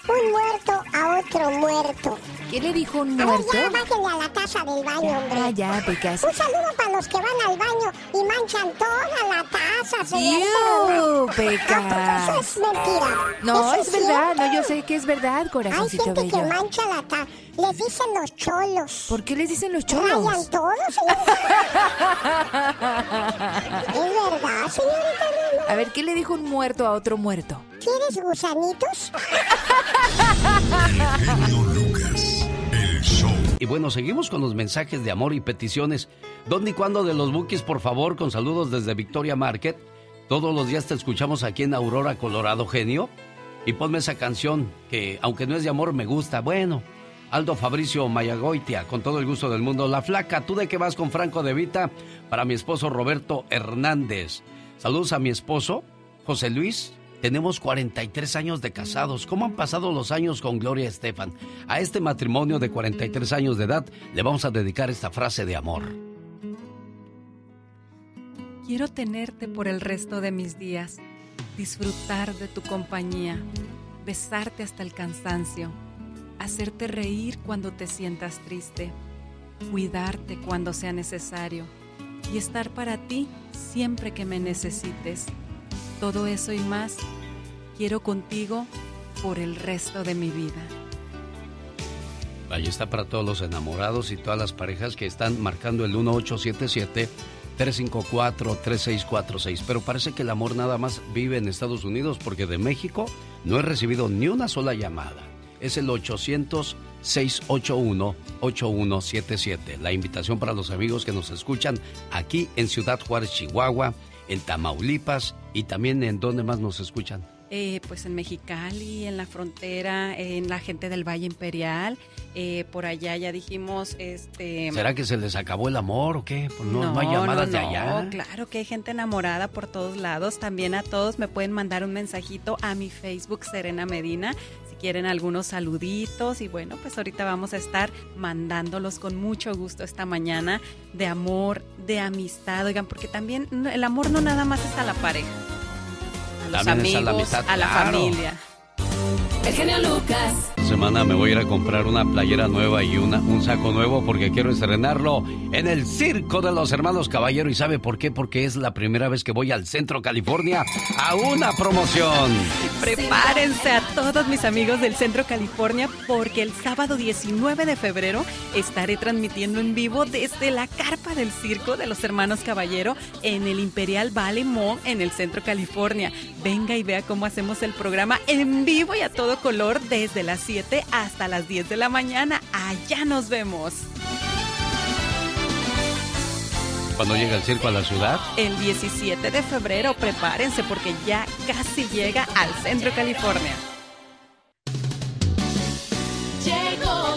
Un muerto a otro muerto. ¿Qué le dijo un A ver, muerto? ya bájenle a la taza del baño, hombre. Ah, ya, Pecas. Un saludo para los que van al baño y manchan toda la taza, señorita ¡Iu, Román. Pecas! Eso es mentira. No, Eso es verdad, no, yo sé que es verdad, Hay corazoncito gente que bello. mancha la taza. Les dicen los cholos. ¿Por qué les dicen los Rayan cholos? todos, señorita. [LAUGHS] ¿Es verdad, señorita Román? A ver, ¿qué le dijo un muerto a otro muerto? ¿Quieres gusanitos? Y bueno, seguimos con los mensajes de amor y peticiones. ¿Dónde y cuándo de los Bukis, por favor? Con saludos desde Victoria Market. Todos los días te escuchamos aquí en Aurora, Colorado, genio. Y ponme esa canción que, aunque no es de amor, me gusta. Bueno, Aldo Fabricio Mayagoitia, con todo el gusto del mundo. La flaca, ¿tú de qué vas con Franco de Vita? Para mi esposo Roberto Hernández. Saludos a mi esposo, José Luis. Tenemos 43 años de casados. ¿Cómo han pasado los años con Gloria Estefan? A este matrimonio de 43 años de edad le vamos a dedicar esta frase de amor. Quiero tenerte por el resto de mis días, disfrutar de tu compañía, besarte hasta el cansancio, hacerte reír cuando te sientas triste, cuidarte cuando sea necesario y estar para ti siempre que me necesites. Todo eso y más quiero contigo por el resto de mi vida. Ahí está para todos los enamorados y todas las parejas que están marcando el 1877-354-3646. Pero parece que el amor nada más vive en Estados Unidos porque de México no he recibido ni una sola llamada. Es el 800-681-8177. La invitación para los amigos que nos escuchan aquí en Ciudad Juárez, Chihuahua, en Tamaulipas y también en donde más nos escuchan. eh, pues en Mexicali, en la frontera, en la gente del Valle Imperial. Eh, por allá ya dijimos, este... ¿Será que se les acabó el amor o qué? Pues no, hay llamadas de allá. claro que hay gente enamorada por todos lados. También a todos me pueden mandar un mensajito a mi Facebook Serena Medina quieren algunos saluditos y bueno, pues ahorita vamos a estar mandándolos con mucho gusto esta mañana de amor, de amistad, oigan, porque también el amor no nada más está a la pareja, a los amigos, a la familia. El genio Lucas. Esta semana me voy a ir a comprar una playera nueva y una, un saco nuevo porque quiero estrenarlo en el Circo de los Hermanos Caballero. ¿Y sabe por qué? Porque es la primera vez que voy al Centro California a una promoción. Prepárense a todos mis amigos del Centro California porque el sábado 19 de febrero estaré transmitiendo en vivo desde la carpa del Circo de los Hermanos Caballero en el Imperial Valley Mall en el Centro California. Venga y vea cómo hacemos el programa en vivo y a todo color desde las 7 hasta las 10 de la mañana. Allá nos vemos. ¿Cuándo llega el circo a la ciudad? El 17 de febrero, prepárense porque ya casi llega al centro de California. Llegó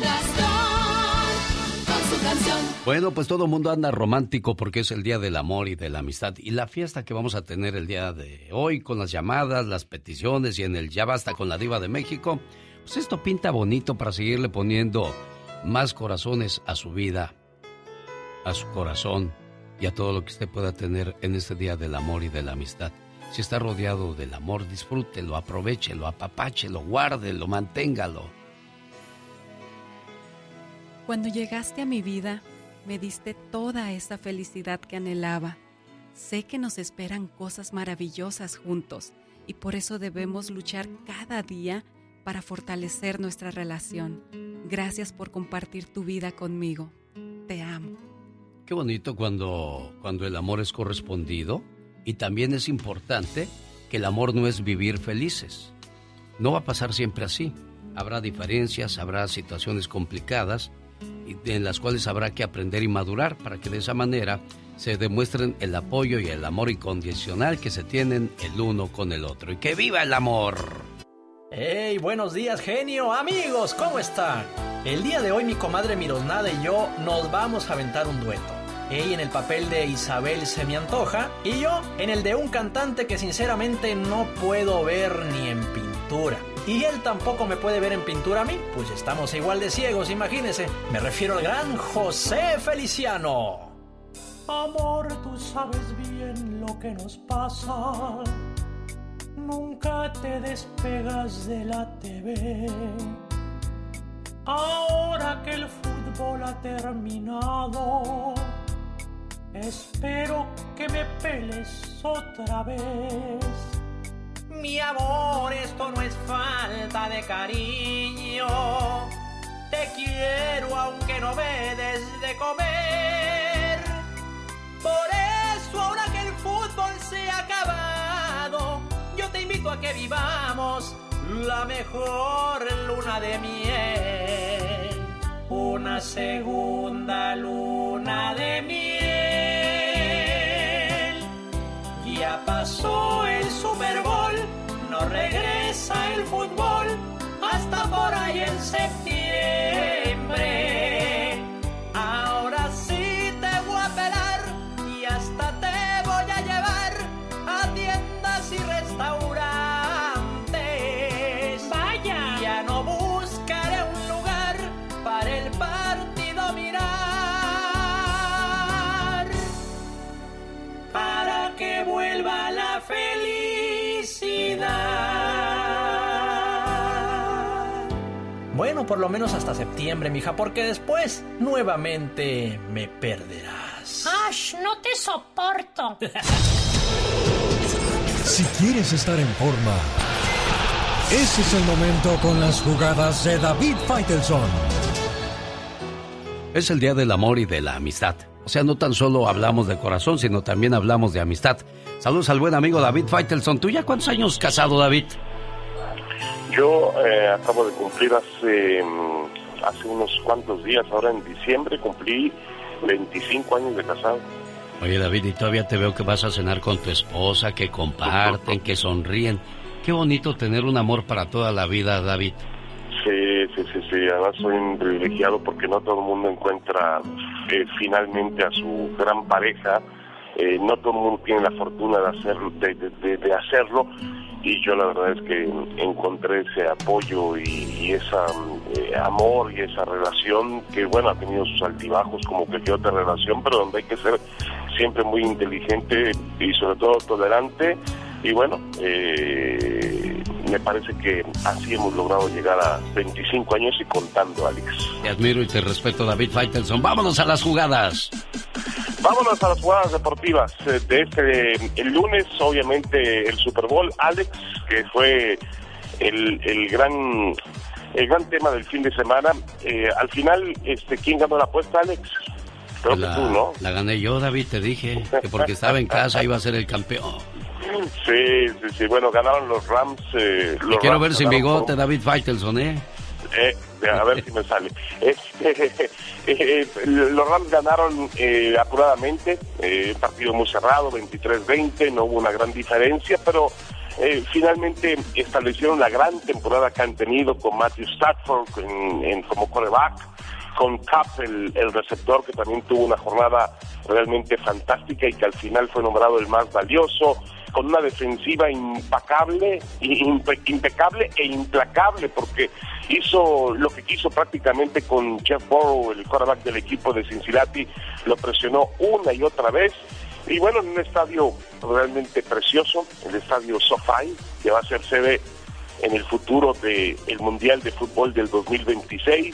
Bueno, pues todo el mundo anda romántico porque es el Día del Amor y de la Amistad. Y la fiesta que vamos a tener el día de hoy con las llamadas, las peticiones y en el Ya Basta con la Diva de México, pues esto pinta bonito para seguirle poniendo más corazones a su vida, a su corazón y a todo lo que usted pueda tener en este Día del Amor y de la Amistad. Si está rodeado del amor, disfrútelo, aprovechelo, apapáchelo, guárdelo, manténgalo. Cuando llegaste a mi vida, me diste toda esa felicidad que anhelaba. Sé que nos esperan cosas maravillosas juntos y por eso debemos luchar cada día para fortalecer nuestra relación. Gracias por compartir tu vida conmigo. Te amo. Qué bonito cuando, cuando el amor es correspondido y también es importante que el amor no es vivir felices. No va a pasar siempre así. Habrá diferencias, habrá situaciones complicadas en las cuales habrá que aprender y madurar para que de esa manera se demuestren el apoyo y el amor incondicional que se tienen el uno con el otro. ¡Y que viva el amor! ¡Hey! Buenos días, genio. Amigos, ¿cómo están? El día de hoy mi comadre Mirosnada y yo nos vamos a aventar un dueto. Ella en el papel de Isabel se me antoja y yo en el de un cantante que sinceramente no puedo ver ni en pintura. Y él tampoco me puede ver en pintura a mí, pues estamos igual de ciegos, imagínese. Me refiero al gran José Feliciano. Amor, tú sabes bien lo que nos pasa. Nunca te despegas de la TV. Ahora que el fútbol ha terminado, espero que me peles otra vez. Mi amor, esto no es falta de cariño. Te quiero aunque no me des de comer. Por eso ahora que el fútbol se ha acabado, yo te invito a que vivamos la mejor luna de miel. Una segunda luna de miel. Ya pasó el Super Bowl, regresa el fútbol hasta por ahí en septiembre. Bueno, por lo menos hasta septiembre, mija, porque después nuevamente me perderás. Ash, no te soporto. [LAUGHS] Si quieres estar en forma, ese es el momento con las jugadas de David Faitelson. Es el Día del Amor y de la Amistad. O sea, no tan solo hablamos de corazón, sino también hablamos de amistad. Saludos al buen amigo David Faitelson. ¿Tú ya cuántos años casado, David? Yo eh, acabo de cumplir hace, mm, hace unos cuantos días, ahora en diciembre, cumplí 25 años de casado. Oye, David, y todavía te veo que vas a cenar con tu esposa, que comparten, que sonríen. Qué bonito tener un amor para toda la vida, David. Sí, sí, sí, sí. Además soy un privilegiado porque no todo el mundo encuentra eh, finalmente a su gran pareja. Eh, no todo el mundo tiene la fortuna de, hacer, de, de- de hacerlo y yo la verdad es que encontré ese apoyo y, y esa eh, amor y esa relación que bueno ha tenido sus altibajos como cualquier otra relación pero donde hay que ser siempre muy inteligente y sobre todo tolerante y bueno eh, me parece que así hemos logrado llegar a 25 años y contando Alex Te admiro y te respeto, David Faitelson. Vámonos a las jugadas. Vámonos a las jugadas deportivas eh, de este el lunes, obviamente el Super Bowl, Alex, que fue el, el gran el gran tema del fin de semana. Eh, al final, este, ¿quién ganó la apuesta, Alex? Creo la, que tú, ¿no? la gané yo, David, te dije. Que porque estaba en casa iba a ser el campeón. Sí, sí, sí. Bueno, ganaron los Rams. Eh, los quiero Rams ver sin bigote, por- David Faitelson, ¿eh? Eh, a ver si me sale. [LAUGHS] Este, [LAUGHS] eh, los Rams ganaron eh, apuradamente, eh, partido muy cerrado, 23-20, no hubo una gran diferencia, pero eh, finalmente establecieron la gran temporada que han tenido con Matthew Stafford en, en- como coreback, con el, el receptor, que también tuvo una jornada realmente fantástica y que al final fue nombrado el más valioso, con una defensiva impecable, impe- impecable e implacable, porque hizo lo que quiso prácticamente con Jeff Burrow, el quarterback del equipo de Cincinnati, lo presionó una y otra vez. Y bueno, en un estadio realmente precioso, el estadio SoFi, que va a ser sede en el futuro del Mundial de Fútbol del 2026,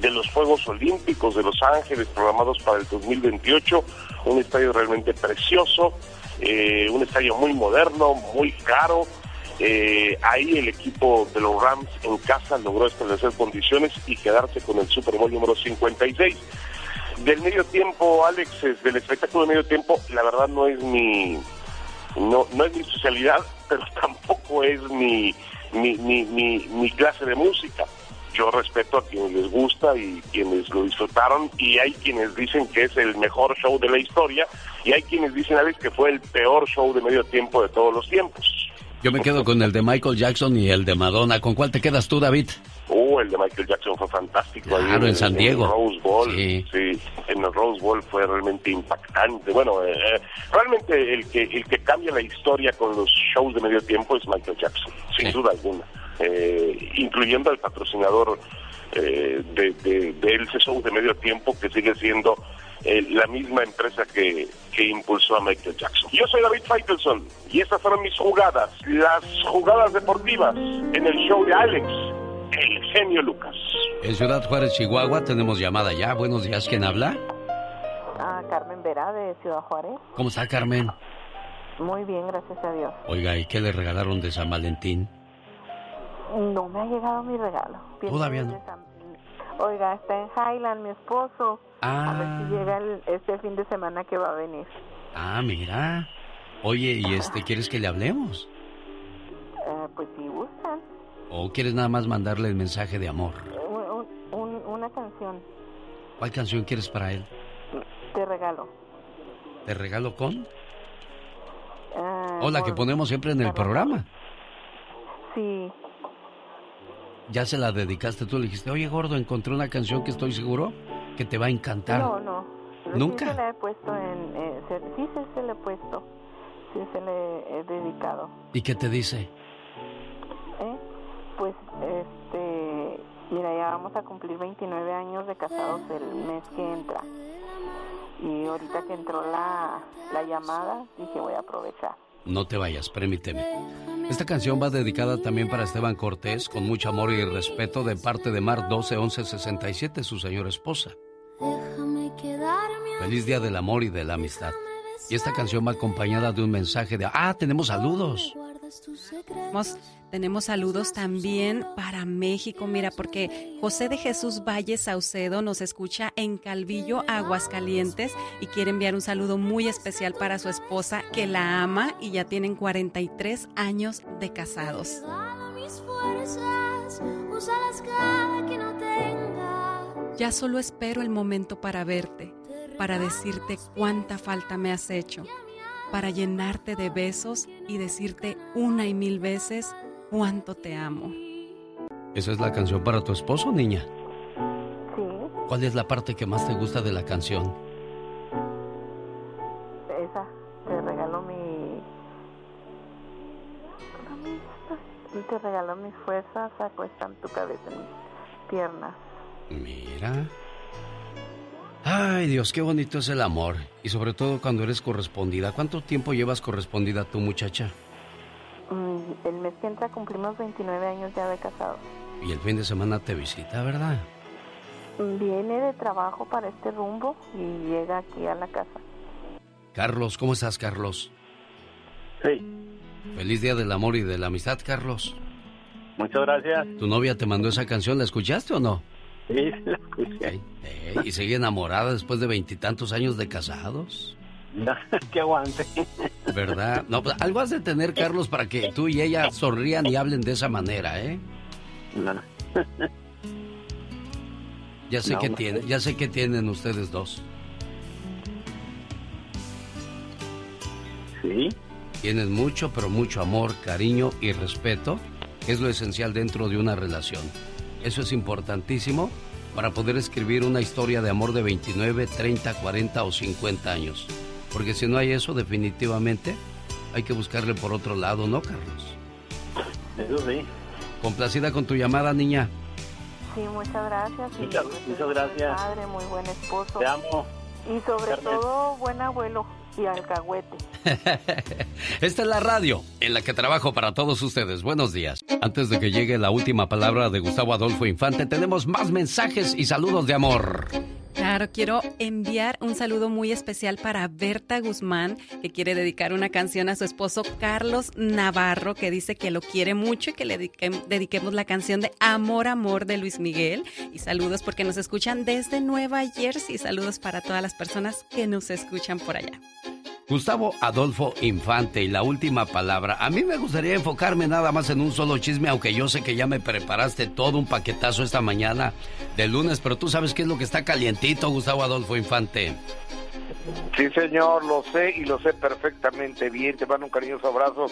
de los Juegos Olímpicos de Los Ángeles programados para el 2028, un estadio realmente precioso, eh, un estadio muy moderno, muy caro. Eh, ahí el equipo de los Rams en casa logró establecer condiciones y quedarse con el Super Bowl número 56. Del medio tiempo, Alex, del espectáculo de medio tiempo, la verdad no es mi no, no es mi especialidad, [LAUGHS] pero tampoco es mi, mi, mi clase de música. Yo respeto a quienes les gusta y quienes lo disfrutaron y hay quienes dicen que es el mejor show de la historia y hay quienes dicen, Alex, que fue el peor show de medio tiempo de todos los tiempos. Yo me quedo con el de Michael Jackson y el de Madonna. ¿Con cuál te quedas tú, David? Uh, el de Michael Jackson fue fantástico. Claro, en San Diego. el Rose Bowl, Sí. sí. en el Rose Bowl fue realmente impactante. Bueno, eh, eh, realmente el que el que cambia la historia con los shows de medio tiempo es Michael Jackson, sin duda alguna. Eh, incluyendo al patrocinador eh, de, de, de ese show de medio tiempo que sigue siendo eh, la misma empresa que, que impulsó a Michael Jackson. Yo soy David Faitelson y estas fueron mis jugadas, las jugadas deportivas en el show de Alex, el genio Lucas. En Ciudad Juárez, Chihuahua, tenemos llamada ya. Buenos días, ¿quién habla? Ah, Carmen Vera de Ciudad Juárez. ¿Cómo está, Carmen? Muy bien, gracias a Dios. Oiga, ¿y qué le regalaron de San Valentín? No me ha llegado mi regalo. Pienso Todavía no. Oiga, está en Highland mi esposo. A ver Ah. si llega el- este fin de semana que va a venir. Ah, mira. Oye, ¿y este quieres que le hablemos? Eh, pues si gustan. ¿O quieres nada más mandarle el mensaje de amor? Un- un- un- una canción ¿Cuál canción quieres para él? te regalo. ¿Te regalo con? Ah, O la que ponemos siempre en el programa. Sí, Ya se la dedicaste tú, le dijiste, oye gordo, encontré una canción que estoy seguro que te va a encantar. no, no. ¿Nunca? Sí se la he puesto en... eh, se- sí, sí se le he puesto. Sí se le he dedicado. ¿Y qué te dice? ¿eh? Pues, este, mira, ya vamos a cumplir 29 años de casados el mes que entra. Y ahorita que entró la, la llamada, dije, voy a aprovechar. No te vayas, permíteme. Esta canción va dedicada también para Esteban Cortés, con mucho amor y respeto de parte de Mar 121167, su señora esposa. Feliz Día del Amor y de la Amistad. Y esta canción va acompañada de un mensaje de... Ah, tenemos saludos. Tenemos, saludos también para México, mira, porque José de Jesús Valle Saucedo nos escucha en Calvillo, Aguascalientes, y quiere enviar un saludo muy especial para su esposa, que la ama y ya tienen 43 años de casados. Ya solo espero el momento para verte, para decirte cuánta falta me has hecho. para llenarte de besos y decirte una y mil veces cuánto te amo. ¿Esa es la canción para tu esposo, niña? Sí, ¿Cuál es la parte que más te gusta de la canción? esa. Te regalo mi... Y te regalo mis fuerzas, acuestan tu cabeza en mis piernas. Mira. Ay, Dios, qué bonito es el amor. Y sobre todo cuando eres correspondida. ¿Cuánto tiempo llevas correspondida tú, muchacha? El mes que entra cumplimos 29 años ya de casados. Y el fin de semana te visita, ¿verdad? Viene de trabajo para este rumbo y llega aquí a la casa. Carlos, ¿cómo estás, Carlos? Sí. Feliz Día del Amor y de la Amistad, Carlos. Muchas gracias. ¿Tu novia te mandó esa canción? ¿La escuchaste o no? Sí, la escuché. Eh, ¿Y sigue enamorada después de veintitantos años de casados? [LAUGHS] que aguante. ¿Verdad? No, pues algo has de tener, Carlos, para que tú y ella sonrían y hablen de esa manera, ¿eh? No. Ya sé No, que no. tienen, ya sé que tienen ustedes dos. Sí. Tienen mucho, pero mucho amor, cariño y respeto, es lo esencial dentro de una relación. Eso es importantísimo para poder escribir una historia de amor de 29, 30, 40 o 50 años. Porque si no hay eso, definitivamente hay que buscarle por otro lado, ¿no, Carlos? Eso sí. Complacida con tu llamada, niña. Sí, muchas gracias. y Muchas- muchas gracias. Padre, muy buen esposo. Te amo. Y sobre Carmen. todo, buen abuelo y alcahuete. [LAUGHS] Esta es la radio en la que trabajo para todos ustedes. Buenos días. Antes de que llegue la última palabra de Gustavo Adolfo Infante, tenemos más mensajes y saludos de amor. Claro, quiero enviar un saludo muy especial para Berta Guzmán, que quiere dedicar una canción a su esposo Carlos Navarro, que dice que lo quiere mucho y que le dediquem- dediquemos la canción de Amor, Amor de Luis Miguel. Y saludos porque nos escuchan desde Nueva Jersey. Saludos para todas las personas que nos escuchan por allá. Gustavo Adolfo Infante y la última palabra. A mí me gustaría enfocarme nada más en un solo chisme, aunque yo sé que ya me preparaste todo un paquetazo esta mañana de lunes, pero tú sabes qué es lo que está calientito, Gustavo Adolfo Infante. Sí, señor, lo sé y lo sé perfectamente bien. Te mando un cariñoso abrazo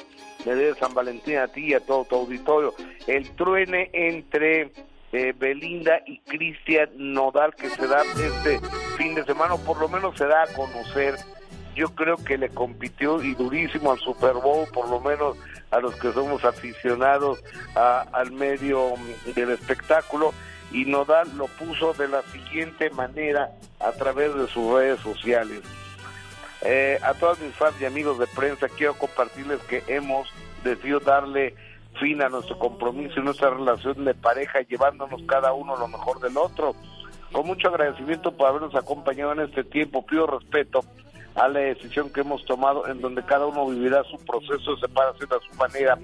de San Valentín a ti y a todo tu auditorio. El truene entre eh, Belinda y Cristian Nodal que se da este fin de semana, o por lo menos se da a conocer. Yo creo que le compitió y durísimo al Super Bowl, por lo menos a los que somos aficionados al medio mm, del espectáculo. Y Nodal lo puso de la siguiente manera a través de sus redes sociales. Eh, a todos mis fans y amigos de prensa quiero compartirles que hemos decidido darle fin a nuestro compromiso y nuestra relación de pareja llevándonos cada uno lo mejor del otro. Con mucho agradecimiento por habernos acompañado en este tiempo, pido respeto a la decisión que hemos tomado en donde cada uno vivirá su proceso de separación a su manera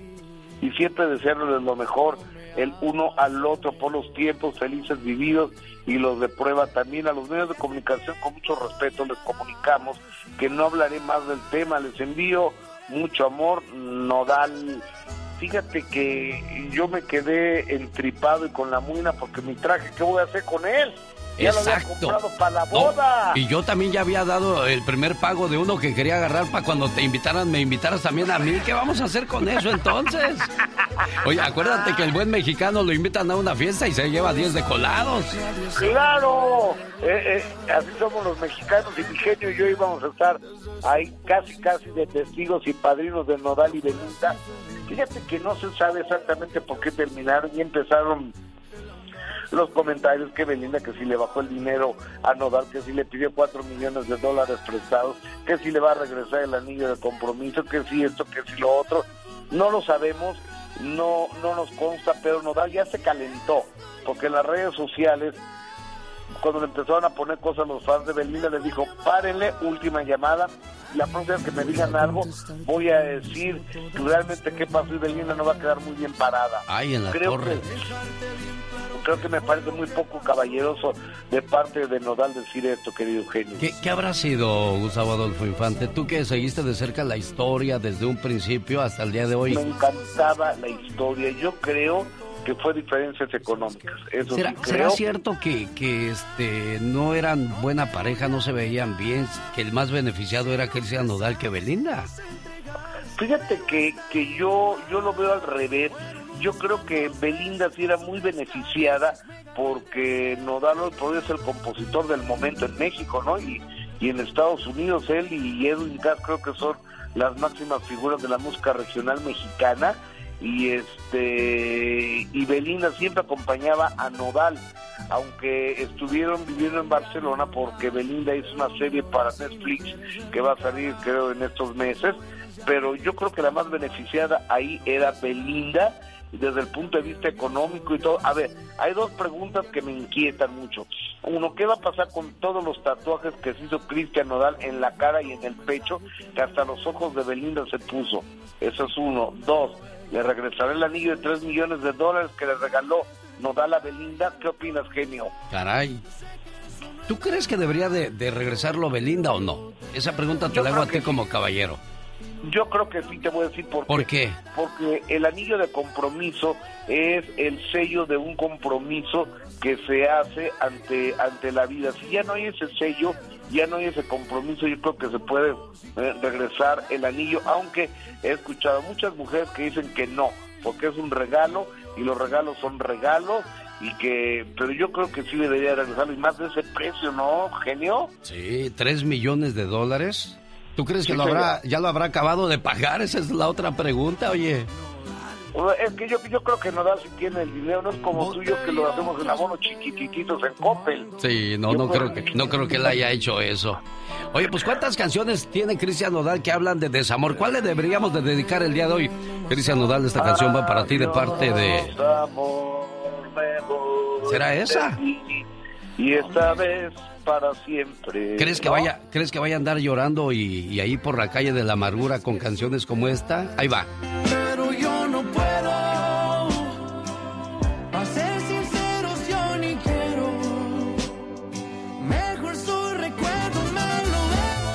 y siempre desearles lo mejor el uno al otro por los tiempos felices vividos y los de prueba también. A los medios de comunicación con mucho respeto les comunicamos que no hablaré más del tema. Les envío mucho amor nodal. Fíjate que yo me quedé entripado y con la muina porque mi traje qué voy a hacer con él ya lo había Exacto. comprado para la No, boda y yo también ya había dado el primer pago de uno que quería agarrar para cuando te invitaran, me invitaras también a mí. ¿Qué vamos a hacer con eso entonces? [LAUGHS] Oye, acuérdate que el buen mexicano lo invitan a una fiesta y se lleva 10 de colados. Claro, eh, eh, así somos los mexicanos y mi genio y yo íbamos a estar ahí casi casi de testigos y padrinos de Nodal y Belinda. Fíjate que no se sabe exactamente por qué terminaron y empezaron los comentarios que Belinda que si le bajó el dinero a Nodal, que si le pidió cuatro millones de dólares prestados, que si le va a regresar el anillo de compromiso, que si esto, que si lo otro. No lo sabemos, no, no nos consta, pero Nodal ya se calentó, porque en las redes sociales cuando le empezaron a poner cosas los fans de Belinda, les dijo, párenle, última llamada, la próxima vez que me digan algo, voy a decir que realmente qué pasó y Belinda no va a quedar muy bien parada. Ay, en la creo torre. Que, creo que me parece muy poco caballeroso de parte de Nodal decir esto, querido Eugenio. ¿Qué, qué habrá sido, Gustavo Adolfo Infante? Tú que seguiste de cerca la historia desde un principio hasta el día de hoy. Me encantaba la historia. Yo creo que fue diferencias económicas. Eso ¿Será, sí será cierto que, que este no eran buena pareja, no se veían bien, que el más beneficiado era Cristian Nodal que Belinda? Fíjate que, que yo, yo lo veo al revés. Yo creo que Belinda sí era muy beneficiada porque Nodal hoy podía ser el compositor del momento en México, ¿no? Y, y en Estados Unidos él y Edwin Cass creo que son las máximas figuras de la música regional mexicana y este y Belinda siempre acompañaba a Nodal aunque estuvieron viviendo en Barcelona porque Belinda hizo una serie para Netflix que va a salir creo en estos meses pero yo creo que la más beneficiada ahí era Belinda desde el punto de vista económico y todo. A ver, hay dos preguntas que me inquietan mucho. Uno, ¿qué va a pasar con todos los tatuajes que se hizo Cristian Nodal en la cara y en el pecho, que hasta los ojos de Belinda se puso? Eso es uno. Dos, le regresará el anillo de 3 millones de dólares que le regaló Nodal a Belinda. ¿Qué opinas, genio? Caray. ¿Tú crees que debería de, de regresarlo Belinda o no? Esa pregunta te Yo la hago a ti como caballero. Yo creo que sí te voy a decir por, ¿Por qué? Porque el anillo de compromiso es el sello de un compromiso que se hace ante ante la vida. Si ya no hay ese sello, ya no hay ese compromiso, yo creo que se puede eh, regresar el anillo, aunque he escuchado muchas mujeres que dicen que no, porque es un regalo y los regalos son regalos y que pero yo creo que sí debería regresarlo y más de ese precio, ¿no, genio? Sí, tres millones de dólares. ¿Tú crees que lo habrá, ya lo habrá acabado de pagar? Esa es la otra pregunta, oye. Es que yo, yo creo que Nodal si tiene el dinero, no es como tú y yo que lo hacemos en abonos chiquititos en Coppel. Sí, no, no creo que, no creo que él haya hecho eso. Oye, pues ¿cuántas canciones tiene Cristian Nodal que hablan de desamor? ¿Cuál le deberíamos de dedicar el día de hoy? Cristian Nodal, esta canción va para ti de parte de... ¿Será esa? Y esta vez para siempre. ¿Crees que ¿no? vaya, crees que vaya a andar llorando y, y ahí por la calle de la amargura con canciones como esta? Ahí va. No puedo. A ser sinceros, yo ni quiero. Mejor su recuerdo me lo veo.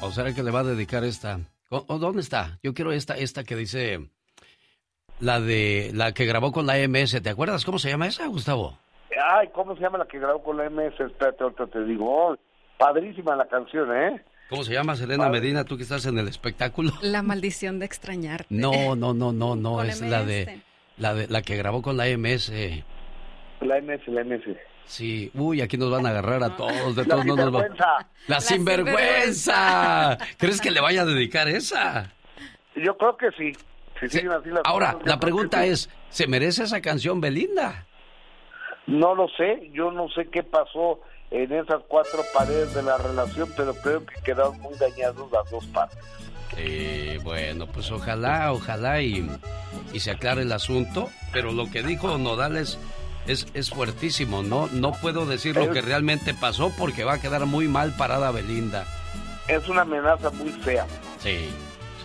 ¿O será que le va a dedicar esta? ¿O, o dónde está? Yo quiero esta, esta que dice la de la que grabó con la MS. ¿Te acuerdas cómo se llama esa, Gustavo? Ay, ¿cómo se llama la que grabó con la MS? Espérate, ahorita te digo. Oh, padrísima la canción, ¿eh? ¿Cómo se llama, Selena Medina? Tú que estás en el espectáculo. [LAUGHS] La maldición de extrañarte. No, no, no, no, no, Con es la de la de la que grabó con la MS. La MS, la MS. Sí, uy, aquí nos van a agarrar a todos, de La todos no nos va- sinvergüenza. La sinvergüenza. ¿Crees que le vaya a dedicar esa? Yo creo que sí. Si siguen así las Ahora, la pregunta es, ¿se merece esa canción Belinda? No lo sé, yo no sé qué pasó en esas cuatro paredes de la relación, pero creo que quedaron muy dañados las dos partes. Sí, bueno, pues ojalá, ojalá y, y se aclare el asunto, pero lo que dijo Nodal es, es, es fuertísimo, ¿no? No puedo decir lo que realmente pasó porque va a quedar muy mal parada Belinda. Es una amenaza muy fea. Sí,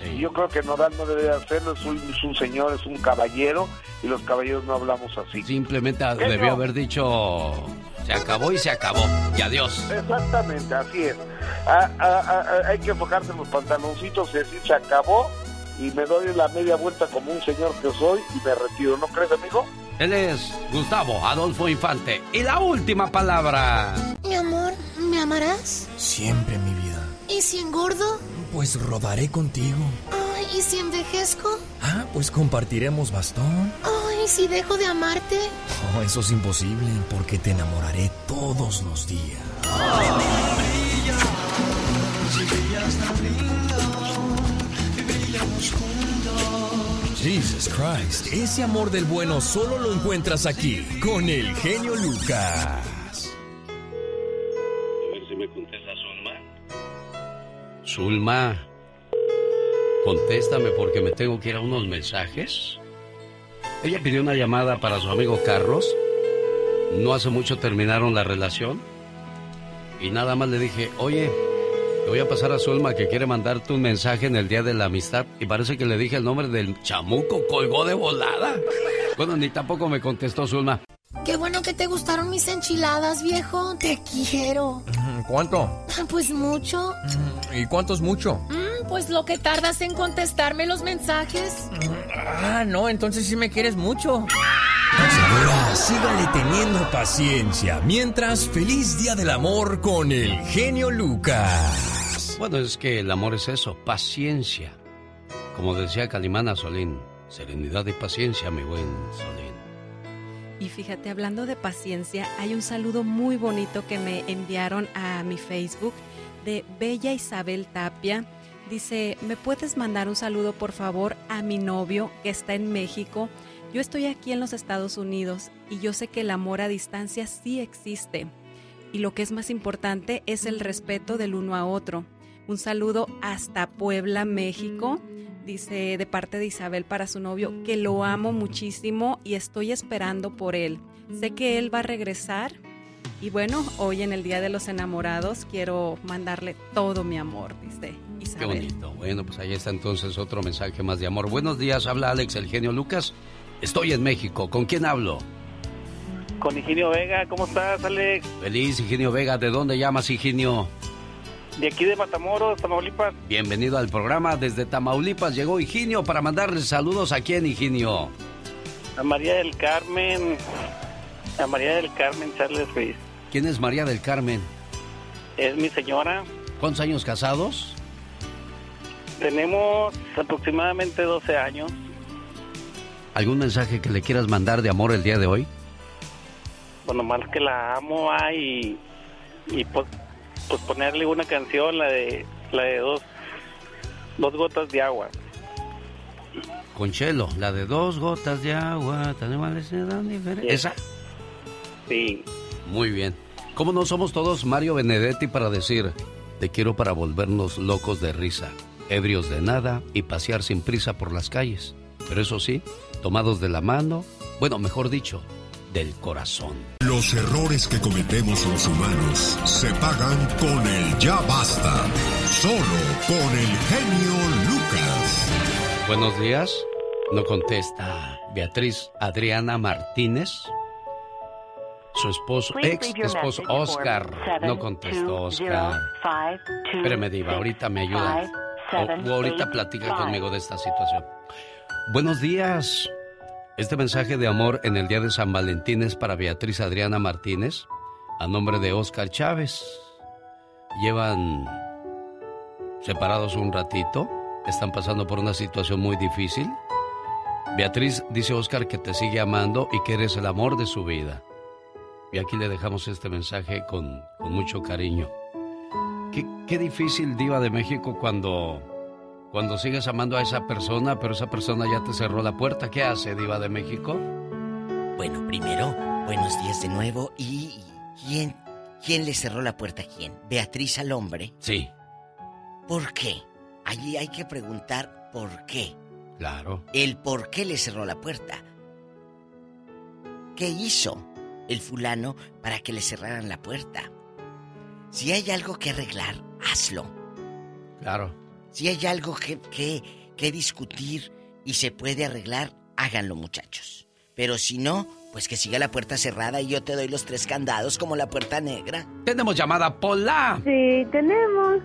Y yo creo que Nodal no debería hacerlo, es un, es un señor, es un caballero, y los caballeros no hablamos así. Simplemente debió haber dicho, se acabó y se acabó, y adiós. Exactamente, así es. Hay que enfocarse en los pantaloncitos y decir se acabó y me doy la media vuelta como un señor que soy y me retiro, ¿no crees, amigo? Él es Gustavo Adolfo Infante. Y la última palabra. Mi amor, ¿me amarás? Siempre, mi vida. ¿Y si engordo? Pues rodaré contigo. Ay, ¿y si envejezco? Ah, pues compartiremos bastón. Ay, ¿y si dejo de amarte? Oh, eso es imposible porque te enamoraré todos los días. Jesus Christ, ese amor del bueno solo lo encuentras aquí con el genio Lucas. A ver si me contesta Zulma. Contéstame porque me tengo que ir a unos mensajes. Ella pidió una llamada para su amigo Carlos. No hace mucho terminaron la relación. Y nada más le dije, oye, te voy a pasar a Zulma que quiere mandarte un mensaje en el Día de la Amistad. Y parece que le dije el nombre del chamuco, colgó de volada. Bueno, ni tampoco me contestó Zulma. Qué bueno que te gustaron mis enchiladas, viejo. Te quiero. ¿Cuánto? Pues mucho. ¿Y cuánto es mucho? Mm, Pues lo que tardas en contestarme los mensajes. Ah, no, entonces sí me quieres mucho. Señora, sígale teniendo paciencia. Mientras, feliz día del amor con el genio Lucas. Bueno, es que el amor es eso, paciencia. Como decía Calimana Solín, serenidad y paciencia, mi buen Solín. Y fíjate, hablando de paciencia, hay un saludo muy bonito que me enviaron a mi Facebook de Bella Isabel Tapia. Dice, ¿me puedes mandar un saludo por favor a mi novio que está en México? Yo estoy aquí en los Estados Unidos y yo sé que el amor a distancia sí existe. Y lo que es más importante es el respeto del uno a otro. Un saludo hasta Puebla, México. Dice de parte de Isabel para su novio que lo amo muchísimo y estoy esperando por él. Sé que él va a regresar. Y bueno, hoy en el Día de los Enamorados quiero mandarle todo mi amor, dice Qué Isabel. bonito. Bueno, pues ahí está entonces otro mensaje más de amor. Buenos días, habla Alex, el genio Lucas. Estoy en México. ¿Con quién hablo? Con Higinio Vega, ¿cómo estás, Alex? Feliz, Higinio Vega. ¿De dónde llamas, Higinio? De aquí de Matamoros, Tamaulipas. Bienvenido al programa. Desde Tamaulipas llegó Higinio para mandarle saludos a quién, Higinio. A María del Carmen. A María del Carmen Charles Ruiz. ¿Quién es María del Carmen? Es mi señora. ¿Cuántos años casados? Tenemos aproximadamente 12 años. ¿Algún mensaje que le quieras mandar de amor el día de hoy? Bueno, más que la amo ah, y, y pues, pues ponerle una canción, la de la de dos, dos gotas de agua. Conchelo, la de dos gotas de agua, tan iguales se dan diferentes. ¿Esa? Sí. Muy bien. ¿Cómo no somos todos Mario Benedetti para decir, te quiero para volvernos locos de risa, ebrios de nada y pasear sin prisa por las calles? Pero eso sí, tomados de la mano, bueno, mejor dicho, del corazón. Los errores que cometemos los humanos se pagan con el ya basta. Solo con el genio Lucas. Buenos días. No contesta Beatriz Adriana Martínez. Su esposo, ex esposo Oscar. No contestó Oscar. Espérame, Diva, ahorita me ayuda. O, o ahorita platica conmigo de esta situación. Buenos días. Este mensaje de amor en el día de San Valentín es para Beatriz Adriana Martínez, a nombre de Oscar Chávez. Llevan separados un ratito, están pasando por una situación muy difícil. Beatriz dice Oscar que te sigue amando y que eres el amor de su vida. Y aquí le dejamos este mensaje con, mucho cariño. Qué difícil, Diva de México, cuando cuando sigues amando a esa persona, pero esa persona ya te cerró la puerta, ¿qué hace, Diva de México? Bueno, primero, buenos días de nuevo. ¿Y quién, quién le cerró la puerta a quién? ¿Beatriz al hombre? Sí. ¿Por qué? Allí hay que preguntar por qué. Claro. El por qué le cerró la puerta. ¿Qué hizo el fulano para que le cerraran la puerta? Si hay algo que arreglar, hazlo. Claro. Si hay algo que, que, que discutir y se puede arreglar, háganlo muchachos. Pero si no, pues que siga la puerta cerrada y yo te doy los tres candados como la puerta negra. Tenemos llamada Pola. Sí, tenemos.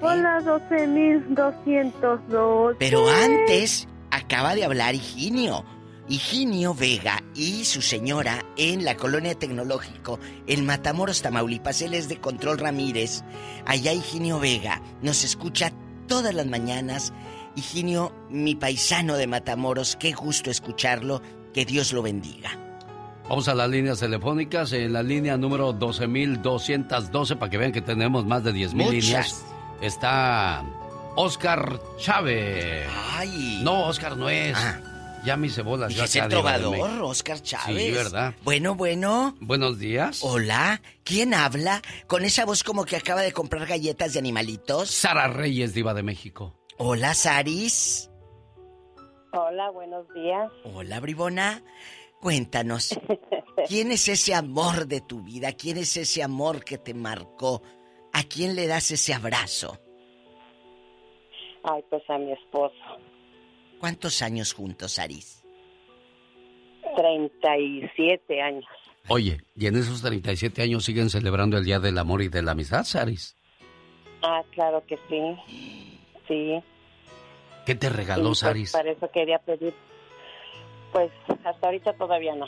Hola, 12.202. Pero antes, acaba de hablar Higinio. Higinio Vega y su señora en la colonia tecnológico en Matamoros, Tamaulipas. Él es de Control Ramírez. Allá Higinio Vega nos escucha todas las mañanas. Higinio, mi paisano de Matamoros, qué gusto escucharlo. Que Dios lo bendiga. Vamos a las líneas telefónicas. En la línea número 12.212, para que vean que tenemos más de 10.000 Muchas. líneas, está Oscar Chávez. Ay. No, Oscar no es. Ya mis cebolas. Dije, yo es el trovador. Oscar Chávez. Sí, ¿verdad? Bueno, bueno. Buenos días. Hola, ¿quién habla? Con esa voz como que acaba de comprar galletas de animalitos. Sara Reyes, Diva de México. Hola, Saris. Hola, buenos días. Hola, Bribona. Cuéntanos, [LAUGHS] ¿quién es ese amor de tu vida? ¿Quién es ese amor que te marcó? ¿A quién le das ese abrazo? Ay, pues a mi esposo. ¿Cuántos años juntos, Saris? 37 años. Oye, ¿y en esos 37 años siguen celebrando el Día del Amor y de la Amistad, Saris? Ah, claro que sí. Sí. ¿Qué te regaló pues, Saris? para eso quería pedir. Pues hasta ahorita todavía no.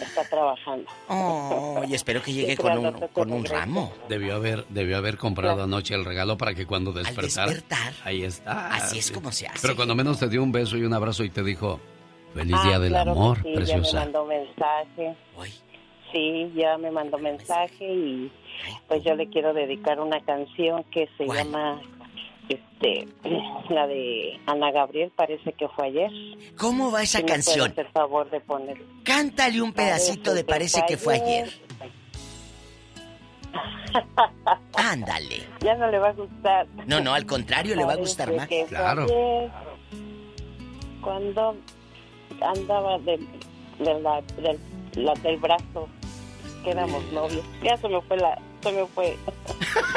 Está trabajando. Oh, y espero que [LAUGHS] llegue Sí, con un, con un ramo. Debió haber, debió haber comprado anoche el regalo para que cuando despertara. despertar. Ahí está. Así es como se hace. Pero cuando menos te dio un beso y un abrazo y te dijo, feliz Ah, día del claro amor, sí, Ya me preciosa. mandó mensaje. Sí, ya me mandó mensaje y pues yo le quiero dedicar una canción que se llama este [CLEARS THROAT] la de Ana Gabriel, parece que fue ayer. ¿Cómo va esa Si me canción? hacer favor de poner. Cántale un pedacito de Parece que fue ayer. [LAUGHS] Ándale. Ya no le va a gustar. No, no, al contrario, le va a gustar más. que fue Claro. ayer, Cuando andaba de, de la, del, la- del brazo, que éramos novios. Ya se me fue la, se me fue.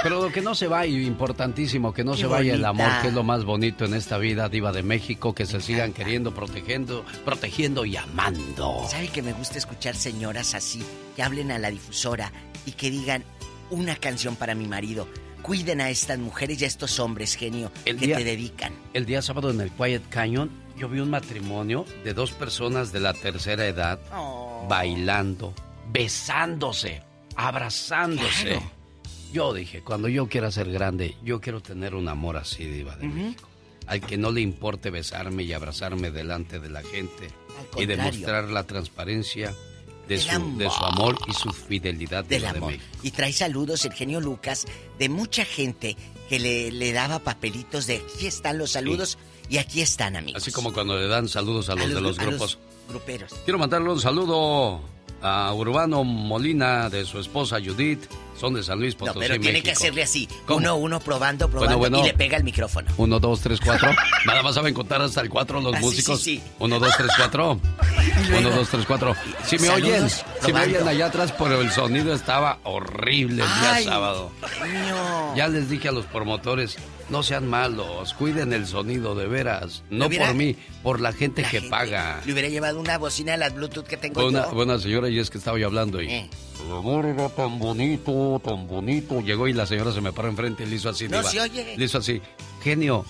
Pero lo que no se va, y importantísimo, que no Qué se vaya el amor, que es lo más bonito en esta vida, diva de México, que se sigan queriendo, protegiendo, protegiendo y amando. ¿Sabe que me gusta escuchar señoras así, que hablen a la difusora y que digan una canción para mi marido? Cuiden a estas mujeres y a estos hombres, genio, El que día- te dedican. El día sábado en el Quiet Canyon, yo vi un matrimonio de dos personas de la tercera edad Oh. bailando, besándose, abrazándose. Yo dije, cuando yo quiera ser grande, yo quiero tener un amor así, diva de México. Al que no le importe besarme y abrazarme delante de la gente y demostrar la transparencia de Del su, de su amor y su fidelidad Del diva de amor. México. Y trae saludos el genio Lucas de mucha gente que le, le daba papelitos de aquí están los saludos y aquí están, amigos. Así como cuando le dan saludos a los, de los a grupos. gruperos. Quiero mandarle un saludo a Urbano Molina de su esposa Judith. Son de San Luis No, Potosí, pero tiene que hacerle así. ¿Cómo? Uno, uno, probando, probando. Bueno, bueno. Y le pega el micrófono. Uno, dos, tres, cuatro. [LAUGHS] Nada más saben contar hasta el cuatro los Ah, músicos. sí, sí. Uno, dos, tres, cuatro. [LAUGHS] Uno, dos, tres, cuatro. Si me Saludos, oyen, si me probando. oyen allá atrás, pero el sonido estaba horrible el día Ay, sábado. genio. Ya les dije a los promotores, no sean malos, cuiden el sonido de veras. No hubiera- por mí, por la gente que paga. Le hubiera llevado una bocina de las Bluetooth que tengo Buena, yo. buena señora, y es que estaba yo hablando y... Eh. El amor era tan bonito, tan bonito. Llegó y la señora se me paró enfrente y le hizo así. No diva. se oye. Le hizo así. Genio,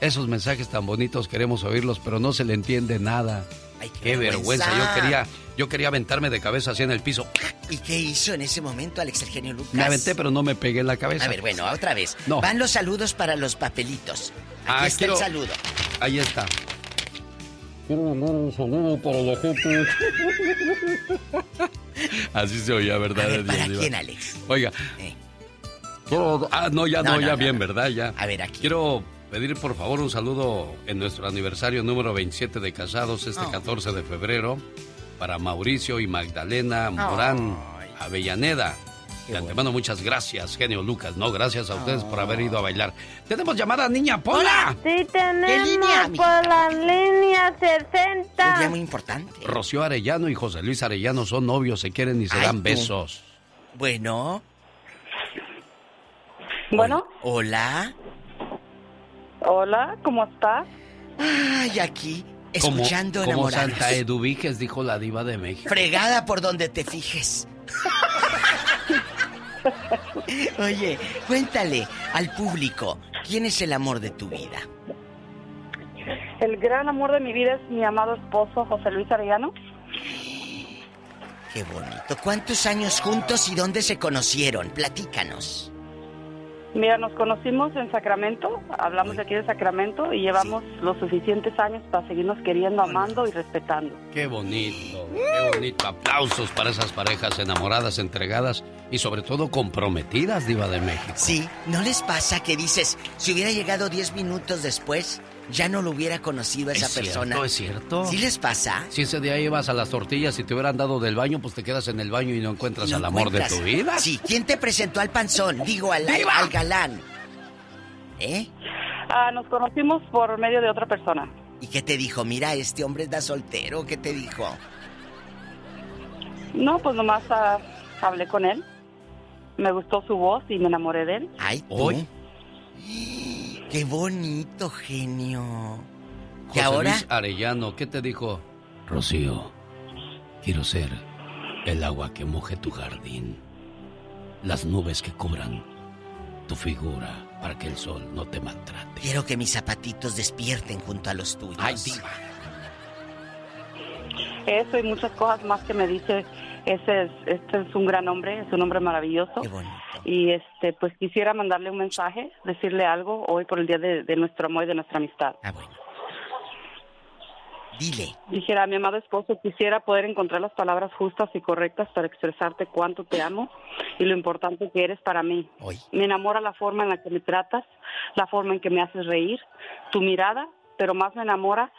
esos mensajes tan bonitos queremos oírlos, pero no se le entiende nada. Ay, qué, vergüenza. vergüenza. Yo quería, yo quería aventarme de cabeza así en el piso. ¿Y qué hizo en ese momento Alex el genio Lucas? Me aventé, pero no me pegué en la cabeza. A ver, bueno, otra vez. No. Van los saludos para los papelitos. Aquí Ah, está quiero- el saludo. Ahí está. Quiero mandar un saludo para la gente. [LAUGHS] Así se oía, ¿verdad? A ver, ¿para quién, Alex? Oiga. Eh. Quiero- ah, no, ya no, No, no, ya no, bien. ¿verdad? Ya. A ver, aquí. Quiero pedir por favor un saludo en nuestro aniversario número 27 de casados este Oh. 14 de febrero para Mauricio y Magdalena Morán Avellaneda. De antemano, muchas gracias, genio Lucas. No, gracias a ustedes por haber ido a bailar. Tenemos llamada, niña Pola. Sí, tenemos línea, por la línea 60. Un día muy importante. Rocío Arellano y José Luis Arellano son novios, se quieren y se Ay, dan tú. besos. Bueno. Bueno. Hola. Hola, ¿cómo estás? Ay, aquí, Como, escuchando como enamorados. Santa Eduviges, dijo la diva de México. Fregada por donde te fijes. [LAUGHS] Oye, cuéntale al público, ¿quién es el amor de tu vida? El gran amor de mi vida es mi amado esposo José Luis Arellano. Qué bonito. ¿Cuántos años juntos y dónde se conocieron? Platícanos. Mira, nos conocimos en Sacramento, hablamos de aquí de Sacramento y llevamos los suficientes años para seguirnos queriendo, amando y respetando. Qué bonito, qué bonito. Aplausos para esas parejas enamoradas, entregadas y sobre todo comprometidas, diva de México. Sí, ¿no les pasa que dices, si hubiera llegado 10 minutos después, ya no lo hubiera conocido a esa es persona? Cierto, es cierto. ¿Sí les pasa? Si ese día ibas a las tortillas y te hubieran dado del baño, pues te quedas en el baño y no encuentras ¿Y no al amor de tu vida. Sí, ¿quién te presentó al panzón? Digo, al, al, al galán. ¿Eh? Ah, nos conocimos por medio de otra persona. ¿Y qué te dijo? Mira, este hombre está soltero. ¿Qué te dijo? No, pues nomás ah, hablé con él. Me gustó su voz y me enamoré de él. Ay, ¿tú? Hoy. [GASPS] Qué bonito, genio. ¿Y José ahora? Luis Arellano, ¿qué te dijo? Rocío, quiero ser el agua que moje tu jardín, las nubes que cubran tu figura para que el sol no te maltrate. Quiero que mis zapatitos despierten junto a los tuyos. Ay, diva. Eso y muchas cosas más que me dice. Ese es, este es un gran hombre, es un hombre maravilloso. Y este, pues quisiera mandarle un mensaje, decirle algo hoy por el día de, de nuestro amor y de nuestra amistad. Ah, bueno. Dile. Dijera, mi amado esposo, quisiera poder encontrar las palabras justas y correctas para expresarte cuánto te amo y lo importante que eres para mí. Me enamora la forma en la que me tratas, la forma en que me haces reír, tu mirada, pero más me enamora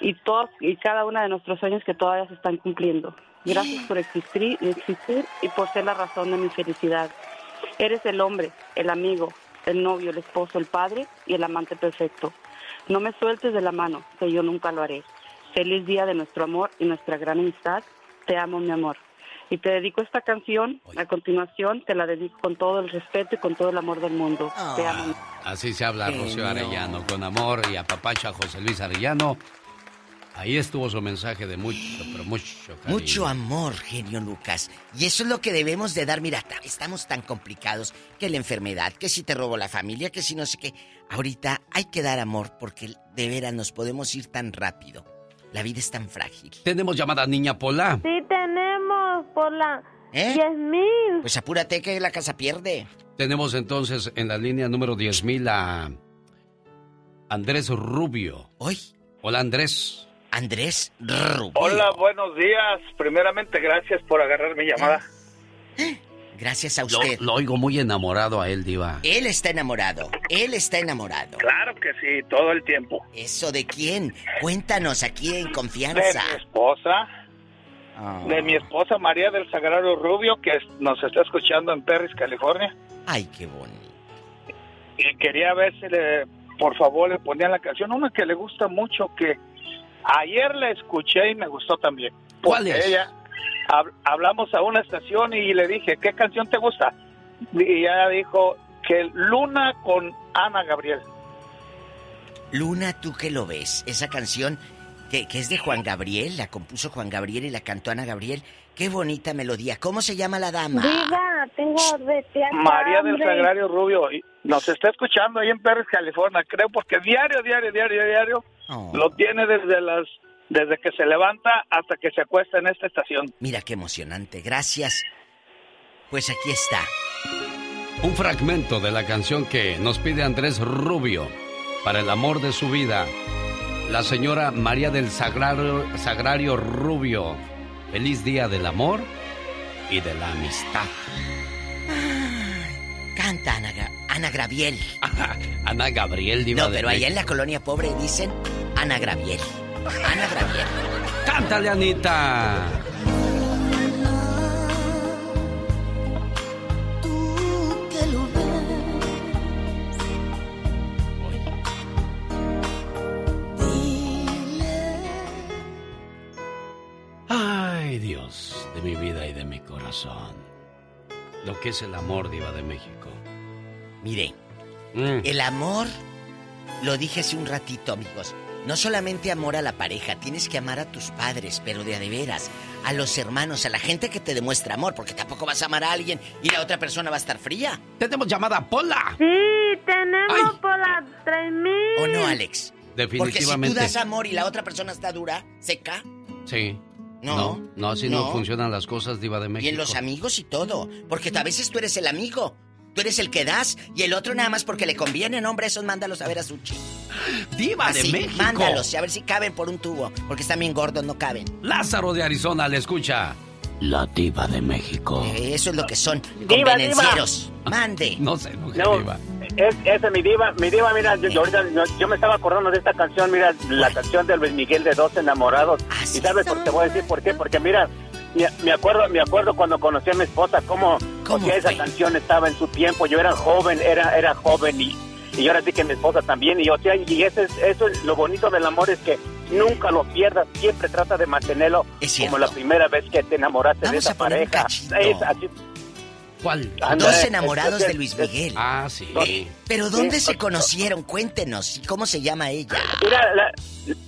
y todos y cada uno de nuestros sueños que todavía se están cumpliendo. Gracias por existir, existir y por ser la razón de mi felicidad. Eres el hombre, el amigo, el novio, el esposo, el padre y el amante perfecto. No me sueltes de la mano, que yo nunca lo haré. Feliz día de nuestro amor y nuestra gran amistad. Te amo, mi amor. Y te dedico esta canción. A continuación, te la dedico con todo el respeto y con todo el amor del mundo. Te amo. Así se habla Rocío no. Arellano, con amor y apapacha José Luis Arellano. Ahí estuvo su mensaje de mucho, pero mucho cariño. Mucho amor, genio Lucas. Y eso es lo que debemos de dar. Mira, ta- estamos tan complicados que la enfermedad, que si te robo la familia, que si no sé qué. Ahorita hay que dar amor porque de veras nos podemos ir tan rápido. La vida es tan frágil. Tenemos llamada niña Pola. Sí tenemos por la ¿Eh? 10 mil. Pues apúrate que la casa pierde. Tenemos entonces en la línea número 10.000 a Andrés Rubio. Hoy. Hola Andrés. Andrés Rubio. Hola, buenos días. Primeramente, gracias por agarrar mi llamada. Gracias a Lo, usted. lo oigo muy enamorado a él, Diva. Él está enamorado. Él está enamorado. Claro que sí, todo el tiempo. ¿Eso de quién? Cuéntanos aquí en De confianza. mi esposa, Ah. de mi esposa María del Sagrado Rubio, que nos está escuchando en Perris, California. Ay, qué bonito. Y quería ver si le, por favor, le ponían la canción. Una que le gusta mucho, que ayer la escuché y me gustó también. ¿Cuál es? Ella, hab- hablamos a una estación y le dije, ¿qué canción te gusta? Y ella dijo que Luna con Ana Gabriel. Luna, tú que lo ves. Esa canción que, que es de Juan Gabriel, la compuso Juan Gabriel y la cantó Ana Gabriel. Qué bonita melodía. ¿Cómo se llama la dama? Diga, tengo de María del Sagrario Rubio y nos está escuchando ahí en Perris, California, creo, porque diario, diario, diario, diario Oh. lo tiene desde las desde que se levanta hasta que se acuesta en esta estación. Mira qué emocionante. Gracias. Pues aquí está. Un fragmento de la canción que nos pide Andrés Rubio para el amor de su vida. La señora María del Sagrario, Sagrario Rubio. Feliz día del amor y de la amistad. Canta Ana, Ana Graviel. [LAUGHS] Ana Gabriel, diva No, pero allá en la colonia pobre dicen Ana Graviel. Ana Graviel. ¡Cántale, Anita! Tú que lo Ay, Dios de mi vida y de mi corazón. Lo que es el amor, diva de México. Mire, Mm. el amor, lo dije hace un ratito, amigos. No solamente amor a la pareja, tienes que amar a tus padres, pero de a de veras, a los hermanos, a la gente que te demuestra amor, porque tampoco vas a amar a alguien y la otra persona va a estar fría. Tenemos llamada Pola. Sí, tenemos por la 3 mil. ¿O no, Alex? Porque si tú Definitivamente. das amor y la otra persona está dura, seca, Sí. No. No, no, así no. No. funcionan las cosas, diva de México. y en los amigos y todo, porque a veces tú eres el amigo, tú eres el que das y el otro nada más porque le conviene, no, hombre, esos mándalos a ver a Suchi. ¡Diva de México! Mándalos, y a ver si caben por un tubo, porque están bien gordos, no caben. Lázaro de Arizona le escucha. La diva de México. Eh, Eso es lo que son, Diva, convenencieros. Mande. [LAUGHS] No sé, no, No, diva. es, esa es mi diva, mi diva, mira, yo, yo ahorita yo, yo me estaba acordando de esta canción, mira, la canción de Luis Miguel de Dos Enamorados. y sabes por te voy a decir por qué, porque mira, me, me acuerdo, me acuerdo cuando conocí a mi esposa cómo, porque esa canción estaba en su tiempo, yo era joven, era, era joven y, y ahora sí que mi esposa también, y o sea, y ese es, eso es lo bonito del amor es que nunca lo pierdas, siempre trata de mantenerlo como la primera vez que te enamoraste de esa pareja. Es así- ¿Cuál? Dos enamorados es- de Luis es- Miguel. Ah, sí. Pero ¿dónde Sí. se conocieron? Cuéntenos. ¿Y cómo se llama ella? Mira, la,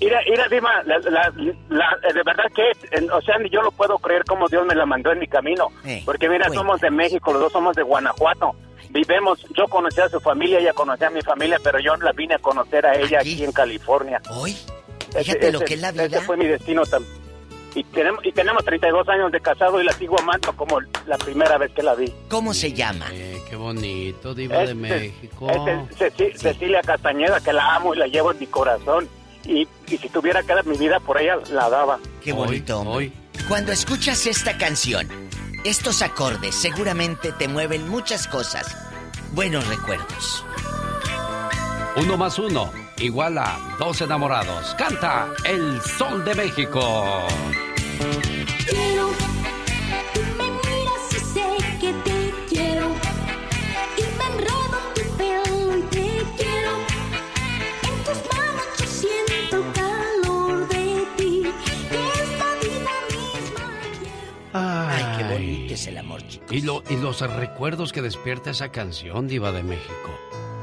mira, mira, Dima, la, la- la- de verdad que, en- o sea, ni yo lo puedo creer como Dios me la mandó en mi camino. Eh, Porque mira, cuéntanos. somos de México, los dos somos de Guanajuato. vivemos, yo conocí a su familia, ella conocía a mi familia, pero yo la vine a conocer a ella aquí, en California. Hoy, fíjate lo que es la vida. Ese fue mi destino también. Y tenemos, y tenemos 32 años de casado y la sigo amando como la primera vez que la vi. ¿Cómo se llama? Eh, qué bonito, diva de México. Es, Cecilia Castañeda, que la amo y la llevo en mi corazón. Y, y si tuviera que dar mi vida por ella, la daba. Qué bonito. Hoy, Cuando escuchas esta canción, estos acordes seguramente te mueven muchas cosas. Buenos recuerdos. Uno más uno, igual a dos enamorados. Canta El Sol de México. Quiero, tú me miras y sé que te quiero. Y me enredo tu pelo y te quiero. En tus manos yo siento el calor de ti. Que esta vida misma Ay, qué bonito es el amor, chicos. Y, lo, y los recuerdos que despierta esa canción, Diva de México.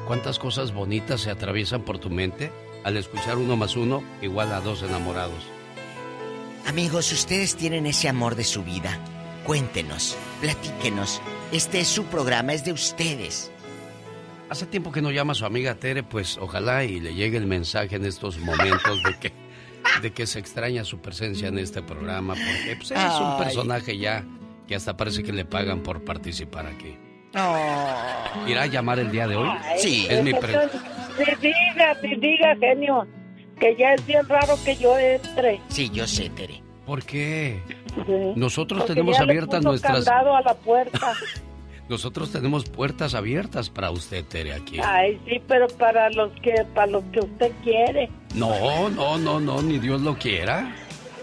¿Cuántas cosas bonitas se atraviesan por tu mente al escuchar uno más uno igual a dos enamorados? Amigos, ustedes tienen ese amor de su vida. Cuéntenos, platíquenos. Este es su programa, es de ustedes. Hace tiempo que no llama a su amiga Tere, pues ojalá y le llegue el mensaje en estos momentos de que, de que se extraña su presencia en este programa, porque pues, es un personaje ya que hasta parece que le pagan por participar aquí. Oh. ¿Irá a llamar el día de hoy? Ay, Es mi pre- Sí, diga, sí, diga, genio, que ya es bien raro que yo entre. Sí, yo sé, Tere. ¿Por qué? Sí. Nosotros Porque tenemos ya le abiertas puso nuestras... candado a la puerta. [LAUGHS] Nosotros tenemos puertas abiertas para usted, Tere, aquí. Ay, sí, pero para los que para los que usted quiere. No, no, no, no, ni Dios lo quiera.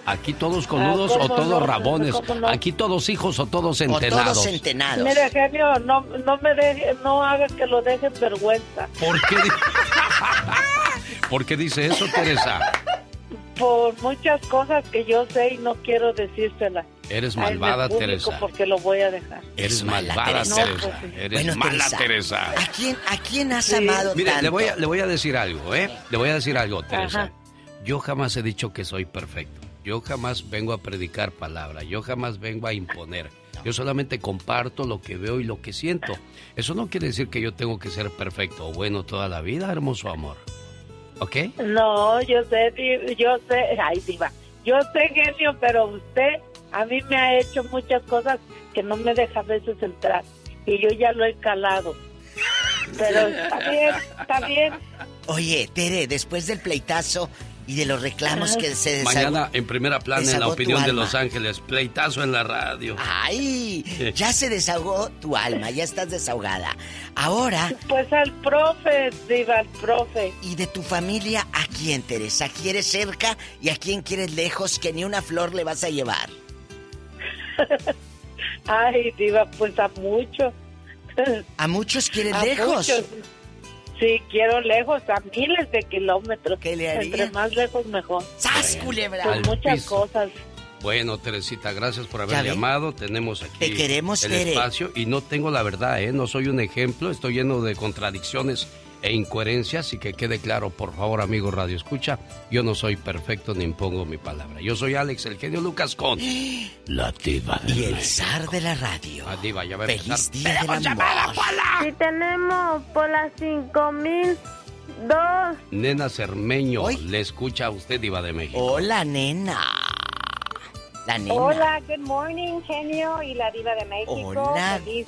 Aquí todos coludos Ah, o ¿cómo todos no? rabones. Aquí todos hijos o todos entenados. Mire, genio, no, no me deje, no haga que lo dejen vergüenza. ¿Por qué, [LAUGHS] ¿Por qué dice eso, Teresa? Por muchas cosas que yo sé y no quiero decírselas. Eres malvada, Teresa. Porque lo voy a dejar. Eres malvada, Teresa. Teresa. No, pues sí. Eres Bueno, mala, Teresa, Teresa. ¿A quién, ¿A quién has Sí. amado Mire, tanto? le voy, a, le voy a decir algo, ¿eh? Le voy a decir algo, Teresa. Ajá. Yo jamás he dicho que soy perfecto. Yo jamás vengo a predicar palabra. Yo jamás vengo a imponer. Yo solamente comparto lo que veo y lo que siento. Eso no quiere decir que yo tengo que ser perfecto o bueno toda la vida, hermoso amor. ¿Ok? No, yo sé, yo sé, ay, diva, yo sé, genio, pero usted a mí me ha hecho muchas cosas que no me deja a veces entrar y yo ya lo he calado. Pero está bien, está bien. Oye, Tere, después del pleitazo y de los reclamos que se desahogó... Mañana en primera plana en la opinión de alma. Los Ángeles. Pleitazo en la radio. ¡Ay! Ya se desahogó tu alma, ya estás desahogada. Ahora... Pues al profe, diva, al profe. ¿Y de tu familia a quién, Teresa? ¿A ¿Quieres cerca y a quién quieres lejos que ni una flor le vas a llevar? [LAUGHS] Ay, diva, pues a muchos. ¿A muchos quieres A lejos? muchos. Sí, quiero lejos, a miles de kilómetros. ¿Qué le haría? Entre más lejos, mejor. ¡Sas, culebra! Pues Al muchas piso. cosas. Bueno, Teresita, gracias por ¿Ya haber llamado. Tenemos aquí Te queremos, el Tere. espacio y no tengo la verdad, ¿eh? No soy un ejemplo, estoy lleno de contradicciones e incoherencias y que quede claro, por favor, amigo Radio Escucha, yo no soy perfecto ni impongo mi palabra. Yo soy Alex, el genio Lucas con la diva Y el México. zar de la radio. Ah, diva, ya va a ¡Feliz día del amor! Si tenemos por las cinco mil dos. Nena Cermeño, le escucha a usted, diva de México. Hola, nena. La nena. Hola, good morning, genio y la diva de México. Hola. Feliz,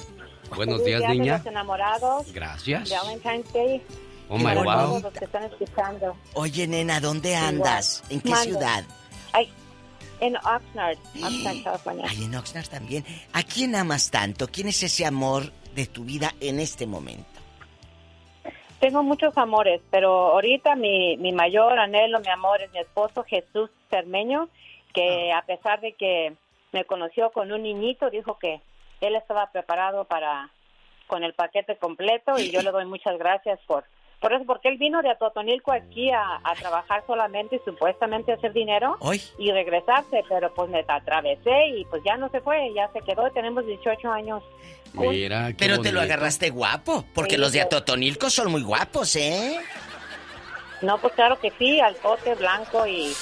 Buenos [LAUGHS] días, día de niña. los enamorados. Gracias. Valentine's Day. Oh, my wow. todos los que están escuchando. Oye, nena, ¿dónde andas? ¿En qué Mande. ciudad? Ay, en Oxnard, Oxnard, California. Ay, en Oxnard también. ¿A quién amas tanto? ¿Quién es ese amor de tu vida en este momento? Tengo muchos amores, pero ahorita mi, mi mayor anhelo, mi amor, es mi esposo Jesús Cermeño, que Ah. a pesar de que me conoció con un niñito, dijo que él estaba preparado para con el paquete completo y yo le doy muchas gracias por por eso, porque él vino de Atotonilco aquí a, a trabajar solamente y supuestamente a hacer dinero Hoy. y regresarse, pero pues me atravesé y pues ya no se fue, ya se quedó, tenemos 18 años. Mira, qué Pero te lo agarraste guapo, porque Sí, los de Atotonilco son muy guapos, ¿eh? No, pues claro que sí, al pote blanco y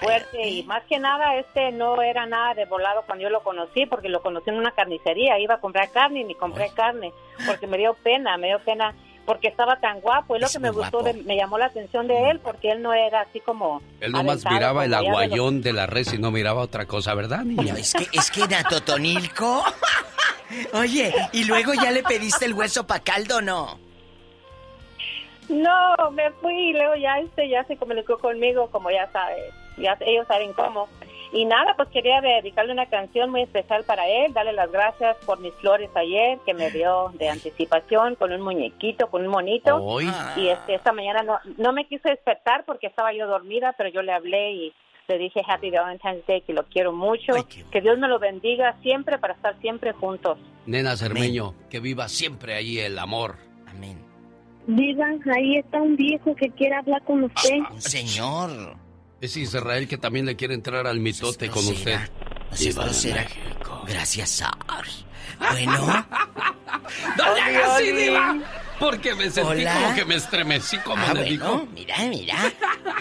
fuerte y más que nada este no era nada de volado cuando yo lo conocí porque lo conocí en una carnicería, iba a comprar carne y ni compré carne porque me dio pena, me dio pena porque estaba tan guapo y lo Es que me gustó, de- me llamó la atención de él porque él no era así como... Él nomás miraba el de los- aguayón de la res y no miraba otra cosa, ¿verdad, niña? Es que, es que en Atotonilco. [LAUGHS] Oye, ¿y luego ya le pediste el hueso pa' caldo o no? No, me fui y luego ya este ya se comunicó conmigo, como ya sabes, ya ellos saben cómo. Y nada, pues quería dedicarle una canción muy especial para él, darle las gracias por mis flores ayer, que me dio de anticipación con un muñequito, con un monito. Hoy. Y este, esta mañana no, no me quise despertar porque estaba yo dormida, pero yo le hablé y le dije Happy Valentine's Day, que lo quiero mucho, que Dios me lo bendiga siempre para estar siempre juntos. Nena Cermeño, que viva siempre ahí el amor. Amén. Diva, ahí está un viejo que quiere hablar con usted. Un señor. Es Israel que también le quiere entrar al mitote con usted. No seas grosera. Gracias, Sar. [LAUGHS] Bueno. ¡No le hagas así, diva! Porque me sentí Hola. como que me estremecí como Ah, le bueno, dijo. mira, mira.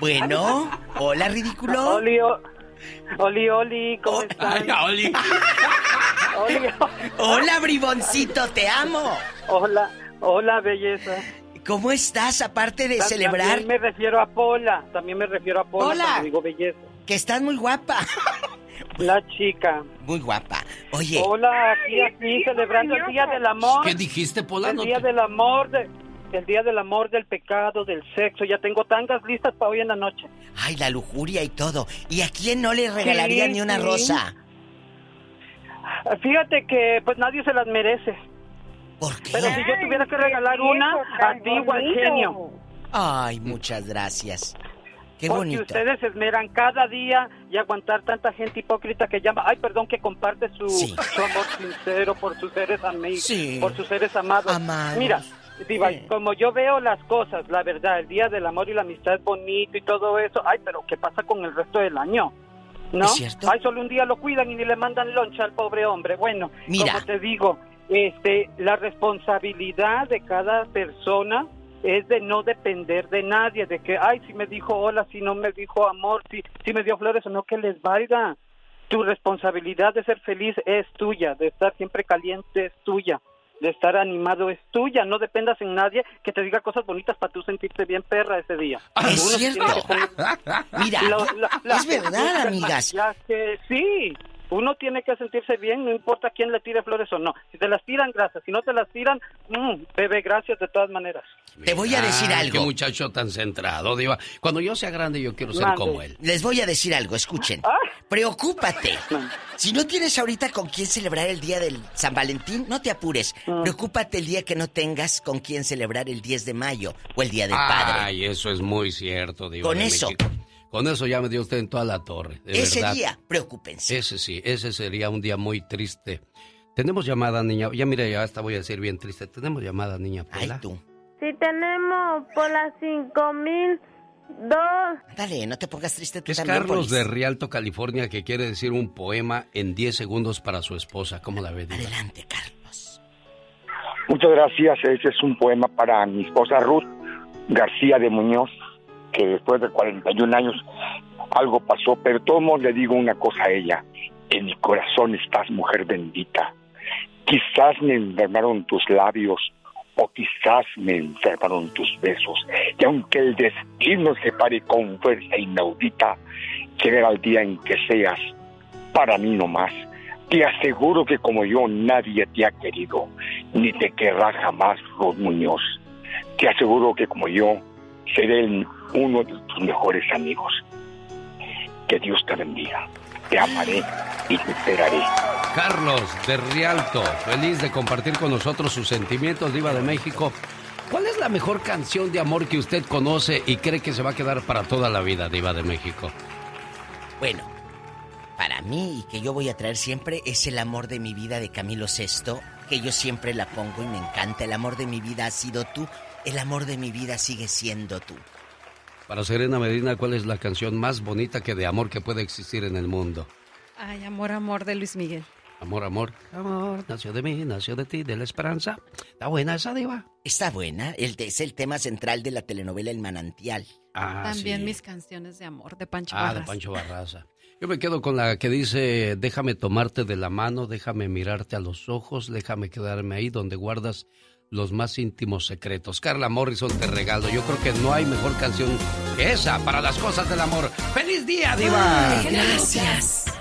Bueno, hola, ridículo. Oli, Oli, Oli, ¿cómo estás? Ay, Oli. Oli, Hola, briboncito, te amo. Hola, hola, belleza. ¿Cómo estás, aparte de celebrar? También me refiero a Pola, también me refiero a Pola Hola. cuando digo belleza. Que estás muy guapa. [LAUGHS] La chica. Muy guapa. Oye. Hola, aquí, aquí, celebrando el Día del Amor. ¿Qué dijiste, Pola? El No Día te- del Amor, de- el Día del Amor, del pecado, del sexo. Ya tengo tangas listas para hoy en la noche. Ay, la lujuria y todo. ¿Y a quién no le regalaría Sí, ni una sí. rosa? Fíjate que pues nadie se las merece. ¿Por qué? Pero si yo tuviera que regalar una, a ti o al genio. Ay, muchas gracias. Qué Porque bonito. ustedes se esmeran cada día y aguantar tanta gente hipócrita que llama, ay, perdón, que comparte su, su amor sincero por sus seres amigos, Sí. por sus seres amados. Amados. Mira, Diva, como yo veo las cosas, la verdad, el Día del Amor y la Amistad es bonito y todo eso, ay, pero ¿qué pasa con el resto del año? ¿No? ¿Es cierto? Ay, solo un día lo cuidan y ni le mandan loncha al pobre hombre. Bueno, Mira. como te digo, este, la responsabilidad de cada persona es de no depender de nadie, de que, ay, si me dijo hola, si no me dijo amor, si, si me dio flores o no, que les valga. Tu responsabilidad de ser feliz es tuya, de estar siempre caliente es tuya, de estar animado es tuya. No dependas en nadie que te diga cosas bonitas para tú sentirte bien perra ese día. Es Uno cierto. [LAUGHS] Mira, es verdad, amigas. Ya que sí, uno tiene que sentirse bien, no importa quién le tire flores o no. Si te las tiran, gracias. Si no te las tiran, mm, bebé, gracias de todas maneras. Te voy a decir Ah, algo. Qué muchacho tan centrado, Diva. Cuando yo sea grande, yo quiero ser Mande. como él. Les voy a decir algo, escuchen. Preocúpate. Si no tienes ahorita con quién celebrar el día del San Valentín, no te apures. Preocúpate el día que no tengas con quién celebrar el 10 de mayo o el Día del Padre. Ay, eso es muy cierto, Diva. Con de eso. México. Con eso ya me dio usted en toda la torre. De Ese verdad. día, preocúpense. Ese sí, ese sería un día muy triste. Tenemos llamada, niña. Ya mire, ya hasta voy a decir bien triste. Tenemos llamada, niña. Pola. tú. Si tenemos por las cinco mil dos. Dale, no te pongas triste tú Es también, Carlos Polis. de Rialto, California, que quiere decir un poema en 10 segundos para su esposa. ¿Cómo la ve? Diva? Adelante, Carlos. Muchas gracias. Ese es un poema para mi esposa Ruth García de Muñoz, que después de 41 años algo pasó, pero todos le digo una cosa a ella. En mi corazón estás, mujer bendita. Quizás me enfermaron tus labios o quizás me enfermaron tus besos. Y aunque el destino se pare con fuerza inaudita, llegará el día en que seas para mí no más. Te aseguro que como yo nadie te ha querido, ni te querrá jamás, Ruth Muñoz. Te aseguro que como yo seré el- uno de tus mejores amigos. Que Dios te bendiga. Te amaré y te esperaré. Carlos de Rialto, feliz de compartir con nosotros sus sentimientos, Diva de México. ¿Cuál es la mejor canción de amor que usted conoce y cree que se va a quedar para toda la vida, Diva de México? Bueno, para mí y que yo voy a traer siempre es el amor de mi vida de Camilo VI, que yo siempre la pongo y me encanta. El amor de mi vida ha sido tú, el amor de mi vida sigue siendo tú. Para Serena Medina, ¿cuál es la canción más bonita que de amor que puede existir en el mundo? Ay, amor, amor de Luis Miguel. Amor, amor, amor, nació de mí, nació de ti, de la esperanza. ¿Está buena esa, Diva? Está buena, el, es el tema central de la telenovela El Manantial. Ah, También sí. mis canciones de amor de Pancho Ah, de Barras. Pancho Barraza. Yo me quedo con la que dice, déjame tomarte de la mano, déjame mirarte a los ojos, déjame quedarme ahí donde guardas los más íntimos secretos. Carla Morrison te regalo. Yo creo que no hay mejor canción que esa para las cosas del amor. ¡Feliz día, Diva! Gracias.